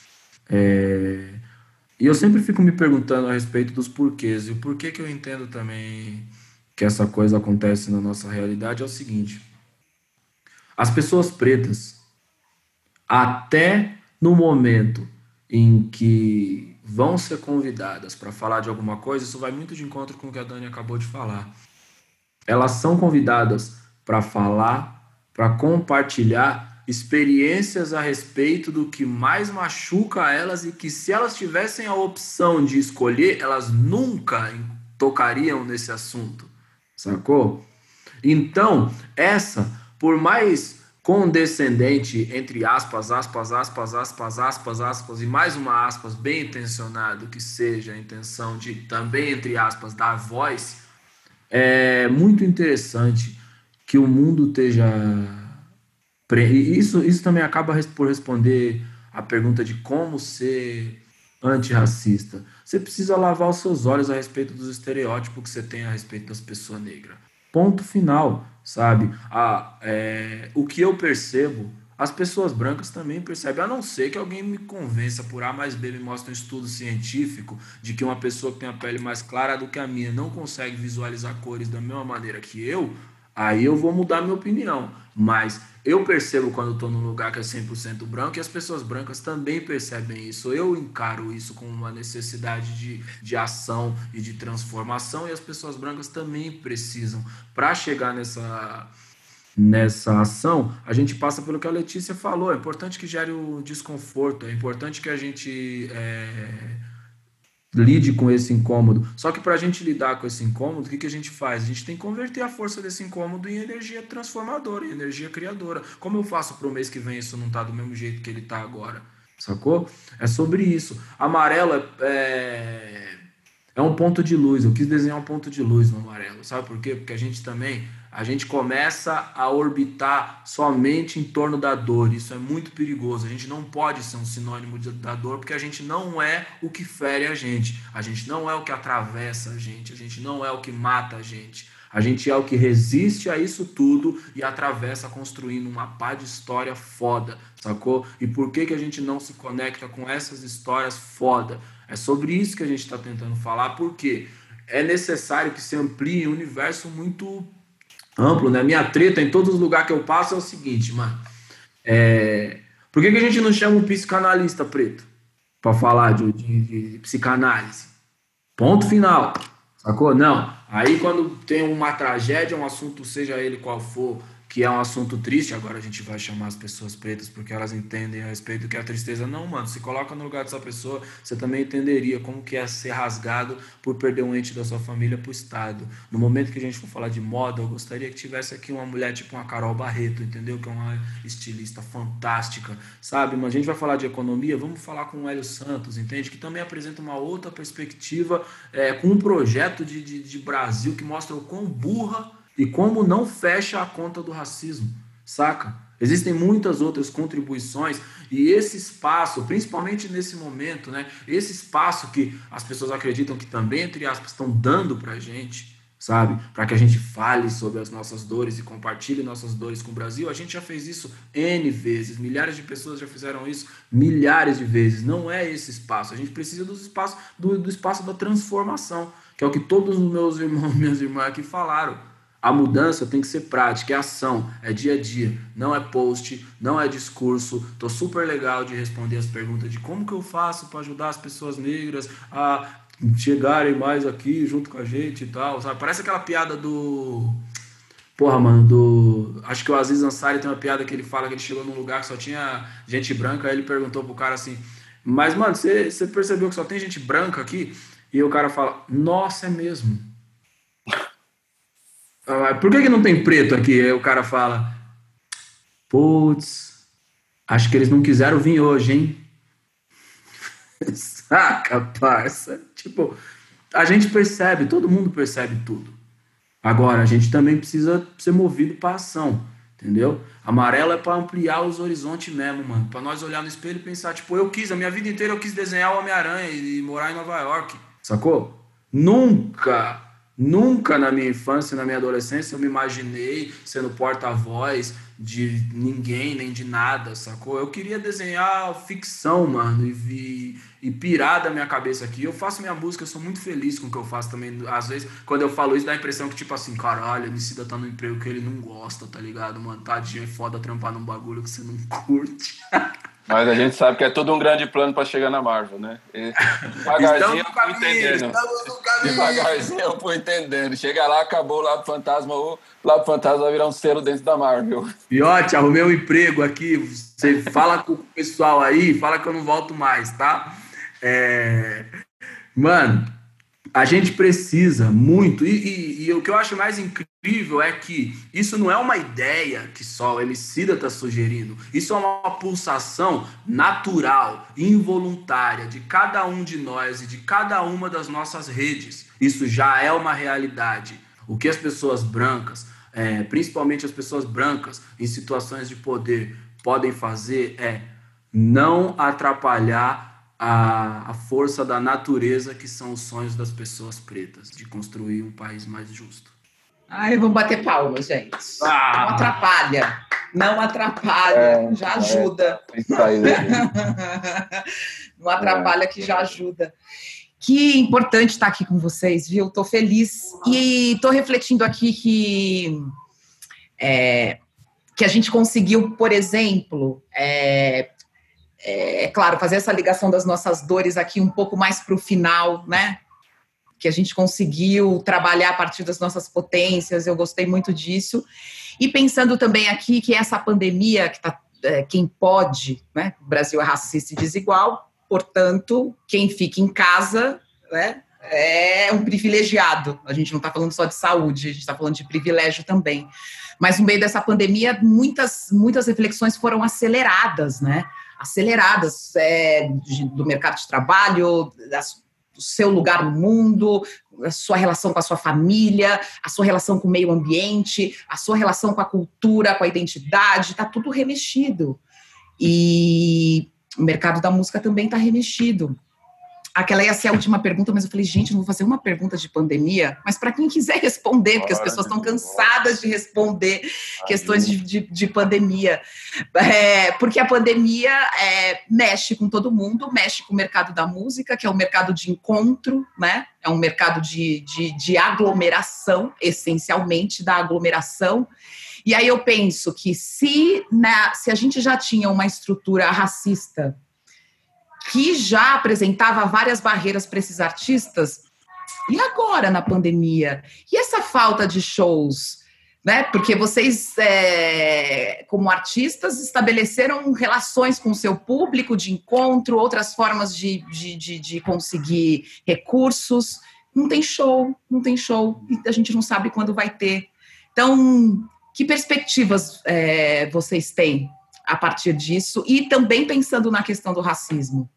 É, e eu sempre fico me perguntando a respeito dos porquês, e o porquê que eu entendo também que essa coisa acontece na nossa realidade é o seguinte: as pessoas pretas, até no momento em que vão ser convidadas para falar de alguma coisa, isso vai muito de encontro com o que a Dani acabou de falar. Elas são convidadas para falar, para compartilhar experiências a respeito do que mais machuca elas e que se elas tivessem a opção de escolher, elas nunca tocariam nesse assunto sacou? Então, essa, por mais condescendente, entre aspas, aspas, aspas, aspas, aspas, aspas, e mais uma aspas, bem intencionado que seja a intenção de também, entre aspas, dar voz, é muito interessante que o mundo esteja. Isso, isso também acaba por responder a pergunta de como ser antirracista. Você precisa lavar os seus olhos a respeito dos estereótipos que você tem a respeito das pessoas negras. Ponto final, sabe? Ah, é, o que eu percebo, as pessoas brancas também percebem, a não ser que alguém me convença por A mais B, me mostre um estudo científico de que uma pessoa que tem a pele mais clara do que a minha não consegue visualizar cores da mesma maneira que eu, aí eu vou mudar minha opinião. Mas eu percebo quando estou num lugar que é 100% branco e as pessoas brancas também percebem isso. Eu encaro isso como uma necessidade de, de ação e de transformação e as pessoas brancas também precisam. Para chegar nessa, nessa ação, a gente passa pelo que a Letícia falou. É importante que gere o desconforto, é importante que a gente. É, lide com esse incômodo. Só que para a gente lidar com esse incômodo, o que, que a gente faz? A gente tem que converter a força desse incômodo em energia transformadora, em energia criadora. Como eu faço para o mês que vem isso não tá do mesmo jeito que ele tá agora? Sacou? É sobre isso. Amarelo é, é, é um ponto de luz. Eu quis desenhar um ponto de luz no amarelo. Sabe por quê? Porque a gente também a gente começa a orbitar somente em torno da dor. Isso é muito perigoso. A gente não pode ser um sinônimo de, da dor, porque a gente não é o que fere a gente. A gente não é o que atravessa a gente. A gente não é o que mata a gente. A gente é o que resiste a isso tudo e atravessa construindo uma pá de história foda, sacou? E por que, que a gente não se conecta com essas histórias foda? É sobre isso que a gente está tentando falar, porque é necessário que se amplie um universo muito amplo, né? Minha treta em todos os lugares que eu passo é o seguinte, mano. É... Por que, que a gente não chama um psicanalista preto para falar de, de, de, psicanálise? Ponto final. Sacou? Não. Aí quando tem uma tragédia, um assunto, seja ele qual for, que é um assunto triste, agora a gente vai chamar as pessoas pretas porque elas entendem a respeito do que é a tristeza. Não, mano, se coloca no lugar dessa pessoa, você também entenderia como que é ser rasgado por perder um ente da sua família pro Estado. No momento que a gente for falar de moda, eu gostaria que tivesse aqui uma mulher tipo uma Carol Barreto, entendeu? Que é uma estilista fantástica, sabe? Mas a gente vai falar de economia, vamos falar com o Hélio Santos, entende? Que também apresenta uma outra perspectiva, é, com um projeto de, de, de Brasil que mostra o quão burra e como não fecha a conta do racismo, saca? Existem muitas outras contribuições e esse espaço, principalmente nesse momento, né? Esse espaço que as pessoas acreditam que também, entre aspas, estão dando pra gente, sabe? Para que a gente fale sobre as nossas dores e compartilhe nossas dores com o Brasil. A gente já fez isso N vezes, milhares de pessoas já fizeram isso milhares de vezes. Não é esse espaço. A gente precisa do espaço, do, do espaço da transformação, que é o que todos os meus irmãos, minhas irmãs aqui falaram. A mudança tem que ser prática, é ação, é dia a dia, não é post, não é discurso. Tô super legal de responder as perguntas de como que eu faço para ajudar as pessoas negras a chegarem mais aqui junto com a gente e tal, sabe? Parece aquela piada do Porra, mano, do. Acho que o Aziz Ansari tem uma piada que ele fala que ele chegou num lugar que só tinha gente branca, aí ele perguntou pro cara assim, mas, mano, você percebeu que só tem gente branca aqui? E o cara fala, nossa, é mesmo. Por que, que não tem preto aqui? Aí o cara fala, putz, acho que eles não quiseram vir hoje, hein? Saca, parça? Tipo, a gente percebe, todo mundo percebe tudo. Agora, a gente também precisa ser movido para ação, entendeu? Amarelo é para ampliar os horizontes mesmo, mano. Para nós olhar no espelho e pensar, tipo, eu quis, a minha vida inteira eu quis desenhar o Homem-Aranha e morar em Nova York, sacou? Nunca, nunca na minha infância, na minha adolescência, eu me imaginei sendo porta-voz de ninguém, nem de nada, sacou? Eu queria desenhar ficção, mano, e, vi, e pirar da minha cabeça aqui. Eu faço minha música, eu sou muito feliz com o que eu faço também. Às vezes, quando eu falo isso, dá a impressão que, tipo assim, caralho, o Emicida tá no emprego que ele não gosta, tá ligado, mano? Tadinho, é foda trampar num bagulho que você não curte. Mas a gente sabe que é todo um grande plano para chegar na Marvel, né? E devagarzinho eu fui entendendo. Devagarzinho eu fui entendendo. Chega lá, acabou lá pro Fantasma, o lá pro Fantasma vai virar um selo dentro da Marvel. Fiote, arrumei um emprego aqui. Você fala com o pessoal aí, fala que eu não volto mais, tá? É... Mano, a gente precisa muito, e, e, e, o que eu acho mais incrível é que isso não é uma ideia que só o Emicida está sugerindo, isso é uma pulsação natural, involuntária de cada um de nós e de cada uma das nossas redes. Isso já é uma realidade. O que as pessoas brancas, é, principalmente as pessoas brancas em situações de poder, podem fazer é não atrapalhar a, a força da natureza que são os sonhos das pessoas pretas, de construir um país mais justo. Ai, vamos bater palmas, gente. Ah. Não atrapalha. Não atrapalha, é, já ajuda. É, não atrapalha que já ajuda. Que importante estar aqui com vocês, viu? Estou feliz e estou refletindo aqui que é, que a gente conseguiu, por exemplo, é, é, é claro, fazer essa ligação das nossas dores aqui um pouco mais para o final, né? Que a gente conseguiu trabalhar a partir das nossas potências, eu gostei muito disso. E pensando também aqui que essa pandemia, que tá, é, quem pode, né? O Brasil é racista e desigual, portanto, quem fica em casa, né? É um privilegiado. A gente não está falando só de saúde, a gente está falando de privilégio também. Mas no meio dessa pandemia, muitas, muitas reflexões foram aceleradas, né? aceleradas é, do mercado de trabalho, da, seu lugar no mundo, a sua relação com a sua família, a sua relação com o meio ambiente, a sua relação com a cultura, com a identidade, está tudo remexido. E o mercado da música também está remexido aquela ia ser a última pergunta, mas eu falei, gente, não vou fazer uma pergunta de pandemia, mas para quem quiser responder, porque as pessoas estão cansadas de responder questões de, de, de pandemia. É, porque a pandemia é, mexe com todo mundo, mexe com o mercado da música, que é um mercado de encontro, né? É um mercado de, de, de aglomeração, essencialmente da aglomeração. E aí eu penso que se, né, se a gente já tinha uma estrutura racista que já apresentava várias barreiras para esses artistas. E agora, na pandemia? E essa falta de shows? Né? Porque vocês, é, como artistas, estabeleceram relações com o seu público de encontro, outras formas de, de, de, de conseguir recursos. Não tem show, não tem show, e a gente não sabe quando vai ter. Então, que perspectivas é, vocês têm a partir disso? E também pensando na questão do racismo.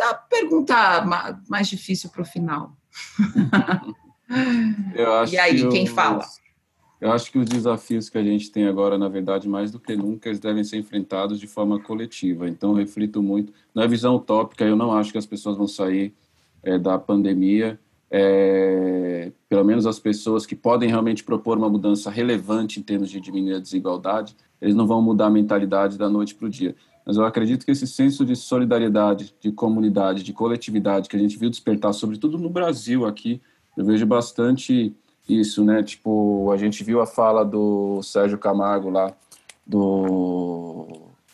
A pergunta mais difícil para o final. e aí, quem fala? Eu acho que os desafios que a gente tem agora, na verdade, mais do que nunca, eles devem ser enfrentados de forma coletiva. Então, eu reflito muito. Na visão utópica, eu não acho que as pessoas vão sair é, da pandemia. É, pelo menos as pessoas que podem realmente propor uma mudança relevante em termos de diminuir a desigualdade, eles não vão mudar a mentalidade da noite para o dia mas eu acredito que esse senso de solidariedade, de comunidade, de coletividade que a gente viu despertar, sobretudo no Brasil aqui, eu vejo bastante isso, né? Tipo, a gente viu a fala do Sérgio Camargo lá, do,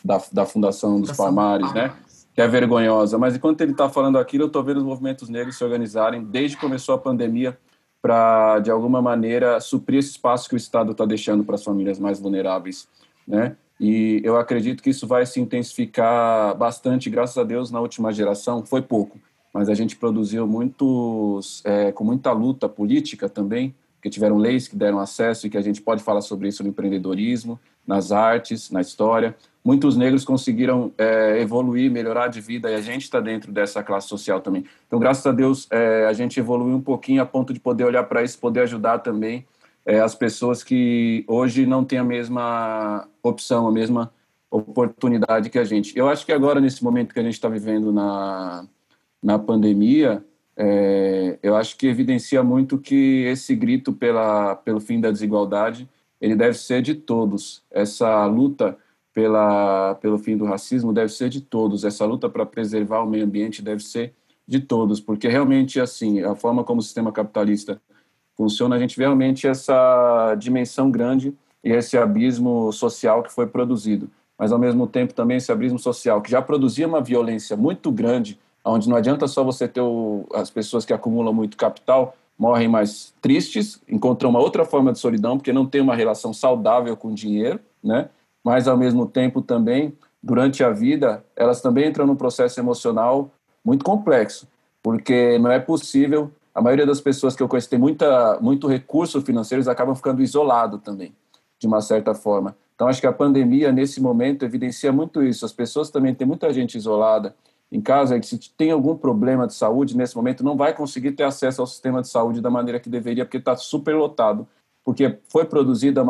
da, da Fundação dos Palmares, né? Que é vergonhosa, mas enquanto ele está falando aquilo, eu estou vendo os movimentos negros se organizarem desde que começou a pandemia para, de alguma maneira, suprir esse espaço que o Estado está deixando para as famílias mais vulneráveis, né? E eu acredito que isso vai se intensificar bastante, graças a Deus, na última geração. Foi pouco, mas a gente produziu muitos, é, com muita luta política também, que tiveram leis que deram acesso e que a gente pode falar sobre isso no empreendedorismo, nas artes, na história. Muitos negros conseguiram é, evoluir, melhorar de vida e a gente está dentro dessa classe social também. Então, graças a Deus, é, a gente evoluiu um pouquinho a ponto de poder olhar para isso, poder ajudar também é, as pessoas que hoje não têm a mesma opção, a mesma oportunidade que a gente. Eu acho que agora, nesse momento que a gente está vivendo na, na pandemia, é, eu acho que evidencia muito que esse grito pela, pelo fim da desigualdade, ele deve ser de todos. Essa luta pela, pelo fim do racismo deve ser de todos. Essa luta para preservar o meio ambiente deve ser de todos, porque realmente, assim, a forma como o sistema capitalista funciona, a gente vê realmente essa dimensão grande e esse abismo social que foi produzido. Mas, ao mesmo tempo, também esse abismo social, que já produzia uma violência muito grande onde não adianta só você ter o, as pessoas que acumulam muito capital morrem mais tristes, encontram uma outra forma de solidão porque não tem uma relação saudável com o dinheiro, né? Mas ao mesmo tempo também durante a vida elas também entram num processo emocional muito complexo, porque não é possível. A maioria das pessoas que eu conheço tem muita muito recurso financeiro, eles acabam ficando isolado também, de uma certa forma. Então acho que a pandemia nesse momento evidencia muito isso. As pessoas também têm muita gente isolada em casa que se tem algum problema de saúde nesse momento não vai conseguir ter acesso ao sistema de saúde da maneira que deveria porque está super lotado porque foi produzido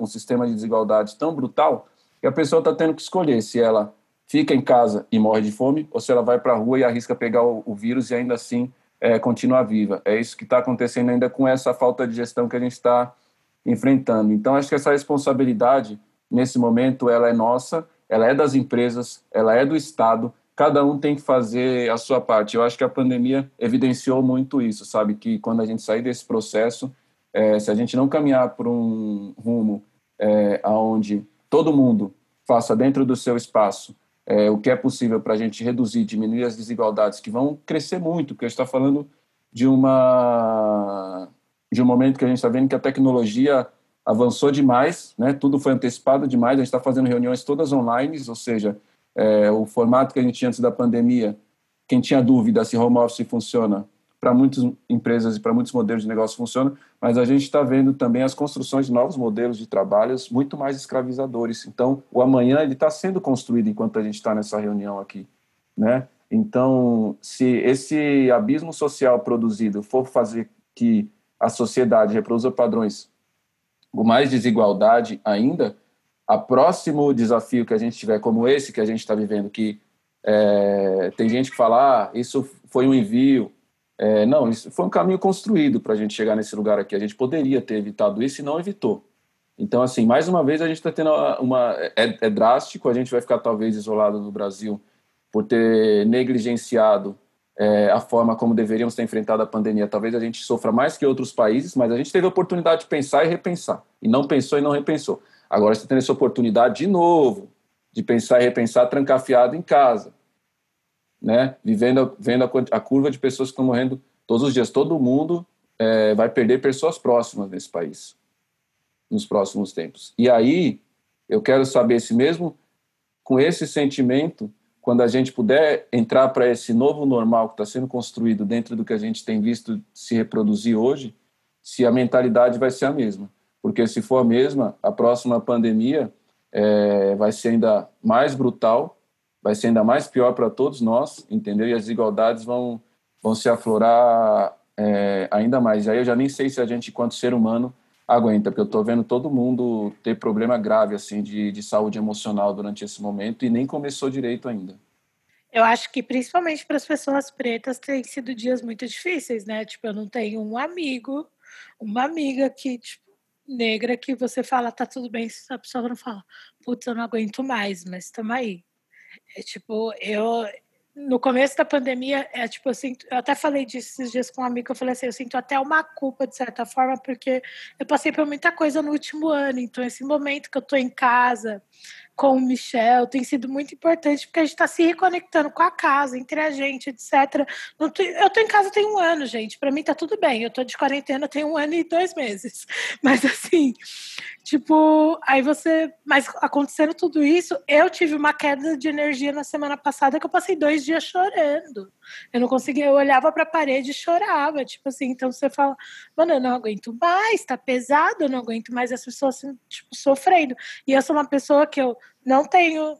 um sistema de desigualdade tão brutal que a pessoa está tendo que escolher se ela fica em casa e morre de fome ou se ela vai para a rua e arrisca pegar o, o, vírus e ainda assim é, continuar viva. É isso que está acontecendo ainda com essa falta de gestão que a gente está enfrentando. Então, acho que essa responsabilidade, nesse momento, ela é nossa, ela é das empresas, ela é do Estado, cada um tem que fazer a sua parte. Eu acho que a pandemia evidenciou muito isso, sabe? Que quando a gente sair desse processo, é, se a gente não caminhar por um rumo é, aonde todo mundo faça dentro do seu espaço é, o que é possível para a gente reduzir, diminuir as desigualdades que vão crescer muito, porque a gente está falando de uma de um momento que a gente está vendo que a tecnologia avançou demais, né? Tudo foi antecipado demais. A gente está fazendo reuniões todas online, ou seja, é, o formato que a gente tinha antes da pandemia, quem tinha dúvida se home office funciona, para muitas empresas e para muitos modelos de negócio funciona, mas a gente está vendo também as construções de novos modelos de trabalhos muito mais escravizadores. Então, o amanhã ele está sendo construído enquanto a gente está nessa reunião aqui, né? Então, se esse abismo social produzido for fazer que a sociedade reproduza padrões com mais desigualdade ainda, a próximo desafio que a gente tiver, como esse que a gente está vivendo, que é, tem gente que fala, ah, isso foi um envio. É, não, isso foi um caminho construído para a gente chegar nesse lugar aqui. A gente poderia ter evitado isso e não evitou. Então, assim, mais uma vez a gente está tendo uma. É, é, drástico, a gente vai ficar talvez isolado no Brasil por ter negligenciado é, a forma como deveríamos ter enfrentado a pandemia. Talvez a gente sofra mais que outros países, mas a gente teve a oportunidade de pensar e repensar. E não pensou e não repensou. Agora você tem essa oportunidade de novo de pensar e repensar trancafiado em casa, né? Vivendo vendo a, a, curva de pessoas que estão morrendo todos os dias. Todo mundo é, vai perder pessoas próximas nesse país nos próximos tempos. E aí eu quero saber se mesmo com esse sentimento, quando a gente puder entrar para esse novo normal que está sendo construído dentro do que a gente tem visto se reproduzir hoje, se a mentalidade vai ser a mesma porque se for a mesma, a próxima pandemia é, vai ser ainda mais brutal, vai ser ainda mais pior para todos nós, entendeu? E as desigualdades vão, vão se aflorar é, ainda mais. Aí eu já nem sei se a gente, enquanto ser humano, aguenta, porque eu estou vendo todo mundo ter problema grave assim de, de saúde emocional durante esse momento e nem começou direito ainda. Eu acho que principalmente para as pessoas pretas tem sido dias muito difíceis, né? Tipo, eu não tenho um amigo, uma amiga que tipo, negra que você fala, tá tudo bem, a pessoa não fala, putz, eu não aguento mais, mas estamos aí. É tipo, eu. No começo da pandemia, é tipo, sinto, eu até falei disso esses dias com um amigo, eu falei assim, eu sinto até uma culpa, de certa forma, porque eu passei por muita coisa no último ano, então esse momento que eu tô em casa, com o Michel, tem sido muito importante, porque a gente está se reconectando com a casa, entre a gente, etc. eu tô em casa tem um ano, gente. Para mim tá tudo bem. Eu tô de quarentena tem um ano e dois meses. Mas assim, tipo, aí você. Mas acontecendo tudo isso, eu tive uma queda de energia na semana passada que eu passei dois dias chorando. Eu não conseguia, eu olhava para a parede e chorava. Tipo assim, então você fala, mano, eu não aguento mais, tá pesado, eu não aguento mais as pessoas tipo, sofrendo. E eu sou uma pessoa que eu não tenho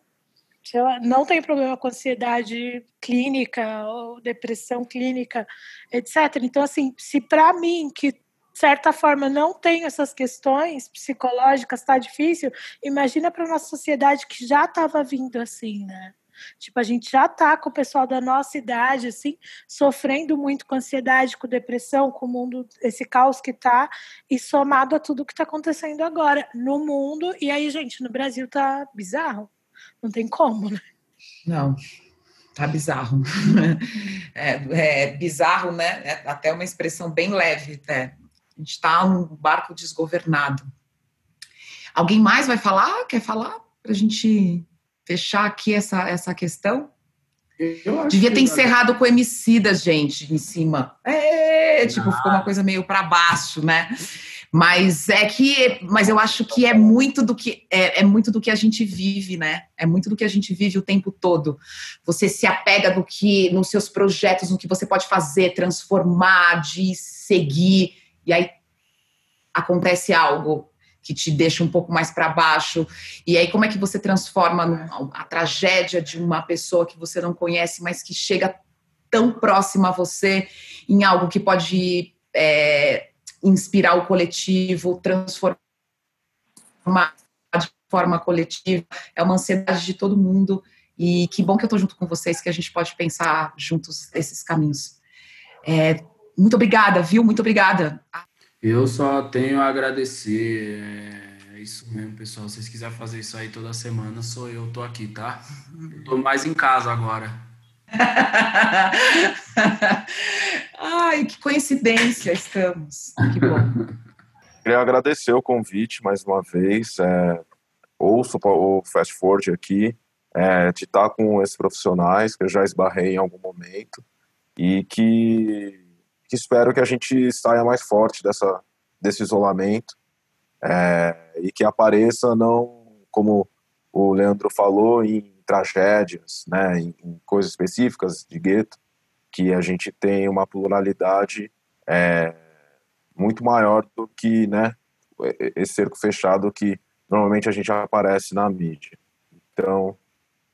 não tem problema com ansiedade clínica ou depressão clínica, etc. Então, assim, se para mim, que certa forma não tenho essas questões psicológicas, está difícil, imagina para nossa sociedade que já estava vindo assim, né? Tipo, a gente já tá com o pessoal da nossa idade, assim, sofrendo muito com ansiedade, com depressão, com o mundo, esse caos que tá, e somado a tudo que tá acontecendo agora no mundo. E aí, gente, no Brasil tá bizarro. Não tem como, né? Não, tá bizarro. É, é bizarro, né? É até uma expressão bem leve, né? A gente tá um barco desgovernado. Alguém mais vai falar? Quer falar? Pra gente fechar aqui essa, essa questão? Devia ter encerrado com Emicidas, gente, em cima. É, tipo, ficou uma coisa meio para baixo, né? Mas é que, mas eu acho que é muito do que é, é, muito do que a gente vive, né? É muito do que a gente vive o tempo todo. Você se apega do que nos seus projetos, no que você pode fazer, transformar, de seguir, e aí acontece algo que te deixa um pouco mais para baixo. E aí, como é que você transforma a tragédia de uma pessoa que você não conhece, mas que chega tão próxima a você em algo que pode é, inspirar o coletivo, transformar de forma coletiva? É uma ansiedade de todo mundo. E que bom que eu estou junto com vocês, que a gente pode pensar juntos esses caminhos. É, muito obrigada, viu? Muito obrigada. Eu só tenho a agradecer. É isso mesmo, pessoal. Se vocês quiserem fazer isso aí toda semana, sou eu, tô aqui, tá? Eu tô mais em casa agora. Ai, que coincidência estamos. Que bom. Queria agradecer o convite mais uma vez. É, ouço o Fast Forward aqui, é, de estar com esses profissionais que eu já esbarrei em algum momento e que que espero que a gente saia mais forte dessa, desse isolamento é, e que apareça não como o Leandro falou em tragédias, né, em, em coisas específicas de gueto, que a gente tem uma pluralidade é, muito maior do que né, esse cerco fechado que normalmente a gente aparece na mídia. Então,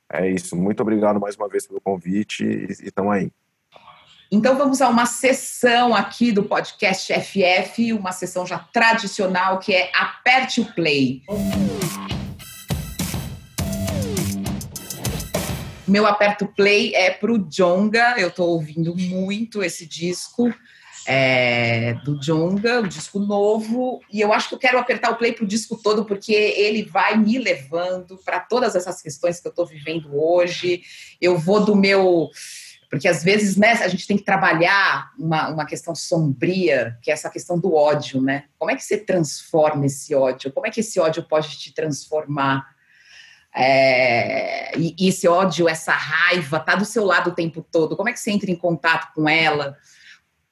é isso. Muito obrigado mais uma vez pelo convite e estamos aí. Então vamos a uma sessão aqui do podcast FF, uma sessão já tradicional que é Aperte o Play. Meu aperto play é pro Jonga, eu estou ouvindo muito esse disco é, do Jonga, o disco novo, e eu acho que eu quero apertar o play pro disco todo, porque ele vai me levando para todas essas questões que eu estou vivendo hoje. Eu vou do meu porque às vezes né, a gente tem que trabalhar uma, uma questão sombria, que é essa questão do ódio, né? Como é que você transforma esse ódio? Como é que esse ódio pode te transformar? É, e, e, esse ódio, essa raiva, tá do seu lado o tempo todo. Como é que você entra em contato com ela?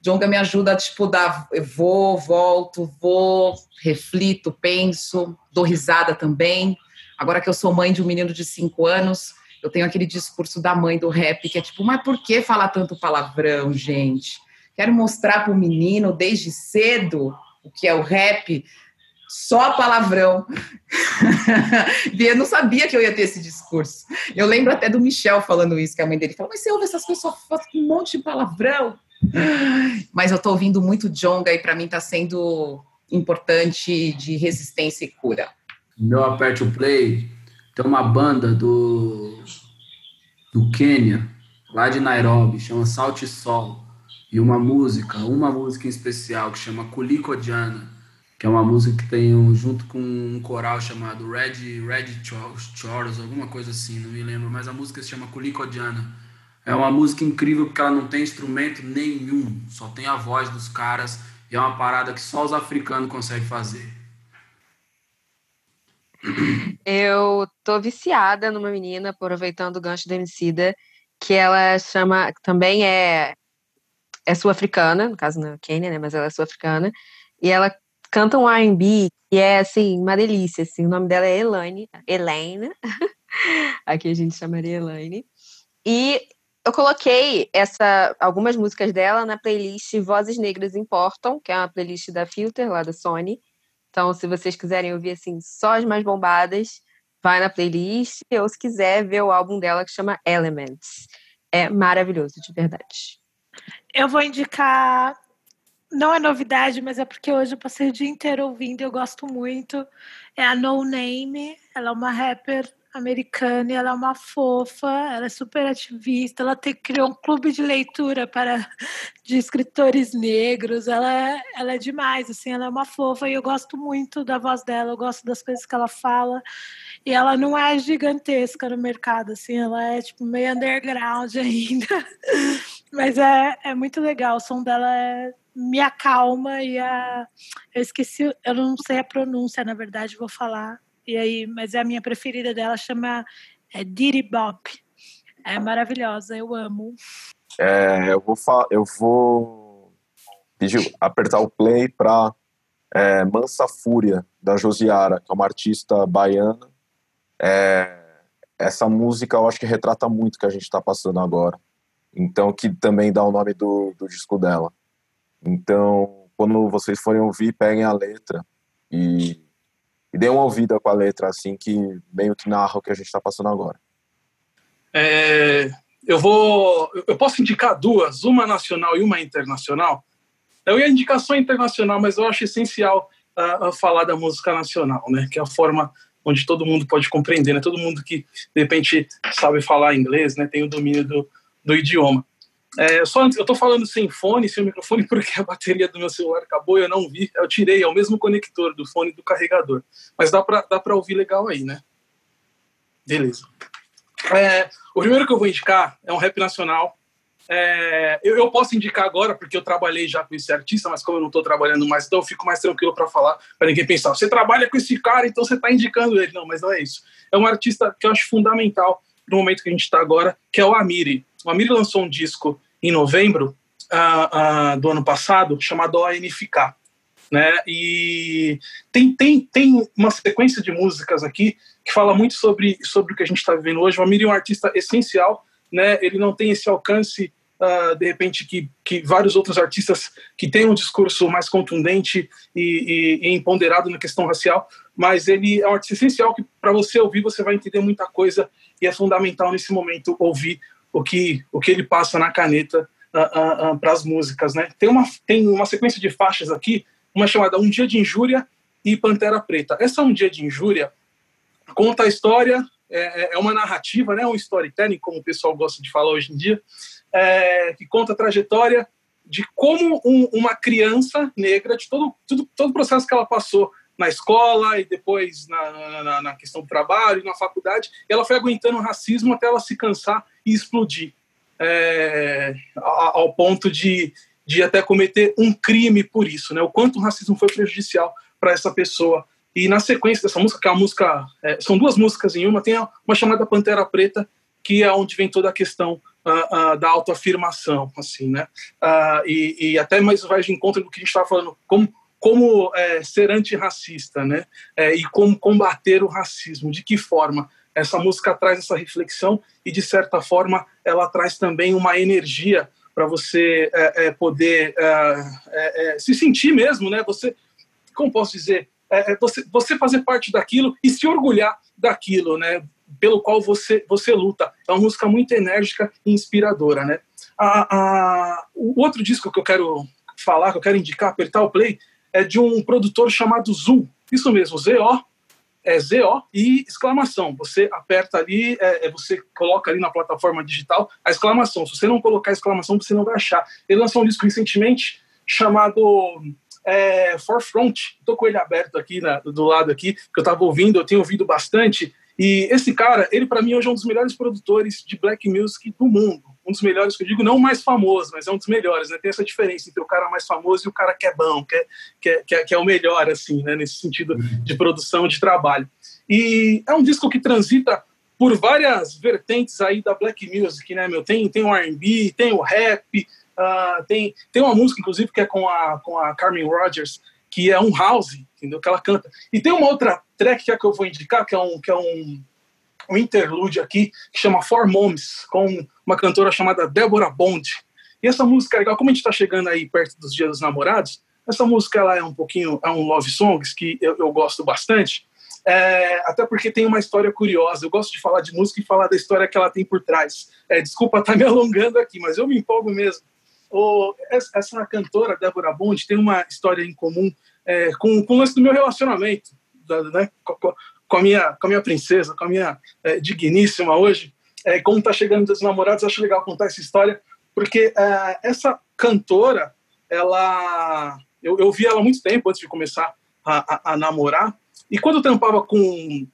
Jonga me ajuda a tipo dar, eu vou, volto, vou, reflito, penso, dou risada também. Agora que eu sou mãe de um menino de cinco anos, eu tenho aquele discurso da mãe do rap que é tipo, mas por que falar tanto palavrão, gente? Quero mostrar para o menino desde cedo o que é o rap, só palavrão. eu não sabia que eu ia ter esse discurso. Eu lembro até do Michel falando isso, que a mãe dele falou, mas você ouve essas coisas, só um monte de palavrão. Mas eu estou ouvindo muito Jonga e para mim está sendo importante de resistência e cura. Meu aperte o play tem uma banda do, do Quênia, lá de Nairobi, chama Salt Sol. E uma música, uma música em especial, que chama Kuliko Diana, que é uma música que tem um, junto com um coral chamado Red, Red Choros, alguma coisa assim, não me lembro, mas a música se chama Kuliko Diana. É uma música incrível porque ela não tem instrumento nenhum, só tem a voz dos caras e é uma parada que só os africanos conseguem fazer. Eu tô viciada numa menina, aproveitando o gancho da Emicida, que ela chama, também é, é sul-africana, no caso não é Quênia, né, mas ela é sul-africana, e ela canta um R&B que é, assim, uma delícia, assim, o nome dela é Elaine, Elaine, aqui a gente chamaria Elaine, e eu coloquei essa, algumas músicas dela na playlist Vozes Negras Importam, que é uma playlist da Filter, lá da Sony, então, se vocês quiserem ouvir assim só as mais bombadas, vai na playlist. Ou se quiser ver o álbum dela que chama Elements. É maravilhoso, de verdade. Eu vou indicar. Não é novidade, mas é porque hoje eu passei o dia inteiro ouvindo eu gosto muito. É a No Name. Ela é uma rapper americana e ela é uma fofa, ela é super ativista, ela te, criou um clube de leitura para de escritores negros, ela é, ela é demais, assim, ela é uma fofa e eu gosto muito da voz dela, eu gosto das coisas que ela fala e ela não é gigantesca no mercado, assim, ela é tipo meio underground ainda, mas é, é muito legal, o som dela é, me acalma e a, eu esqueci, eu não sei a pronúncia, na verdade, vou falar, e aí, mas a minha preferida dela, chama é, Diddy Bop. É maravilhosa, eu amo. É, eu vou eu vou pedir, apertar o play para é, Mansa Fúria da Josiara, que é uma artista baiana. É, essa música eu acho que retrata muito o que a gente está passando agora. Então, que também dá o nome do, do disco dela. Então, quando vocês forem ouvir, peguem a letra e e dê uma ouvida com a letra, assim, que meio que narra o que a gente está passando agora. É, eu vou. Eu posso indicar duas, uma nacional e uma internacional. Eu ia indicar só internacional, mas eu acho essencial uh, falar da música nacional, né? Que é a forma onde todo mundo pode compreender, né? Todo mundo que de repente sabe falar inglês, né? Tem o domínio do, do idioma. É, só antes, eu estou falando sem fone, sem microfone, porque a bateria do meu celular acabou e eu não vi. Eu tirei, é o mesmo conector do fone do carregador. Mas dá para dá ouvir legal aí, né? Beleza. É, o primeiro que eu vou indicar é um rap nacional. É, eu, eu, posso indicar agora, porque eu trabalhei já com esse artista, mas como eu não estou trabalhando mais, então eu fico mais tranquilo para falar, para ninguém pensar, você trabalha com esse cara, então você está indicando ele. Não, mas não é isso. É um artista que eu acho fundamental no momento que a gente está agora, que é o Amiri. Amiri lançou um disco em novembro uh, uh, do ano passado chamado ONFK. Né? E tem, tem, tem uma sequência de músicas aqui que fala muito sobre, sobre o que a gente está vivendo hoje. O Amiri é um artista essencial, né? ele não tem esse alcance Uh, de repente que, que vários outros artistas que têm um discurso mais contundente e, e, e empoderado na questão racial, mas ele é um artista essencial que para você ouvir você vai entender muita coisa e é fundamental nesse momento ouvir o que, o que ele passa na caneta uh, uh, uh, para as músicas. Né? Tem, uma, tem uma sequência de faixas aqui, uma chamada Um Dia de Injúria e Pantera Preta. Essa Um Dia de Injúria conta a história, é, é, é uma narrativa, né, um storytelling, como o pessoal gosta de falar hoje em dia, é, que conta a trajetória de como um, uma criança negra, de todo, tudo, todo o processo que ela passou na escola e depois na, na, na, questão do trabalho, na faculdade, ela foi aguentando o racismo até ela se cansar e explodir, é, ao ponto de, de até cometer um crime por isso, né? O quanto o racismo foi prejudicial para essa pessoa. E na sequência dessa música, que é a música, é, são duas músicas em uma, tem uma chamada Pantera Preta, que é onde vem toda a questão uh, uh, da autoafirmação, assim, né? Uh, e, e, até mais vai de encontro do que a gente estava falando, como como é, ser antirracista, né? É, e como combater o racismo, de que forma? Essa música traz essa reflexão e, de certa forma, ela traz também uma energia para você é, é poder é, é, se sentir mesmo, né? Você, como posso dizer, você, você fazer parte daquilo e se orgulhar daquilo, né? Pelo qual você, você luta. É uma música muito enérgica e inspiradora, né? A, a, o outro disco que eu quero falar, que eu quero indicar, apertar o play, é de um produtor chamado Zul. Isso mesmo, Z-O, é Z-O e exclamação. Você aperta ali, é, é, você coloca ali na plataforma digital a exclamação. Se você não colocar a exclamação, você não vai achar. Ele lançou um disco recentemente chamado é, Forefront. Estou com ele aberto aqui na, do lado aqui, que eu estava ouvindo, eu tenho ouvido bastante. E esse cara, ele para mim hoje é um dos melhores produtores de black music do mundo. Um dos melhores, que eu digo, não mais famoso, mas é um dos melhores, né? Tem essa diferença entre o cara mais famoso e o cara que é bom, que é, que é, que é, que é o melhor, assim, né? Nesse sentido de produção, de trabalho. E é um disco que transita por várias vertentes aí da black music, né, meu? Tem, tem o R&B, tem o rap, uh, tem, tem uma música, inclusive, que é com a, com a Carmen Rogers, que é um house, entendeu? Que ela canta. E tem uma outra track que é que eu vou indicar, que é um, que é um, um interlude aqui, que chama Four Moms, com uma cantora chamada Débora Bond. E essa música é legal, como a gente está chegando aí perto dos Dias dos Namorados, essa música ela é um pouquinho, é um love songs que eu, eu gosto bastante, é, até porque tem uma história curiosa. Eu gosto de falar de música e falar da história que ela tem por trás. É, desculpa estar tá me alongando aqui, mas eu me empolgo mesmo. O, essa cantora, Débora Bond, tem uma história em comum é, com, com o lance do meu relacionamento, da, né, com, com, a minha, com a minha princesa, com a minha é, digníssima hoje. É, como está chegando dos namorados, acho legal contar essa história, porque é, essa cantora, ela, eu, eu vi ela há muito tempo antes de começar a, a, a namorar, e quando eu trampava com,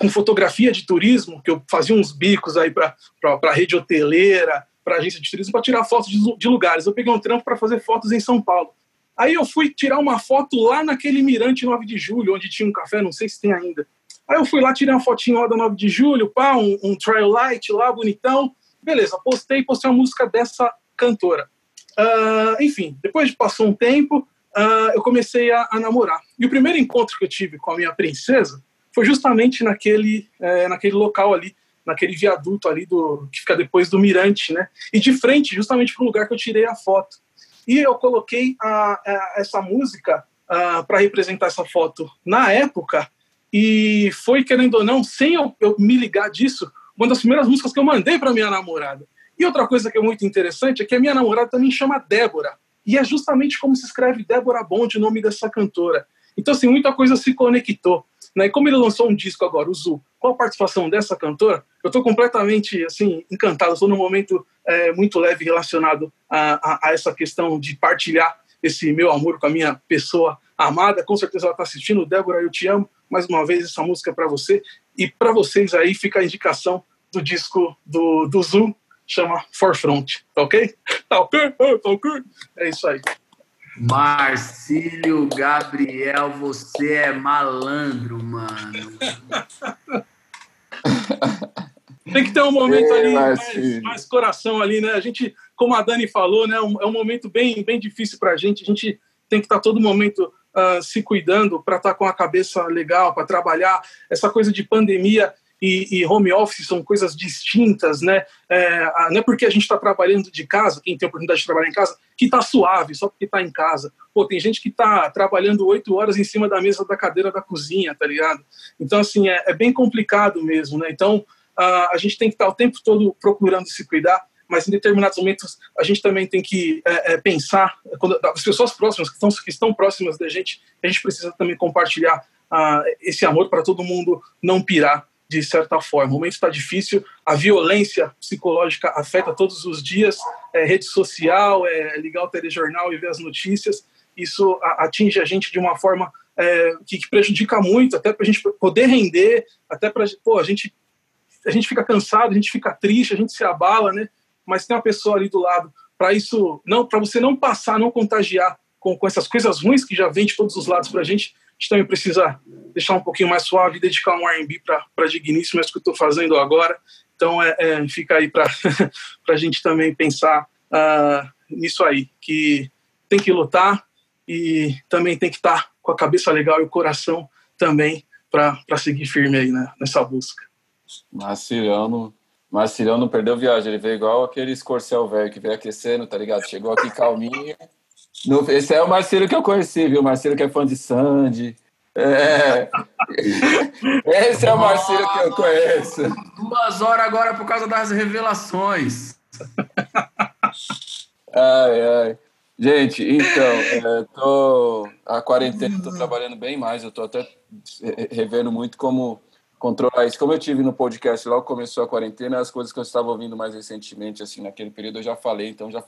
com fotografia de turismo, que eu fazia uns bicos aí para a rede hoteleira, para agência de turismo, para tirar fotos de, de, lugares. Eu peguei um trampo para fazer fotos em São Paulo. Aí eu fui tirar uma foto lá naquele mirante 9 de julho, onde tinha um café, não sei se tem ainda. Aí eu fui lá, tirei uma fotinho lá da 9 de julho, pá, um, um trial light lá, bonitão. Beleza, postei, postei uma música dessa cantora. Uh, enfim, depois de passou um tempo, uh, eu comecei a, a, namorar. E o primeiro encontro que eu tive com a minha princesa foi justamente naquele, é, naquele local ali, naquele viaduto ali do que fica depois do mirante, né? E de frente, justamente para o lugar que eu tirei a foto. E eu coloquei a, a essa música para representar essa foto na época. E foi, querendo ou não, sem eu, eu me ligar disso, uma das primeiras músicas que eu mandei para minha namorada. E outra coisa que é muito interessante é que a minha namorada também chama Débora. E é justamente como se escreve Débora Bond, o nome dessa cantora. Então, assim, muita coisa se conectou. Né? E como ele lançou um disco agora, o Zu, com a participação dessa cantora, eu estou completamente, assim, encantado. Estou num momento é, muito leve relacionado a, a, a, essa questão de partilhar esse meu amor com a minha pessoa amada. Com certeza ela está assistindo. Débora, eu te amo. Mais uma vez, essa música é para você. E para vocês aí fica a indicação do disco do, do Zu, chama Forefront, tá ok? Tá ok? Tá ok? É isso aí. Marcílio Gabriel, você é malandro, mano. Tem que ter um momento Ei, ali, mais, mais, coração ali, né? A gente, como a Dani falou, né? É um, é momento bem, bem difícil para a gente. A gente tem que estar tá todo momento uh, se cuidando para estar tá com a cabeça legal, para trabalhar. Essa coisa de pandemia e, e, home office são coisas distintas, né? É, não é porque a gente está trabalhando de casa, quem tem a oportunidade de trabalhar em casa, que está suave, só porque está em casa. Pô, tem gente que está trabalhando oito horas em cima da mesa da cadeira da cozinha, tá ligado? Então, assim, é, é bem complicado mesmo, né? Então, a, a gente tem que estar tá o tempo todo procurando se cuidar, mas em determinados momentos a gente também tem que é, é, pensar, quando, as pessoas próximas, que estão, que estão próximas da gente, a gente precisa também compartilhar uh, esse amor para todo mundo não pirar de certa forma. O momento está difícil, a violência psicológica afeta todos os dias, é, rede social, é, ligar o telejornal e ver as notícias, isso atinge a gente de uma forma é, que, que, prejudica muito, até para a gente poder render, até para a gente a gente fica cansado, a gente fica triste, a gente se abala, né? Mas tem uma pessoa ali do lado para isso, não, para você não passar, não contagiar com, com essas coisas ruins que já vem de todos os lados para a gente, gente também precisa deixar um pouquinho mais suave, dedicar um R&B para Digníssimo, é isso que eu estou fazendo agora. Então, é, é fica aí para a gente também pensar uh, nisso aí, que tem que lutar e também tem que estar tá com a cabeça legal e o coração também para seguir firme aí né, nessa busca. Marciliano, Marciliano perdeu viagem, ele veio igual aquele escorcel velho que veio aquecendo, tá ligado? Chegou aqui calminho no, esse é o Marcelo que eu conheci, viu? Marcelo que é fã de Sandy. É. Esse é o Marcelo que eu conheço. Duas horas agora por causa das revelações. Ai, ai. Gente, então, é, tô, a quarentena estou trabalhando bem mais, eu estou até revendo muito como controlar isso. Como eu tive no podcast logo começou a quarentena, as coisas que eu estava ouvindo mais recentemente, assim, naquele período eu já falei, então já,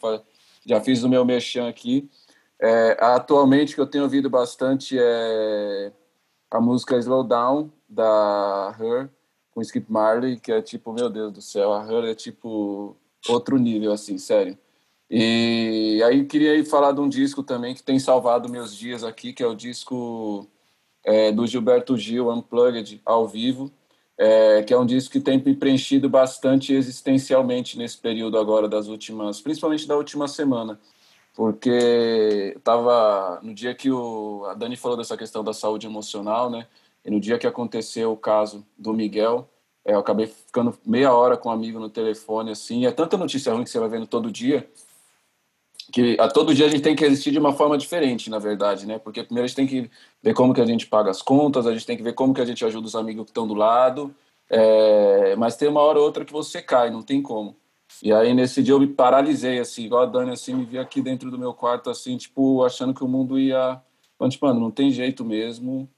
já fiz o meu mexão aqui. É, atualmente, que eu tenho ouvido bastante é a música Slow Down, da Her, com Skip Marley, que é tipo, meu Deus do céu, a Her é tipo outro nível, assim, sério. E aí queria falar de um disco também que tem salvado meus dias aqui, que é o disco é, do Gilberto Gil, Unplugged, ao vivo, é, que é um disco que tem me preenchido bastante existencialmente nesse período agora das últimas, principalmente da última semana, porque estava no dia que o, a Dani falou dessa questão da saúde emocional, né? E no dia que aconteceu o caso do Miguel, é, eu acabei ficando meia hora com um amigo no telefone, assim. É tanta notícia ruim que você vai vendo todo dia, que a todo dia a gente tem que existir de uma forma diferente, na verdade, né? Porque primeiro a gente tem que ver como que a gente paga as contas, a gente tem que ver como que a gente ajuda os amigos que estão do lado, é... mas tem uma hora ou outra que você cai, não tem como. E aí nesse dia eu me paralisei, assim, igual a Dani, assim, me vi aqui dentro do meu quarto, assim, tipo, achando que o mundo ia... Tipo, mano, não tem jeito mesmo,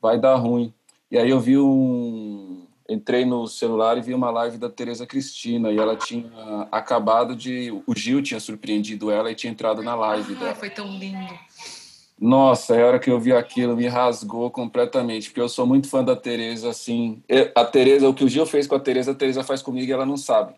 vai dar ruim. E aí eu vi um, entrei no celular e vi uma live da Tereza Cristina e ela tinha acabado de o Gil tinha surpreendido ela e tinha entrado na live ah, dela. foi tão lindo. Nossa, a hora que eu vi aquilo me rasgou completamente, porque eu sou muito fã da Tereza assim. A Tereza, o que o Gil fez com a Tereza, a Tereza faz comigo e ela não sabe.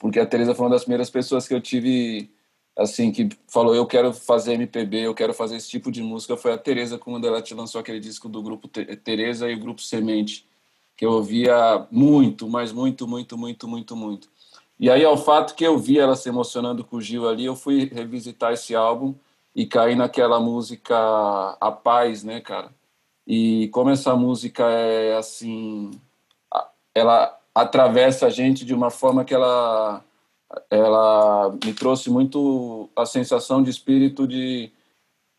Porque a Tereza foi uma das primeiras pessoas que eu tive assim que falou eu quero fazer MPB, eu quero fazer esse tipo de música, foi a Tereza quando ela te lançou aquele disco do grupo Tereza e o grupo Semente que eu ouvia muito, mas muito, muito, muito, muito, muito. E aí, ao fato que eu vi ela se emocionando com o Gil ali, eu fui revisitar esse álbum e caí naquela música A Paz, né, cara? E como essa música é assim, ela atravessa a gente de uma forma que ela ela me trouxe muito a sensação de espírito de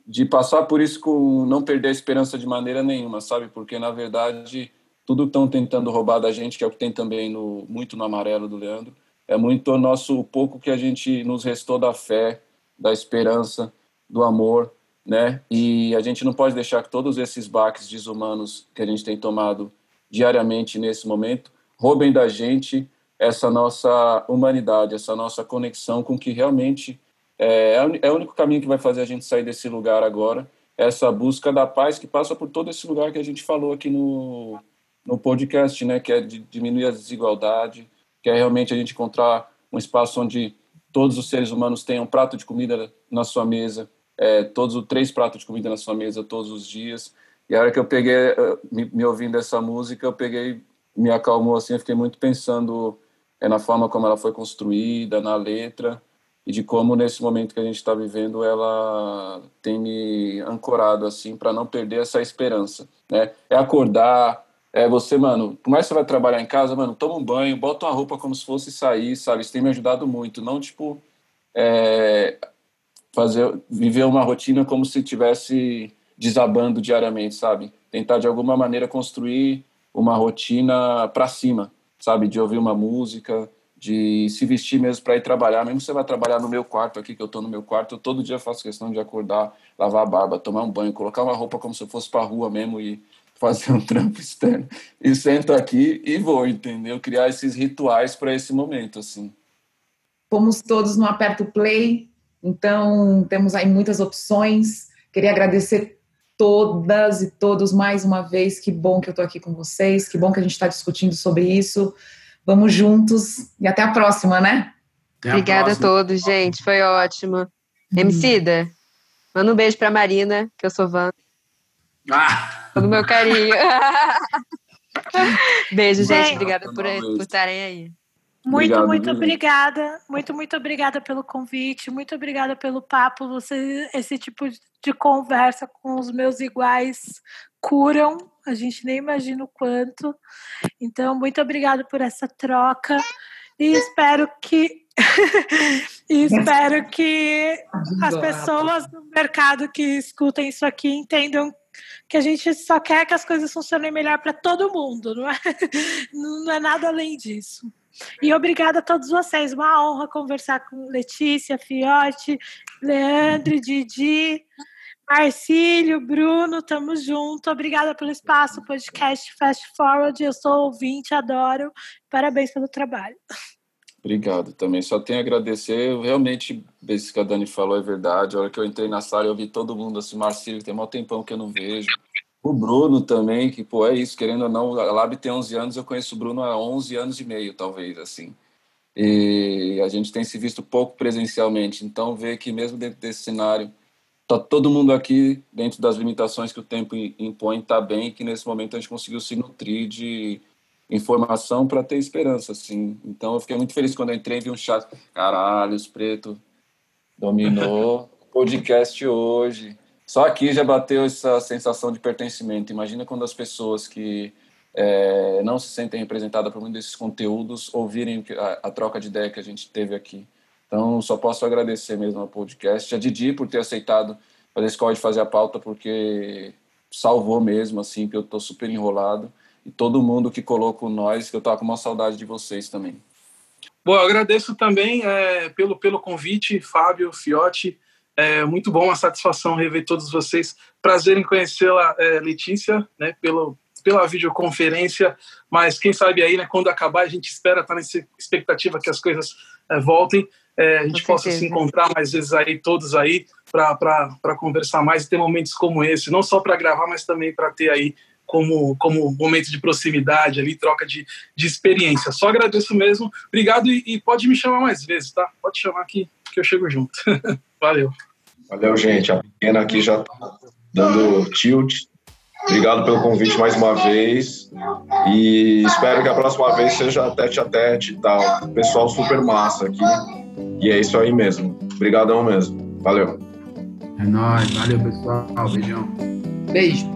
de passar por isso com não perder a esperança de maneira nenhuma, sabe? Porque na verdade tudo estão tentando roubar da gente, que é o que tem também no muito no amarelo do Leandro, é muito o nosso o pouco que a gente nos restou da fé, da esperança, do amor, né? E a gente não pode deixar que todos esses baques desumanos que a gente tem tomado diariamente nesse momento roubem da gente essa nossa humanidade, essa nossa conexão com que realmente é, é o único caminho que vai fazer a gente sair desse lugar agora, essa busca da paz que passa por todo esse lugar que a gente falou aqui no no podcast, né, que é de diminuir a desigualdade, que é realmente a gente encontrar um espaço onde todos os seres humanos tenham um prato de comida na sua mesa, é, todos os três pratos de comida na sua mesa todos os dias. E a hora que eu peguei, me, me ouvindo essa música, eu peguei, me acalmou assim, eu fiquei muito pensando é, na forma como ela foi construída, na letra, e de como nesse momento que a gente está vivendo ela tem me ancorado assim para não perder essa esperança, né? É acordar, é você, mano, por mais que você vai trabalhar em casa, mano, toma um banho, bota uma roupa como se fosse sair, sabe? Isso tem me ajudado muito. Não, tipo, é, fazer, viver uma rotina como se tivesse desabando diariamente, sabe? Tentar, de alguma maneira, construir uma rotina para cima, sabe? De ouvir uma música, de se vestir mesmo para ir trabalhar. Mesmo você vai trabalhar no meu quarto aqui, que eu tô no meu quarto, eu todo dia faço questão de acordar, lavar a barba, tomar um banho, colocar uma roupa como se eu fosse para rua mesmo e fazer um trampo externo e sento aqui e vou, entendeu? Criar esses rituais para esse momento, assim. Fomos todos no Aperto Play, então temos aí muitas opções. Queria agradecer todas e todos mais uma vez. Que bom que eu estou aqui com vocês, que bom que a gente está discutindo sobre isso. Vamos juntos e até a próxima, né? Até Obrigada a, próxima. a todos, gente. Foi ótimo. Hum. Emicida, manda um beijo para Marina, que eu sou Van. Ah! Todo meu carinho. Beijo, gente. gente obrigada por, por estarem aí. Muito, Obrigado, muito obrigada. Muito, muito obrigada pelo convite. Muito obrigada pelo papo. Você, esse tipo de conversa com os meus iguais curam. A gente nem imagina o quanto. Então, muito obrigada por essa troca. E espero que e espero que as pessoas do mercado que escutem isso aqui entendam que a gente só quer que as coisas funcionem melhor para todo mundo, não é? Não é nada além disso. E obrigada a todos vocês, uma honra conversar com Letícia, Fiote, Leandro, Didi, Marcílio, Bruno, tamo junto. Obrigada pelo espaço, podcast Fast Forward. Eu sou ouvinte, adoro. Parabéns pelo trabalho. Obrigado também. Só tenho a agradecer. Eu realmente, isso que a Dani falou é verdade. A hora que eu entrei na sala, eu vi todo mundo assim, Marcílio, tem maior tempão que eu não vejo. O Bruno também, que, pô, é isso, querendo ou não, a Lab tem 11 anos, eu conheço o Bruno há 11 anos e meio, talvez, assim. E a gente tem se visto pouco presencialmente, então ver que mesmo dentro desse cenário tá todo mundo aqui dentro das limitações que o tempo impõe tá bem, que nesse momento a gente conseguiu se nutrir de informação para ter esperança, assim. Então eu fiquei muito feliz quando eu entrei e vi um chat, caralho, os preto dominou podcast hoje. Só aqui já bateu essa sensação de pertencimento. Imagina quando as pessoas que é, não se sentem representadas por muitos desses conteúdos ouvirem a, a, troca de ideia que a gente teve aqui. Então, só posso agradecer mesmo ao podcast, a Didi por ter aceitado fazer esse de fazer a pauta, porque salvou mesmo, assim, que eu tô super enrolado. E todo mundo que colocou nós, que eu tava com uma saudade de vocês também. Bom, eu agradeço também é, pelo, pelo convite, Fábio, Fiotti. É muito bom, uma satisfação rever todos vocês. Prazer em conhecê-la, é, Letícia, né, pelo, pela videoconferência, mas quem sabe aí, né, quando acabar, a gente espera estar tá nessa expectativa que as coisas é, voltem, é, a gente Com possa certeza. se encontrar mais vezes aí, todos aí, para conversar mais e ter momentos como esse, não só para gravar, mas também para ter aí como, como momento de proximidade ali, troca de, de experiência. Só agradeço mesmo, obrigado e, e pode me chamar mais vezes, tá? Pode chamar aqui que eu chego junto. Valeu. Valeu, gente. A pequena aqui já tá dando tilt. Obrigado pelo convite mais uma vez. E espero que a próxima vez seja tete a tete e tal. Pessoal super massa aqui. E é isso aí mesmo. Obrigadão mesmo. Valeu. É nóis. Valeu, pessoal. Beijão. Beijo.